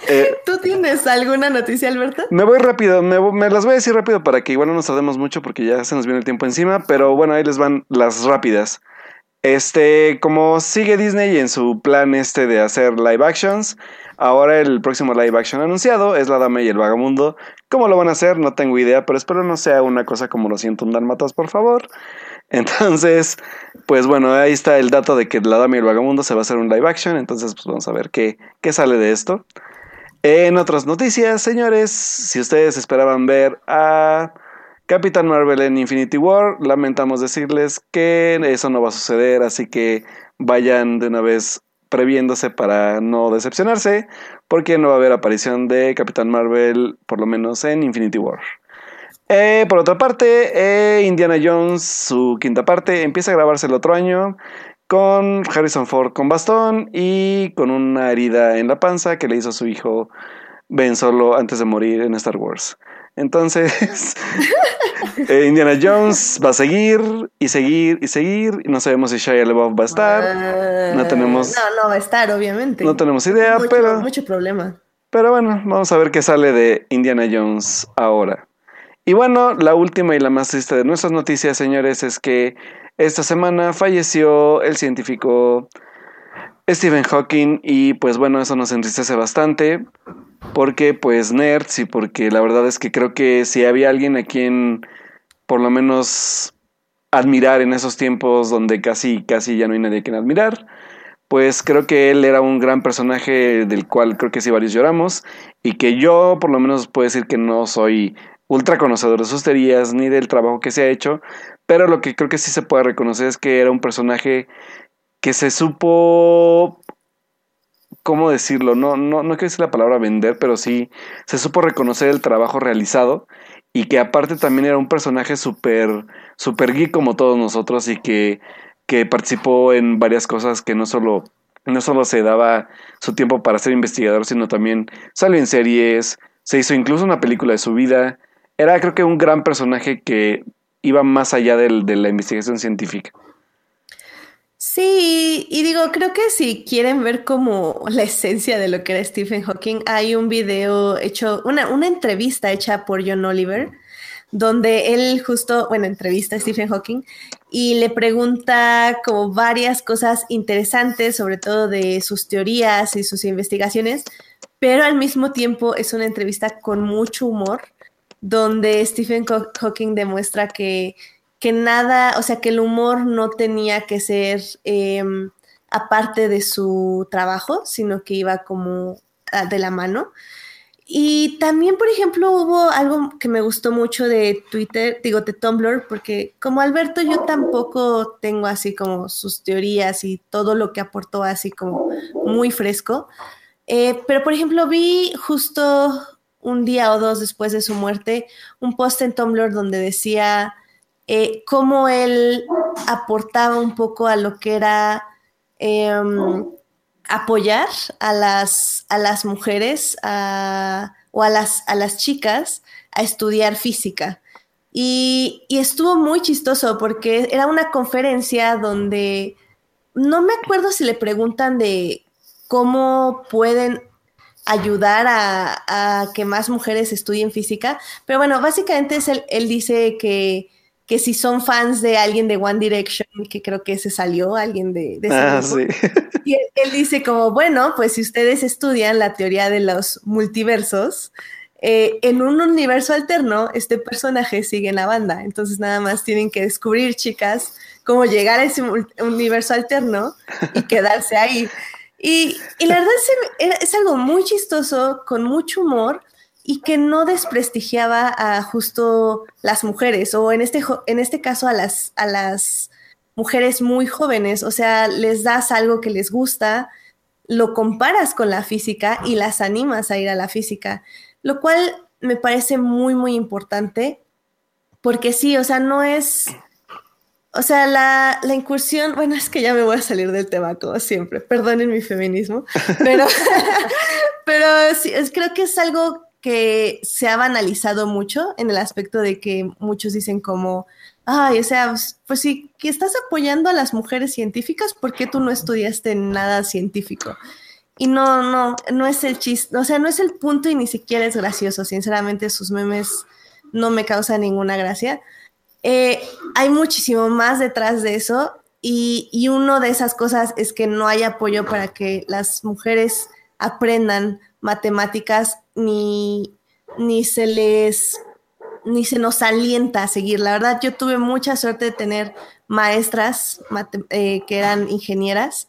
Eh, ¿Tú tienes alguna noticia, Alberto? Me voy rápido, me, me las voy a decir rápido para que igual no nos tardemos mucho porque ya se nos viene el tiempo encima, pero bueno, ahí les van las rápidas. Este, como sigue Disney en su plan este de hacer live actions, ahora el próximo live action anunciado es La Dama y el Vagamundo. ¿Cómo lo van a hacer? No tengo idea, pero espero no sea una cosa como lo siento un dálmatas, por favor. Entonces, pues bueno, ahí está el dato de que La Dama y el Vagamundo se va a hacer un live action, entonces pues vamos a ver qué, qué sale de esto. En otras noticias, señores, si ustedes esperaban ver a Capitán Marvel en Infinity War, lamentamos decirles que eso no va a suceder, así que vayan de una vez previéndose para no decepcionarse, porque no va a haber aparición de Capitán Marvel, por lo menos en Infinity War. Eh, por otra parte, eh, Indiana Jones, su quinta parte, empieza a grabarse el otro año con Harrison Ford con bastón y con una herida en la panza que le hizo su hijo Ben Solo antes de morir en Star Wars. Entonces, eh, Indiana Jones va a seguir y seguir y seguir. Y no sabemos si Shia LaBeouf va a estar. no tenemos- No, no va a estar, obviamente. No tenemos idea, mucho, pero... Mucho problema. Pero bueno, vamos a ver qué sale de Indiana Jones ahora. Y bueno, la última y la más triste de nuestras noticias, señores, es que esta semana falleció el científico Stephen Hawking y pues bueno, eso nos entristece bastante porque pues nerds y porque la verdad es que creo que si había alguien a quien por lo menos admirar en esos tiempos donde casi casi ya no hay nadie a quien admirar, pues creo que él era un gran personaje del cual creo que sí varios lloramos y que yo por lo menos puedo decir que no soy ultra conocedor de sus teorías ni del trabajo que se ha hecho, pero lo que creo que sí se puede reconocer es que era un personaje que se supo ¿cómo decirlo? No, no, no quiero decir la palabra vender, pero sí se supo reconocer el trabajo realizado y que aparte también era un personaje súper, súper geek como todos nosotros y que, que participó en varias cosas que no solo, no solo se daba su tiempo para ser investigador, sino también salió en series, se hizo incluso una película de su vida. Era creo que un gran personaje que iba más allá del, de la investigación científica. Sí, y digo, creo que si quieren ver como la esencia de lo que era Stephen Hawking, hay un video hecho, una, una entrevista hecha por John Oliver, donde él justo, bueno, entrevista a Stephen Hawking y le pregunta como varias cosas interesantes, sobre todo de sus teorías y sus investigaciones, pero al mismo tiempo es una entrevista con mucho humor, donde Stephen Hawking demuestra que que nada, o sea, que el humor no tenía que ser em, aparte de su trabajo, sino que iba como ah, de la mano. Y también, por ejemplo, hubo algo que me gustó mucho de Twitter, digo, de Tumblr, porque como Alberto yo tampoco tengo así como sus teorías y todo lo que aportó así como muy fresco. Eh, pero, por ejemplo, vi justo un día o dos después de su muerte un post en Tumblr donde decía eh, cómo él aportaba un poco a lo que era em, apoyar a las, a las mujeres o a las, a las chicas a estudiar física. Y, estuvo muy chistoso porque era una conferencia donde no me acuerdo si le preguntan de cómo pueden ayudar a, que más mujeres estudien física, pero bueno, básicamente es él dice que que si son fans de alguien de One Direction, que creo que se salió, alguien de, de ah, sí. Y él, dice como, bueno, pues si ustedes estudian la teoría de los multiversos, eh, en un universo alterno, este personaje sigue en la banda. Entonces nada más tienen que descubrir, chicas, cómo llegar a ese universo alterno y quedarse ahí. Y, y la verdad es, es algo muy chistoso, con mucho humor, y que no desprestigiaba a justo las mujeres o en este, en este caso a las, a las mujeres muy jóvenes, o sea, les das algo que les gusta, lo comparas con la física y las animas a ir a la física, lo cual me parece muy, muy importante, porque sí, o sea, no es, o sea, la, la incursión, bueno, es que ya me voy a salir del tema como siempre, perdonen mi feminismo, pero, pero sí, creo que es algo que se ha banalizado mucho en el aspecto de que muchos dicen como, ay, o sea, pues sí, que estás apoyando a las mujeres científicas, ¿por qué tú no estudiaste nada científico? Y no, no, no es el chiste, o sea, no es el punto y ni siquiera es gracioso, sinceramente sus memes no me causan ninguna gracia. Eh, hay muchísimo más detrás de eso y, y una de esas cosas es que no hay apoyo para que las mujeres aprendan matemáticas ni, ni se les ni se nos alienta a seguir. La verdad, yo tuve mucha suerte de tener maestras eh, que eran ingenieras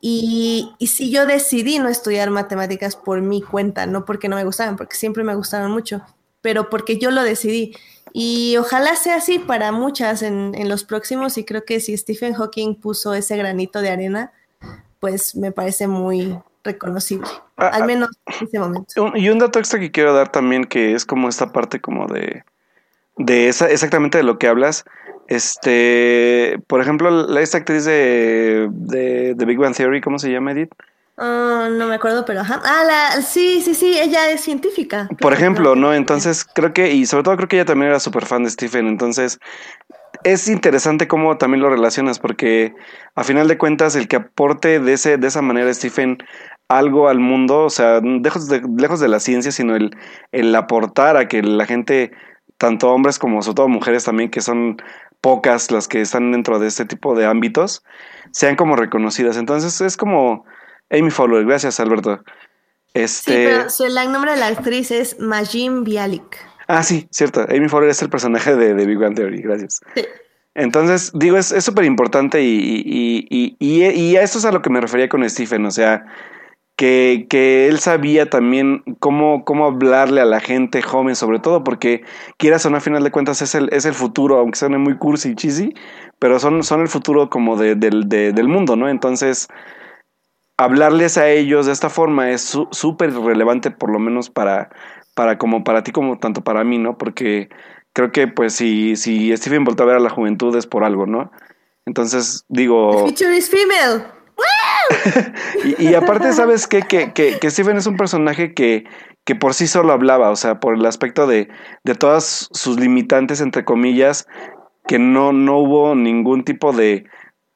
y, y sí yo decidí no estudiar matemáticas por mi cuenta, no porque no me gustaban, porque siempre me gustaron mucho, pero porque yo lo decidí. Y ojalá sea así para muchas en, en los próximos y creo que si Stephen Hawking puso ese granito de arena, pues me parece muy, reconocible, ah, al ah, menos en ese momento. y un dato extra que quiero dar también, que es como esta parte como de, de esa, exactamente de lo que hablas. Este, por ejemplo, la, esta actriz de, de, Big Bang Theory, ¿cómo se llama, Edith? Ah, no me acuerdo, pero ajá. Ah, la, sí, sí, sí, ella es científica. Por ejemplo, ¿no? Entonces, creo que, y sobre todo creo que ella también era súper fan de Stephen, entonces es interesante cómo también lo relacionas, porque a final de cuentas el que aporte de, ese, de esa manera Stephen algo al mundo, o sea, lejos de, lejos de la ciencia, sino el, el aportar a que la gente, tanto hombres como sobre todo mujeres también, que son pocas las que están dentro de este tipo de ámbitos, sean como reconocidas. Entonces es como Amy Fowler, gracias Alberto. Este... Sí, pero el nombre de la actriz es Majin Bialik. Ah, sí, cierto. Amy Fowler es el personaje de, de Big Bang Theory, gracias. Sí. Entonces, digo, es súper importante y, y, y, y, a eso es a lo que me refería con Stephen, o sea, que, que él sabía también cómo, cómo hablarle a la gente joven, sobre todo porque, quieras o no, a final de cuentas es el, es el futuro, aunque suene muy cursi y cheesy, pero son, son el futuro como de, del mundo, ¿no? Entonces, hablarles a ellos de esta forma es súper relevante, por lo menos para, para como para ti como tanto para mí, ¿no? Porque creo que pues si, si Stephen volvió a ver a la juventud es por algo, ¿no? Entonces digo... The is female. y, aparte, ¿sabes qué? Que, que, que, Stephen es un personaje que, que por sí solo hablaba, o sea, por el aspecto de, de todas sus limitantes, entre comillas, que no, no hubo ningún tipo de...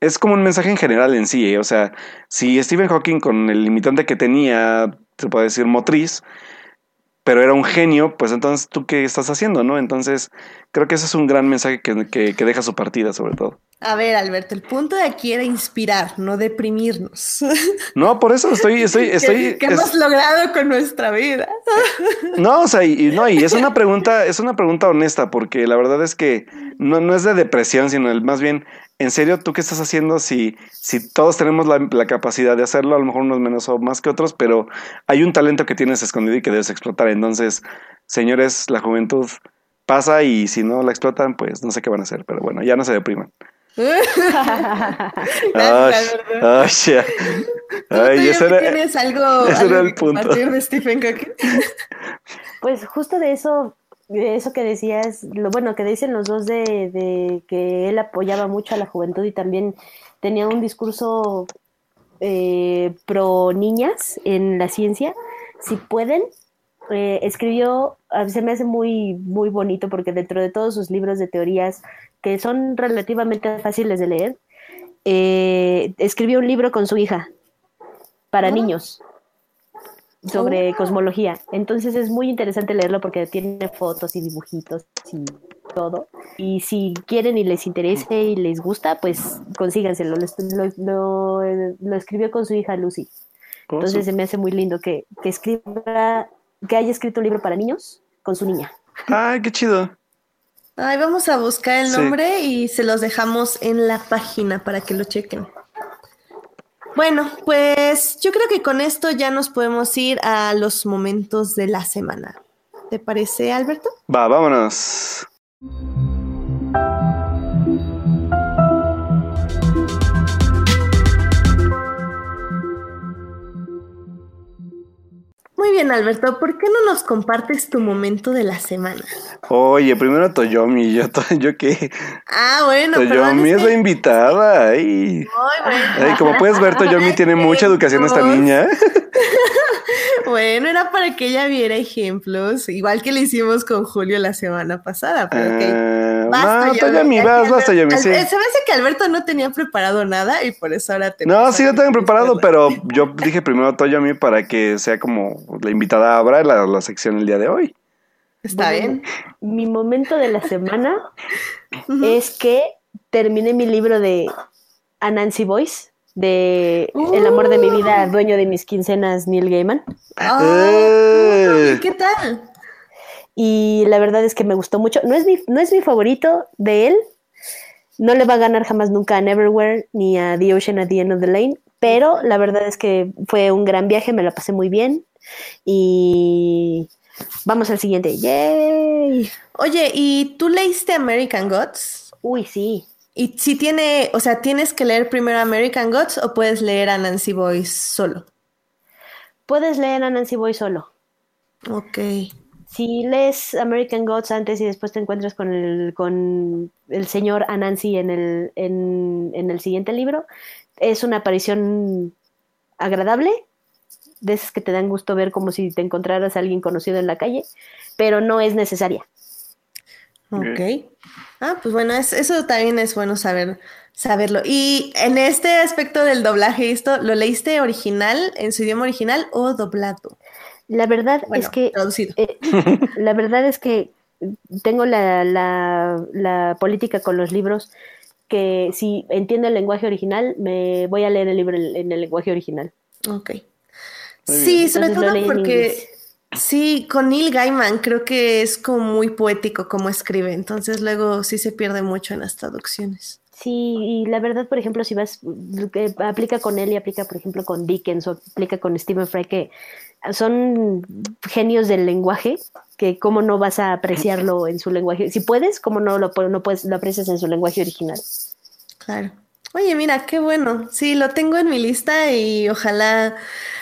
Es como un mensaje en general en sí, ¿eh? o sea, si Stephen Hawking con el limitante que tenía, se puede decir motriz, pero era un genio, pues entonces tú qué estás haciendo, ¿no? Entonces creo que ese es un gran mensaje que, que, deja su partida sobre todo. A ver, Alberto, el punto de aquí era inspirar, no deprimirnos. No, por eso estoy, estoy, estoy. ¿Qué, hemos logrado con nuestra vida? No, o sea, y, no, y es una pregunta, es una pregunta honesta, porque la verdad es que no, no es de depresión, sino el, más bien en serio, ¿tú qué estás haciendo si, si todos tenemos la, capacidad de hacerlo? A lo mejor unos menos o más que otros, pero hay un talento que tienes escondido y que debes explotar. Entonces, señores, la juventud pasa y si no la explotan, pues no sé qué van a hacer, pero bueno, ya no se depriman. ay, ay, ay, ¿Tienes algo, ese era el punto. de Stephen Hawking? pues justo de eso eso que decías, lo bueno que dicen los dos de, de, que él apoyaba mucho a la juventud y también tenía un discurso eh, pro niñas en la ciencia, si pueden, eh, escribió, se me hace muy, muy bonito porque dentro de todos sus libros de teorías que son relativamente fáciles de leer, eh, escribió un libro con su hija para niños sobre oh. cosmología. Entonces es muy interesante leerlo porque tiene fotos y dibujitos y todo. Y si quieren y les interesa y les gusta, pues consíganselo. Lo, lo, escribió con su hija Lucy. Entonces se me hace muy lindo que, que escriba, que haya escrito un libro para niños con su niña. Ay, qué chido. Ay, vamos a buscar el nombre y se los dejamos en la página para que lo chequen. Bueno, pues yo creo que con esto ya nos podemos ir a los momentos de la semana. ¿Te parece, Alberto? Va, vámonos. Muy bien, Alberto, ¿por qué no nos compartes tu momento de la semana? Oye, primero Toyomi, yo, yo qué. Ah, bueno. Toyomi es, la invitada. Ay. bueno. como puedes ver, Toyomi tiene mucha educación esta niña. bueno, era para que ella viera ejemplos, igual que le hicimos con Julio la semana pasada, pero ok. Ah, basta, no, vas, basta, sí. Se me hace que Alberto no tenía preparado nada y por eso ahora te... No, sí, yo tengo preparado, pero yo dije primero Toyomi para que sea como la invitada a abrir la, la sección el día de hoy. Está bien. Mi momento de la semana es que terminé mi libro de Anansi Boyce, de El amor de mi vida, uh. dueño de mis quincenas, Neil Gaiman. Oh, ¿Qué tal? Y la verdad es que me gustó mucho. No es mi, no es mi favorito de él. No le va a ganar jamás nunca a Neverwhere ni a The Ocean at the End of the Lane. Pero la verdad es que fue un gran viaje, me la pasé muy bien. Y vamos al siguiente. ¡Yay! Oye, ¿y tú leíste American Gods? Uy, sí. ¿Y si tiene, o sea, tienes que leer primero American Gods o puedes leer a Nancy Boyce solo? Puedes leer a Nancy Boyce solo. Ok. Si lees American Gods antes y después te encuentras con el, con el señor Anansi en el, en, en el siguiente libro, es una aparición agradable, de esas que te dan gusto ver como si te encontraras a alguien conocido en la calle, pero no es necesaria. Ok. Ah, pues bueno, eso también es bueno saber, saberlo. Y en este aspecto del doblaje, esto, ¿lo leíste original, en su idioma original o doblado? La verdad es que. Traducido. Eh, la verdad es que tengo la, la, la política con los libros que si entiendo el lenguaje original, me voy a leer el libro en el lenguaje original. Ok. Sí, sobre todo porque Sí, con Neil Gaiman creo que es como muy poético como escribe, entonces luego sí se pierde mucho en las traducciones. Sí, y la verdad, por ejemplo, si vas, que aplica con él y aplica, por ejemplo, con Dickens o aplica con Stephen Fry, que son genios del lenguaje, que cómo no vas a apreciarlo en su lenguaje. Si puedes, cómo no lo, no puedes, lo aprecias en su lenguaje original. Claro. Oye, mira, qué bueno. Sí, lo tengo en mi lista y ojalá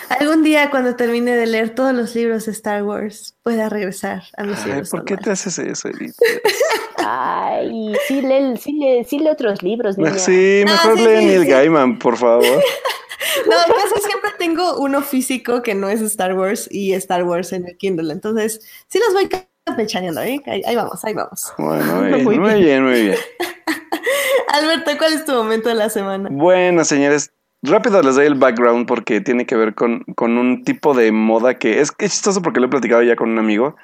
algún día cuando termine de leer todos los libros de Star Wars pueda regresar a mis Ay, libros. ¿Por qué te haces eso, Edith? Ay, sí lee, sí lee, sí lee otros libros, niña. Sí, No, mejor sí, lee sí, Neil sí. Gaiman, por favor. No, casi siempre tengo uno físico que no es Star Wars y Star Wars en el Kindle. Entonces, sí los voy campechaneando, ¿eh? Ahí, ahí vamos, ahí vamos. Bueno, muy bien, Muy muy bien, muy bien. Alberto, ¿cuál es tu momento de la semana? Bueno, señores, rápido les doy el background porque tiene que ver con, con un tipo de moda que es, es chistoso porque lo he platicado ya con un amigo.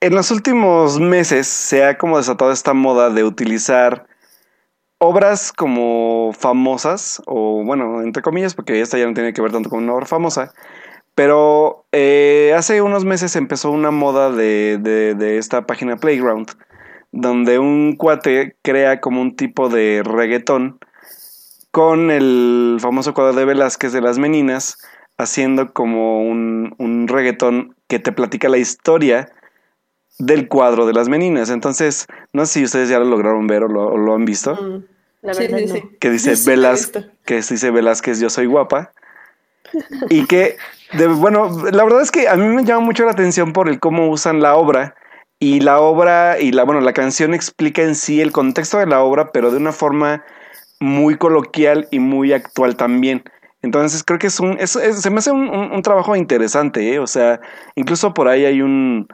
En los últimos meses se ha como desatado esta moda de utilizar obras como famosas, o bueno, entre comillas, porque esta ya no tiene que ver tanto con una obra famosa, pero eh, hace unos meses empezó una moda de, de- de esta página Playground, donde un cuate crea como un tipo de reggaetón con el famoso cuadro de Velázquez de las Meninas, haciendo como un, un reggaetón que te platica la historia del cuadro de las Meninas. Entonces, no sé si ustedes ya lo lograron ver o lo, o lo han visto, Mm, La sí, verdad sí, no. sí. que dice Velázquez, que dice Velázquez, yo soy guapa. Y que, de- bueno, la verdad es que a mí me llama mucho la atención por el cómo usan la obra. Y la obra y la, bueno, la canción explica en sí el contexto de la obra, pero de una forma muy coloquial y muy actual también. Entonces creo que es un, es- se me hace un, trabajo interesante, ¿eh? O sea, incluso por ahí hay un,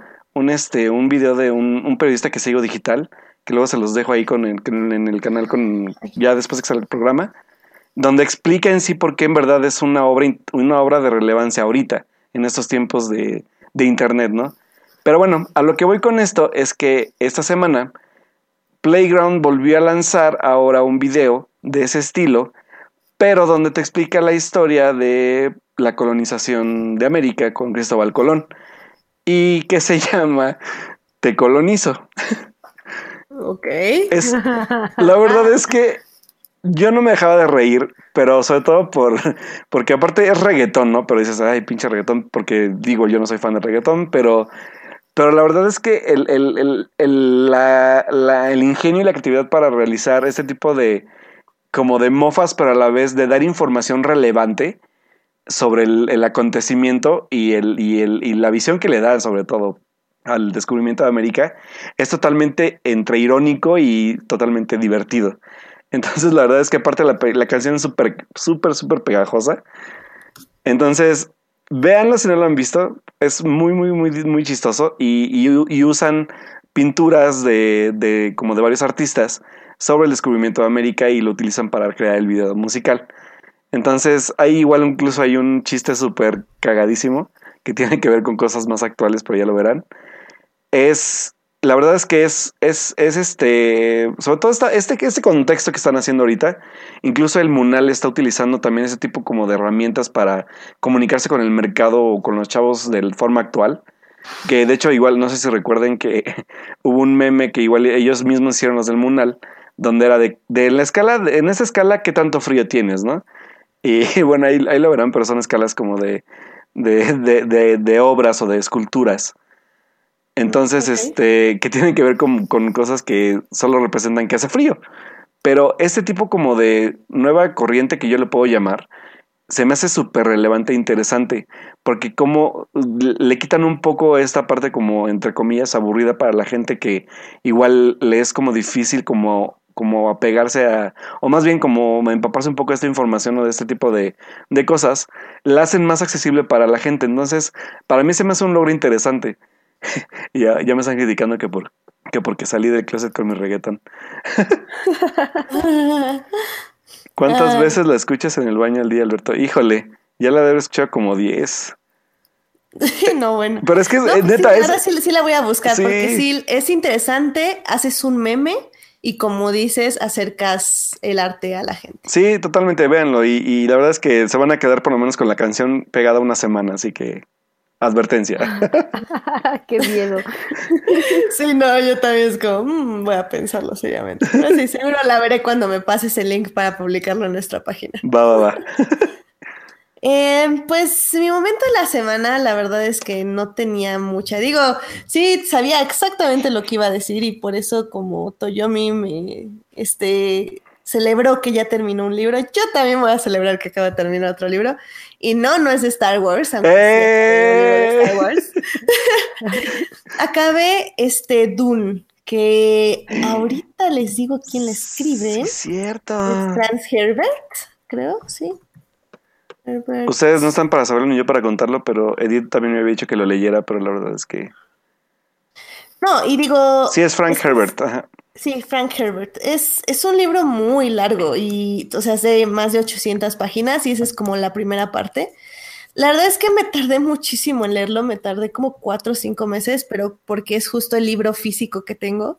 este, un video de un, un periodista que sigo digital, que luego se los dejo ahí con el, en el canal con, ya después de que sale el programa, donde explica en sí por qué en verdad es una obra, una obra de relevancia ahorita, en estos tiempos de, de internet, ¿no? Pero bueno, a lo que voy con esto es que esta semana Playground volvió a lanzar ahora un video de ese estilo, pero donde te explica la historia de la colonización de América con Cristóbal Colón y que se llama Te colonizo. Ok. Es, la verdad es que yo no me dejaba de reír, pero sobre todo por porque aparte es reggaetón, ¿no? Pero dices, ay, pinche reggaetón, porque digo, yo no soy fan de reggaetón, pero, pero la verdad es que el, el, el, el, la- ingenio y la creatividad para realizar este tipo de como de mofas, pero a la vez de dar información relevante sobre el, el acontecimiento y, el, y, el, y la visión que le dan, sobre todo, al descubrimiento de América, es totalmente entre irónico y totalmente divertido. Entonces, la verdad es que aparte la, la canción es súper, súper, súper pegajosa. Entonces, véanlo si no lo han visto. Es muy, muy, muy, muy chistoso. Y, y- y usan pinturas de, de como de varios artistas sobre el descubrimiento de América y lo utilizan para crear el video musical. Entonces, ahí igual incluso hay un chiste súper cagadísimo que tiene que ver con cosas más actuales, pero ya lo verán. Es, la verdad es que es, es, es este, sobre todo este, este contexto que están haciendo ahorita, incluso el Munal está utilizando también ese tipo como de herramientas para comunicarse con el mercado o con los chavos de forma actual. Que de hecho igual, no sé si recuerden que hubo un meme que igual ellos mismos hicieron los del Munal, donde era de, de la escala, en esa escala, ¿qué tanto frío tienes, no? Y bueno, ahí, ahí lo verán, pero son escalas como de, de, de, de obras o de esculturas. Entonces, este, que tienen que ver con, con cosas que solo representan que hace frío. Pero este tipo como de nueva corriente que yo le puedo llamar, se me hace súper relevante e interesante, porque como le quitan un poco esta parte como, entre comillas, aburrida para la gente que igual le es como difícil como, como apegarse a, o más bien como empaparse un poco de esta información o de este tipo de, de cosas, la hacen más accesible para la gente. Entonces, para mí se me hace un logro interesante. Ya, ya me están criticando que por que porque salí del closet con mi reggaetón. ¿Cuántas Ah. veces la escuchas en el baño al día, Alberto? Híjole, ya la debo escuchar como 10. no, bueno. Pero es que, No, eh, pues neta, sí, es... ahora sí, sí la voy a buscar Sí. porque sí, es interesante, haces un meme y como dices, acercas el arte a la gente. Sí, totalmente, véanlo. Y, y la verdad es que se van a quedar por lo menos con la canción pegada una semana, así que Advertencia. Qué miedo. Sí, no, yo también es como, mm, voy a pensarlo seriamente. Pero sí, seguro la veré cuando me pases el link para publicarlo en nuestra página. Va, va, va. Eh, pues mi momento de la semana, la verdad es que no tenía mucha. Digo, sí, sabía exactamente lo que iba a decir y por eso como Toyomi me este, celebró que ya terminó un libro, yo también voy a celebrar que acaba de terminar otro libro. Y no, no es de Star Wars, aunque ¡Eh! es de Star Wars. Acabé este Dune, que ahorita les digo quién le escribe. Es cierto. Franz Herbert, creo, sí. Herbert. Ustedes no están para saberlo ni yo para contarlo, pero Edith también me había dicho que lo leyera, pero la verdad es que... No, y digo... Sí, es Frank es- Herbert. Ajá. Sí, Frank Herbert. Es, es un libro muy largo y, o sea, es más de 800 páginas y esa es como la primera parte. La verdad es que me tardé muchísimo en leerlo, me tardé como cuatro o cinco meses, pero porque es justo el libro físico que tengo.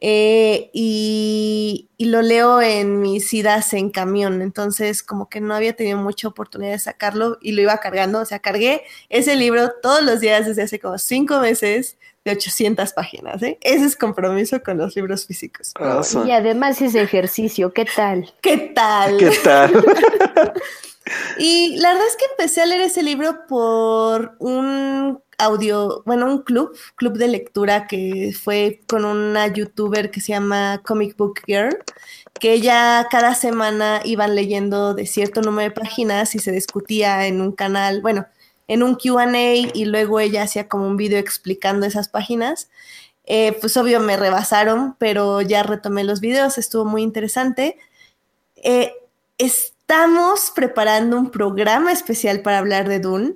Eh, y, y lo leo en mis idas en camión, entonces como que no había tenido mucha oportunidad de sacarlo y lo iba cargando, o sea, cargué ese libro todos los días desde hace como cinco meses de 800 páginas, ¿eh? Ese es compromiso con los libros físicos. Awesome. Y además ese ejercicio, ¿qué tal? ¿Qué tal? ¿Qué tal? Y la verdad es que empecé a leer ese libro por un audio, bueno, un club, club de lectura que fue con una youtuber que se llama Comic Book Girl, que ella cada semana iban leyendo de cierto número de páginas y se discutía en un canal, bueno, en un QA y luego ella hacía como un video explicando esas páginas. Eh, pues obvio me rebasaron, pero ya retomé los videos, estuvo muy interesante. Eh, estamos preparando un programa especial para hablar de Dune.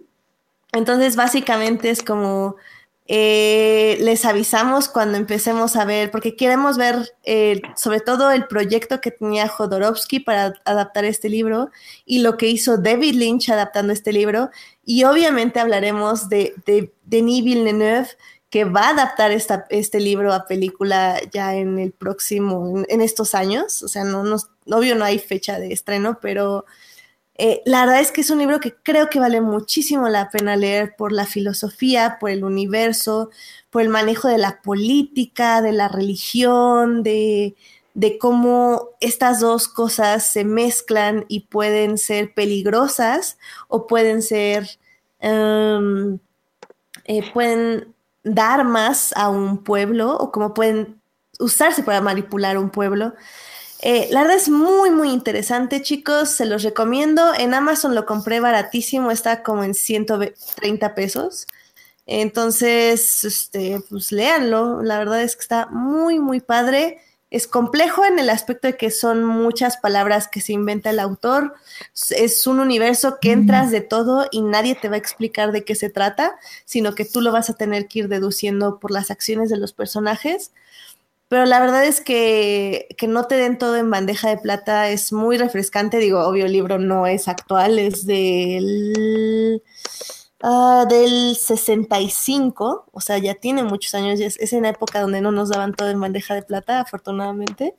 Entonces, básicamente es como eh, les avisamos cuando empecemos a ver, porque queremos ver eh, sobre todo el proyecto que tenía Jodorowsky para adaptar este libro y lo que hizo David Lynch adaptando este libro. Y obviamente hablaremos de, de Denis Villeneuve, que va a adaptar esta, este libro a película ya en el próximo, en, en estos años. O sea, no, no, obvio no hay fecha de estreno, pero eh, la verdad es que es un libro que creo que vale muchísimo la pena leer por la filosofía, por el universo, por el manejo de la política, de la religión, de, cómo estas dos cosas se mezclan y pueden ser peligrosas o pueden ser, um, eh, pueden dar más a un pueblo o cómo pueden usarse para manipular un pueblo. Eh, la verdad es muy, muy interesante, chicos. Se los recomiendo. En Amazon lo compré baratísimo, está como en 130 pesos. Entonces, este, pues léanlo. La verdad es que está muy, muy padre. Es complejo en el aspecto de que son muchas palabras que se inventa el autor. Es un universo que entras de todo y nadie te va a explicar de qué se trata, sino que tú lo vas a tener que ir deduciendo por las acciones de los personajes. Pero la verdad es que, que, no te den todo en bandeja de plata es muy refrescante. Digo, obvio, el libro no es actual, es del, uh, del 65, o sea, ya tiene muchos años, es, es en la época donde no nos daban todo en bandeja de plata, afortunadamente.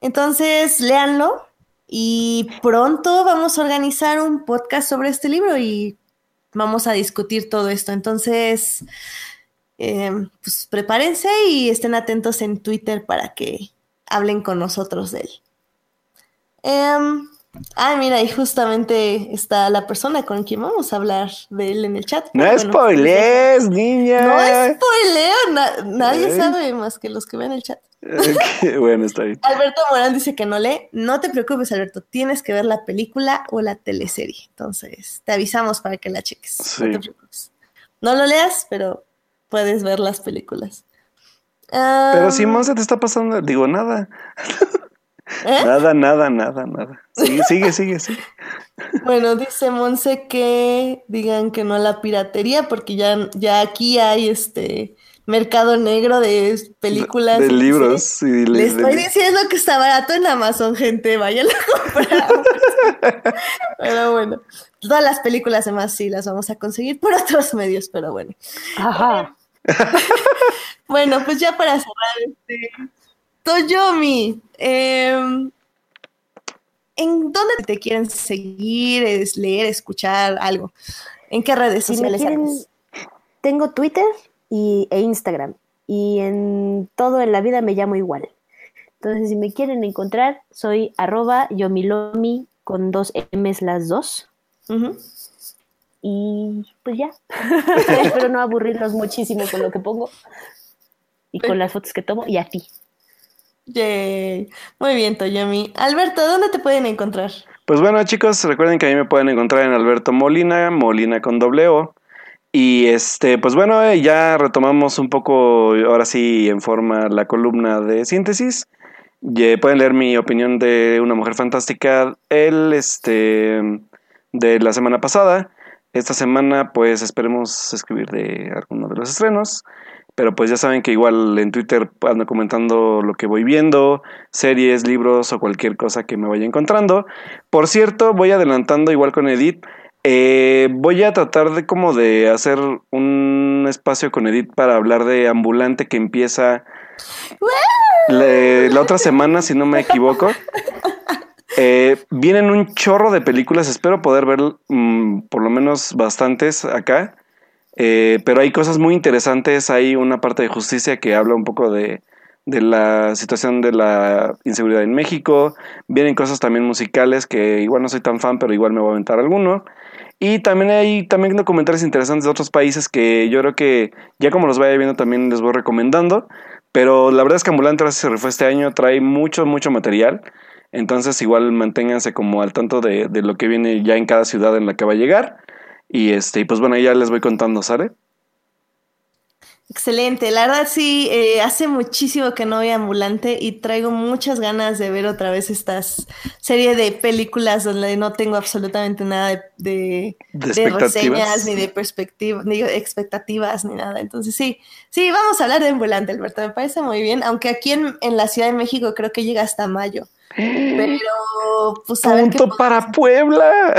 Entonces, léanlo y pronto vamos a organizar un podcast sobre este libro y vamos a discutir todo esto. Entonces... Eh, pues prepárense y estén atentos en Twitter para que hablen con nosotros de él. Eh, ah, mira, y justamente está la persona con quien vamos a hablar de él en el chat. No bueno, spoilees, niña. No spoileo, na nadie ¿Eh? sabe más que los que ven el chat. Okay, bueno, está bien. Alberto Morán dice que no lee. No te preocupes, Alberto. Tienes que ver la película o la teleserie. Entonces, te avisamos para que la cheques. Sí. No te preocupes. No lo leas, pero puedes ver las películas. Um, Pero si Monse te está pasando, digo, nada. ¿Eh? Nada, nada, nada, nada. Sigue, sigue, sigue, sigue. Bueno, dice Monse que digan que no a la piratería, porque ya, ya aquí hay este mercado negro de películas. De, de libros. Sí. Y Le estoy de... diciendo que está barato en Amazon, gente. Vayan a comprar. pero bueno, todas las películas además sí las vamos a conseguir por otros medios, pero bueno. Ajá. bueno, pues ya para cerrar este. Toyomi, eh, ¿en dónde te quieren seguir, es leer, escuchar algo? ¿En qué redes si sociales? Quieren, tengo Twitter y, e Instagram. Y en todo en la vida me llamo igual. Entonces, si me quieren encontrar, soy arroba yomilomi con dos M's las dos. Y pues ya. Espero no aburrirlos muchísimo con lo que pongo y con las fotos que tomo y a ti. Muy bien, Toyomi. Alberto, ¿dónde te pueden encontrar? Pues bueno, chicos, recuerden que a mí me pueden encontrar en Alberto Molina, Molina con doble O. Y este, pues bueno, eh, ya retomamos un poco, ahora sí, en forma la columna de síntesis. pueden leer mi opinión de Una Mujer Fantástica, el este, de la semana pasada. Esta semana, pues esperemos escribir de alguno de los estrenos. Pero pues ya saben que igual en Twitter ando comentando lo que voy viendo, series, libros o cualquier cosa que me vaya encontrando. Por cierto, voy adelantando igual con Edith. Eh, voy a tratar de como de hacer un espacio con Edith para hablar de Ambulante que empieza la otra semana, si no me equivoco. Eh, vienen un chorro de películas, espero poder ver mm, por lo menos bastantes acá. Eh, pero hay cosas muy interesantes, hay una parte de justicia que habla un poco de, la situación de la inseguridad en México, vienen cosas también musicales que igual no soy tan fan, pero igual me voy a aventar alguno. Y también hay también documentales interesantes de otros países que yo creo que ya como los vaya viendo también les voy recomendando. Pero la verdad es que Ambulante se fue este año, trae mucho, mucho material. Entonces igual manténganse como al tanto de, de lo que viene ya en cada ciudad en la que va a llegar. Y este, pues bueno, ya les voy contando, ¿sale? Excelente, la verdad sí, eh, hace muchísimo que no voy ambulante y traigo muchas ganas de ver otra vez estas serie de películas donde no tengo absolutamente nada de, reseñas, ni de perspectiva, ni de expectativas, ni nada. Entonces sí, sí, vamos a hablar de ambulante, Alberto, me parece muy bien, aunque aquí en, en la Ciudad de México creo que llega hasta mayo. Pero, pues a Punto para Puebla.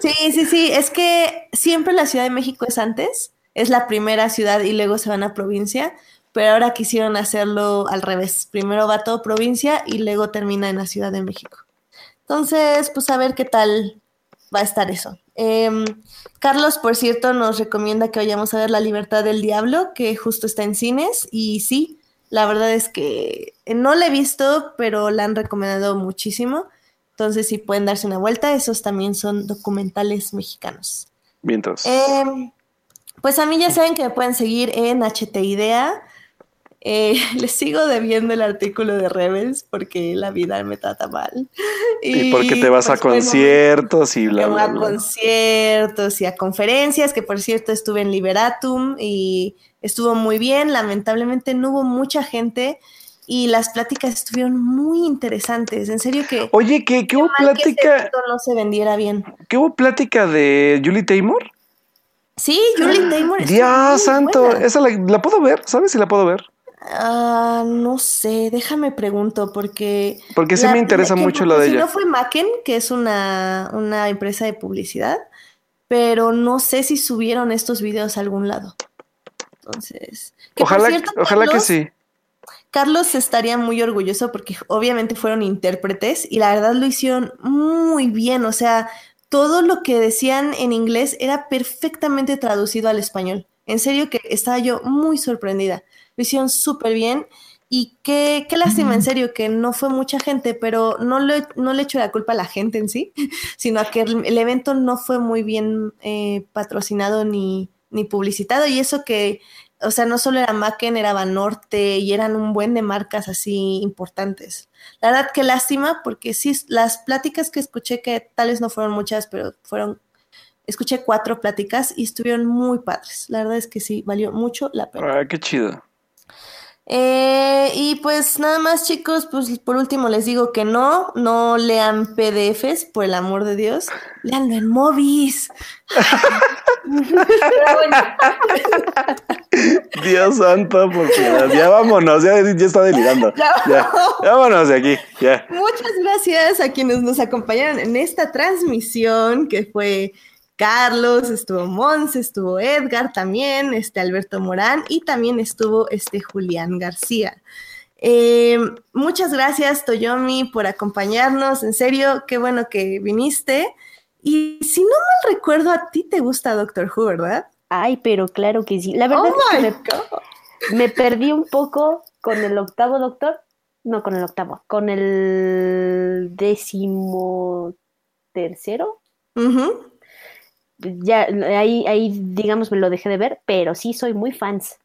Sí, sí, sí. Es que siempre la Ciudad de México es antes. Es la primera ciudad y luego se van a provincia. Pero ahora quisieron hacerlo al revés. Primero va todo provincia y luego termina en la Ciudad de México. Entonces, pues a ver qué tal va a estar eso. Em, Carlos, por cierto, nos recomienda que vayamos a ver La Libertad del Diablo, que justo está en cines. Y sí, la verdad es que no la he visto, pero la han recomendado muchísimo. Entonces, si pueden darse una vuelta, esos también son documentales mexicanos. Mientras. Em, pues a mí ya saben que me pueden seguir en HT Idea. Eh, les sigo debiendo el artículo de Rebels porque la vida me trata mal. Y, porque te vas a pues, conciertos y bla, bla, bla. A conciertos y a conferencias, que por cierto estuve en Liberatum y estuvo muy bien. Lamentablemente no hubo mucha gente y las pláticas estuvieron muy interesantes. En serio que. Oye, ¿qué, qué hubo plática? no se vendiera bien. ¿Qué hubo plática de Julie Taymor? Sí, Julie Taymor. Dios santo, esa la, puedo ver, ¿sabes si la puedo ver? Ah, no sé, déjame pregunto porque... Porque sí me interesa mucho lo de ella. Si no fue Macken, que es una, una empresa de publicidad, pero no sé si subieron estos videos a algún lado. Entonces... ojalá, ojalá que sí. Carlos estaría muy orgulloso porque obviamente fueron intérpretes y la verdad lo hicieron muy bien, o sea, todo lo que decían en inglés era perfectamente traducido al español. En serio que estaba yo muy sorprendida. Lo hicieron súper bien y qué, qué lástima, en serio, que no fue mucha gente, pero no le, no le echo la culpa a la gente en sí, sino a que el, evento no fue muy bien eh, patrocinado ni, ni publicitado y eso que o sea, no solo era Macken, era Banorte y eran un buen de marcas así importantes. La verdad, qué lástima, porque sí, las pláticas que escuché, que tales no fueron muchas, pero fueron, escuché cuatro pláticas y estuvieron muy padres. La verdad es que sí, valió mucho la pena. Ah, qué chido. Eh, y pues nada más chicos, pues por último les digo que no, no lean PDFs, por el amor de Dios, leanlo en Movies. Dios santo, porque ya vámonos, ya, está delirando. Ya, vámonos de aquí, ya. Muchas gracias a quienes nos acompañaron en esta transmisión que fue Carlos, estuvo Mons, estuvo Edgar también, este Alberto Morán y también estuvo este Julián García. Eh, muchas gracias, Toyomi, por acompañarnos. En serio, qué bueno que viniste. Y si no mal recuerdo, a ti te gusta Doctor Who, ¿verdad? Ay, pero claro que sí. La verdad Oh es que me, perdí un poco con el octavo doctor. No, con el octavo, con el décimo tercero. Ya, ahí, ahí, digamos, me lo dejé de ver, pero sí soy muy fans.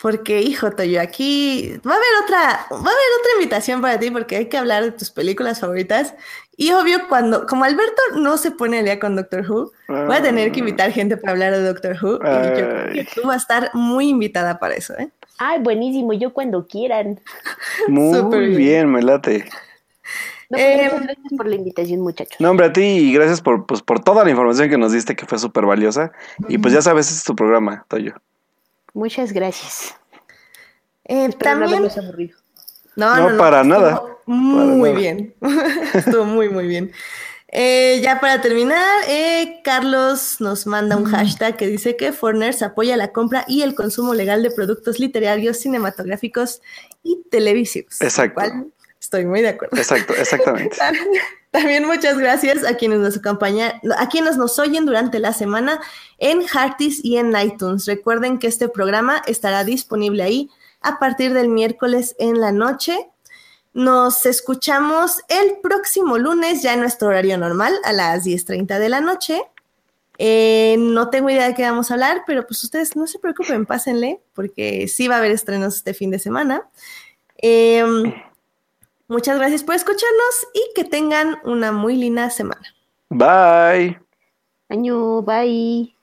Porque, hijo Toyo, aquí va a haber otra, va a haber otra invitación para ti porque hay que hablar de tus películas favoritas. Y obvio, cuando, como Alberto no se pone al día con Doctor Who, voy a tener que invitar gente para hablar de Doctor Who. Y yo creo que tú vas a estar muy invitada para eso, ¿eh? Ay, buenísimo, yo cuando quieran. Muy bien. bien, me late. No, Eh, muchas gracias por la invitación, muchachos. No, hombre, a ti y gracias por, pues, por toda la información que nos diste, que fue súper valiosa. Y pues ya sabes, este es tu programa, Toyo. Muchas gracias. Eh, no también, aburrido. no, No, no, no, para estuvo nada. Muy nada. bien. Estuvo muy, muy bien. Eh, ya para terminar, eh, Carlos nos manda un hashtag que dice que Forners apoya la compra y el consumo legal de productos literarios, cinematográficos y televisivos. Exacto. Lo cual estoy muy de acuerdo. Exacto, exactamente. También muchas gracias a quienes nos acompañan, a quienes nos oyen durante la semana en Heartis y en iTunes. Recuerden que este programa estará disponible ahí a partir del miércoles en la noche. Nos escuchamos el próximo lunes, ya en nuestro horario normal, a las 10.30 de la noche. Eh, no tengo idea de qué vamos a hablar, pero pues ustedes no se preocupen, pásenle, porque sí va a haber estrenos este fin de semana. Eh, muchas gracias por escucharnos y que tengan una muy linda semana. Bye. Año, bye.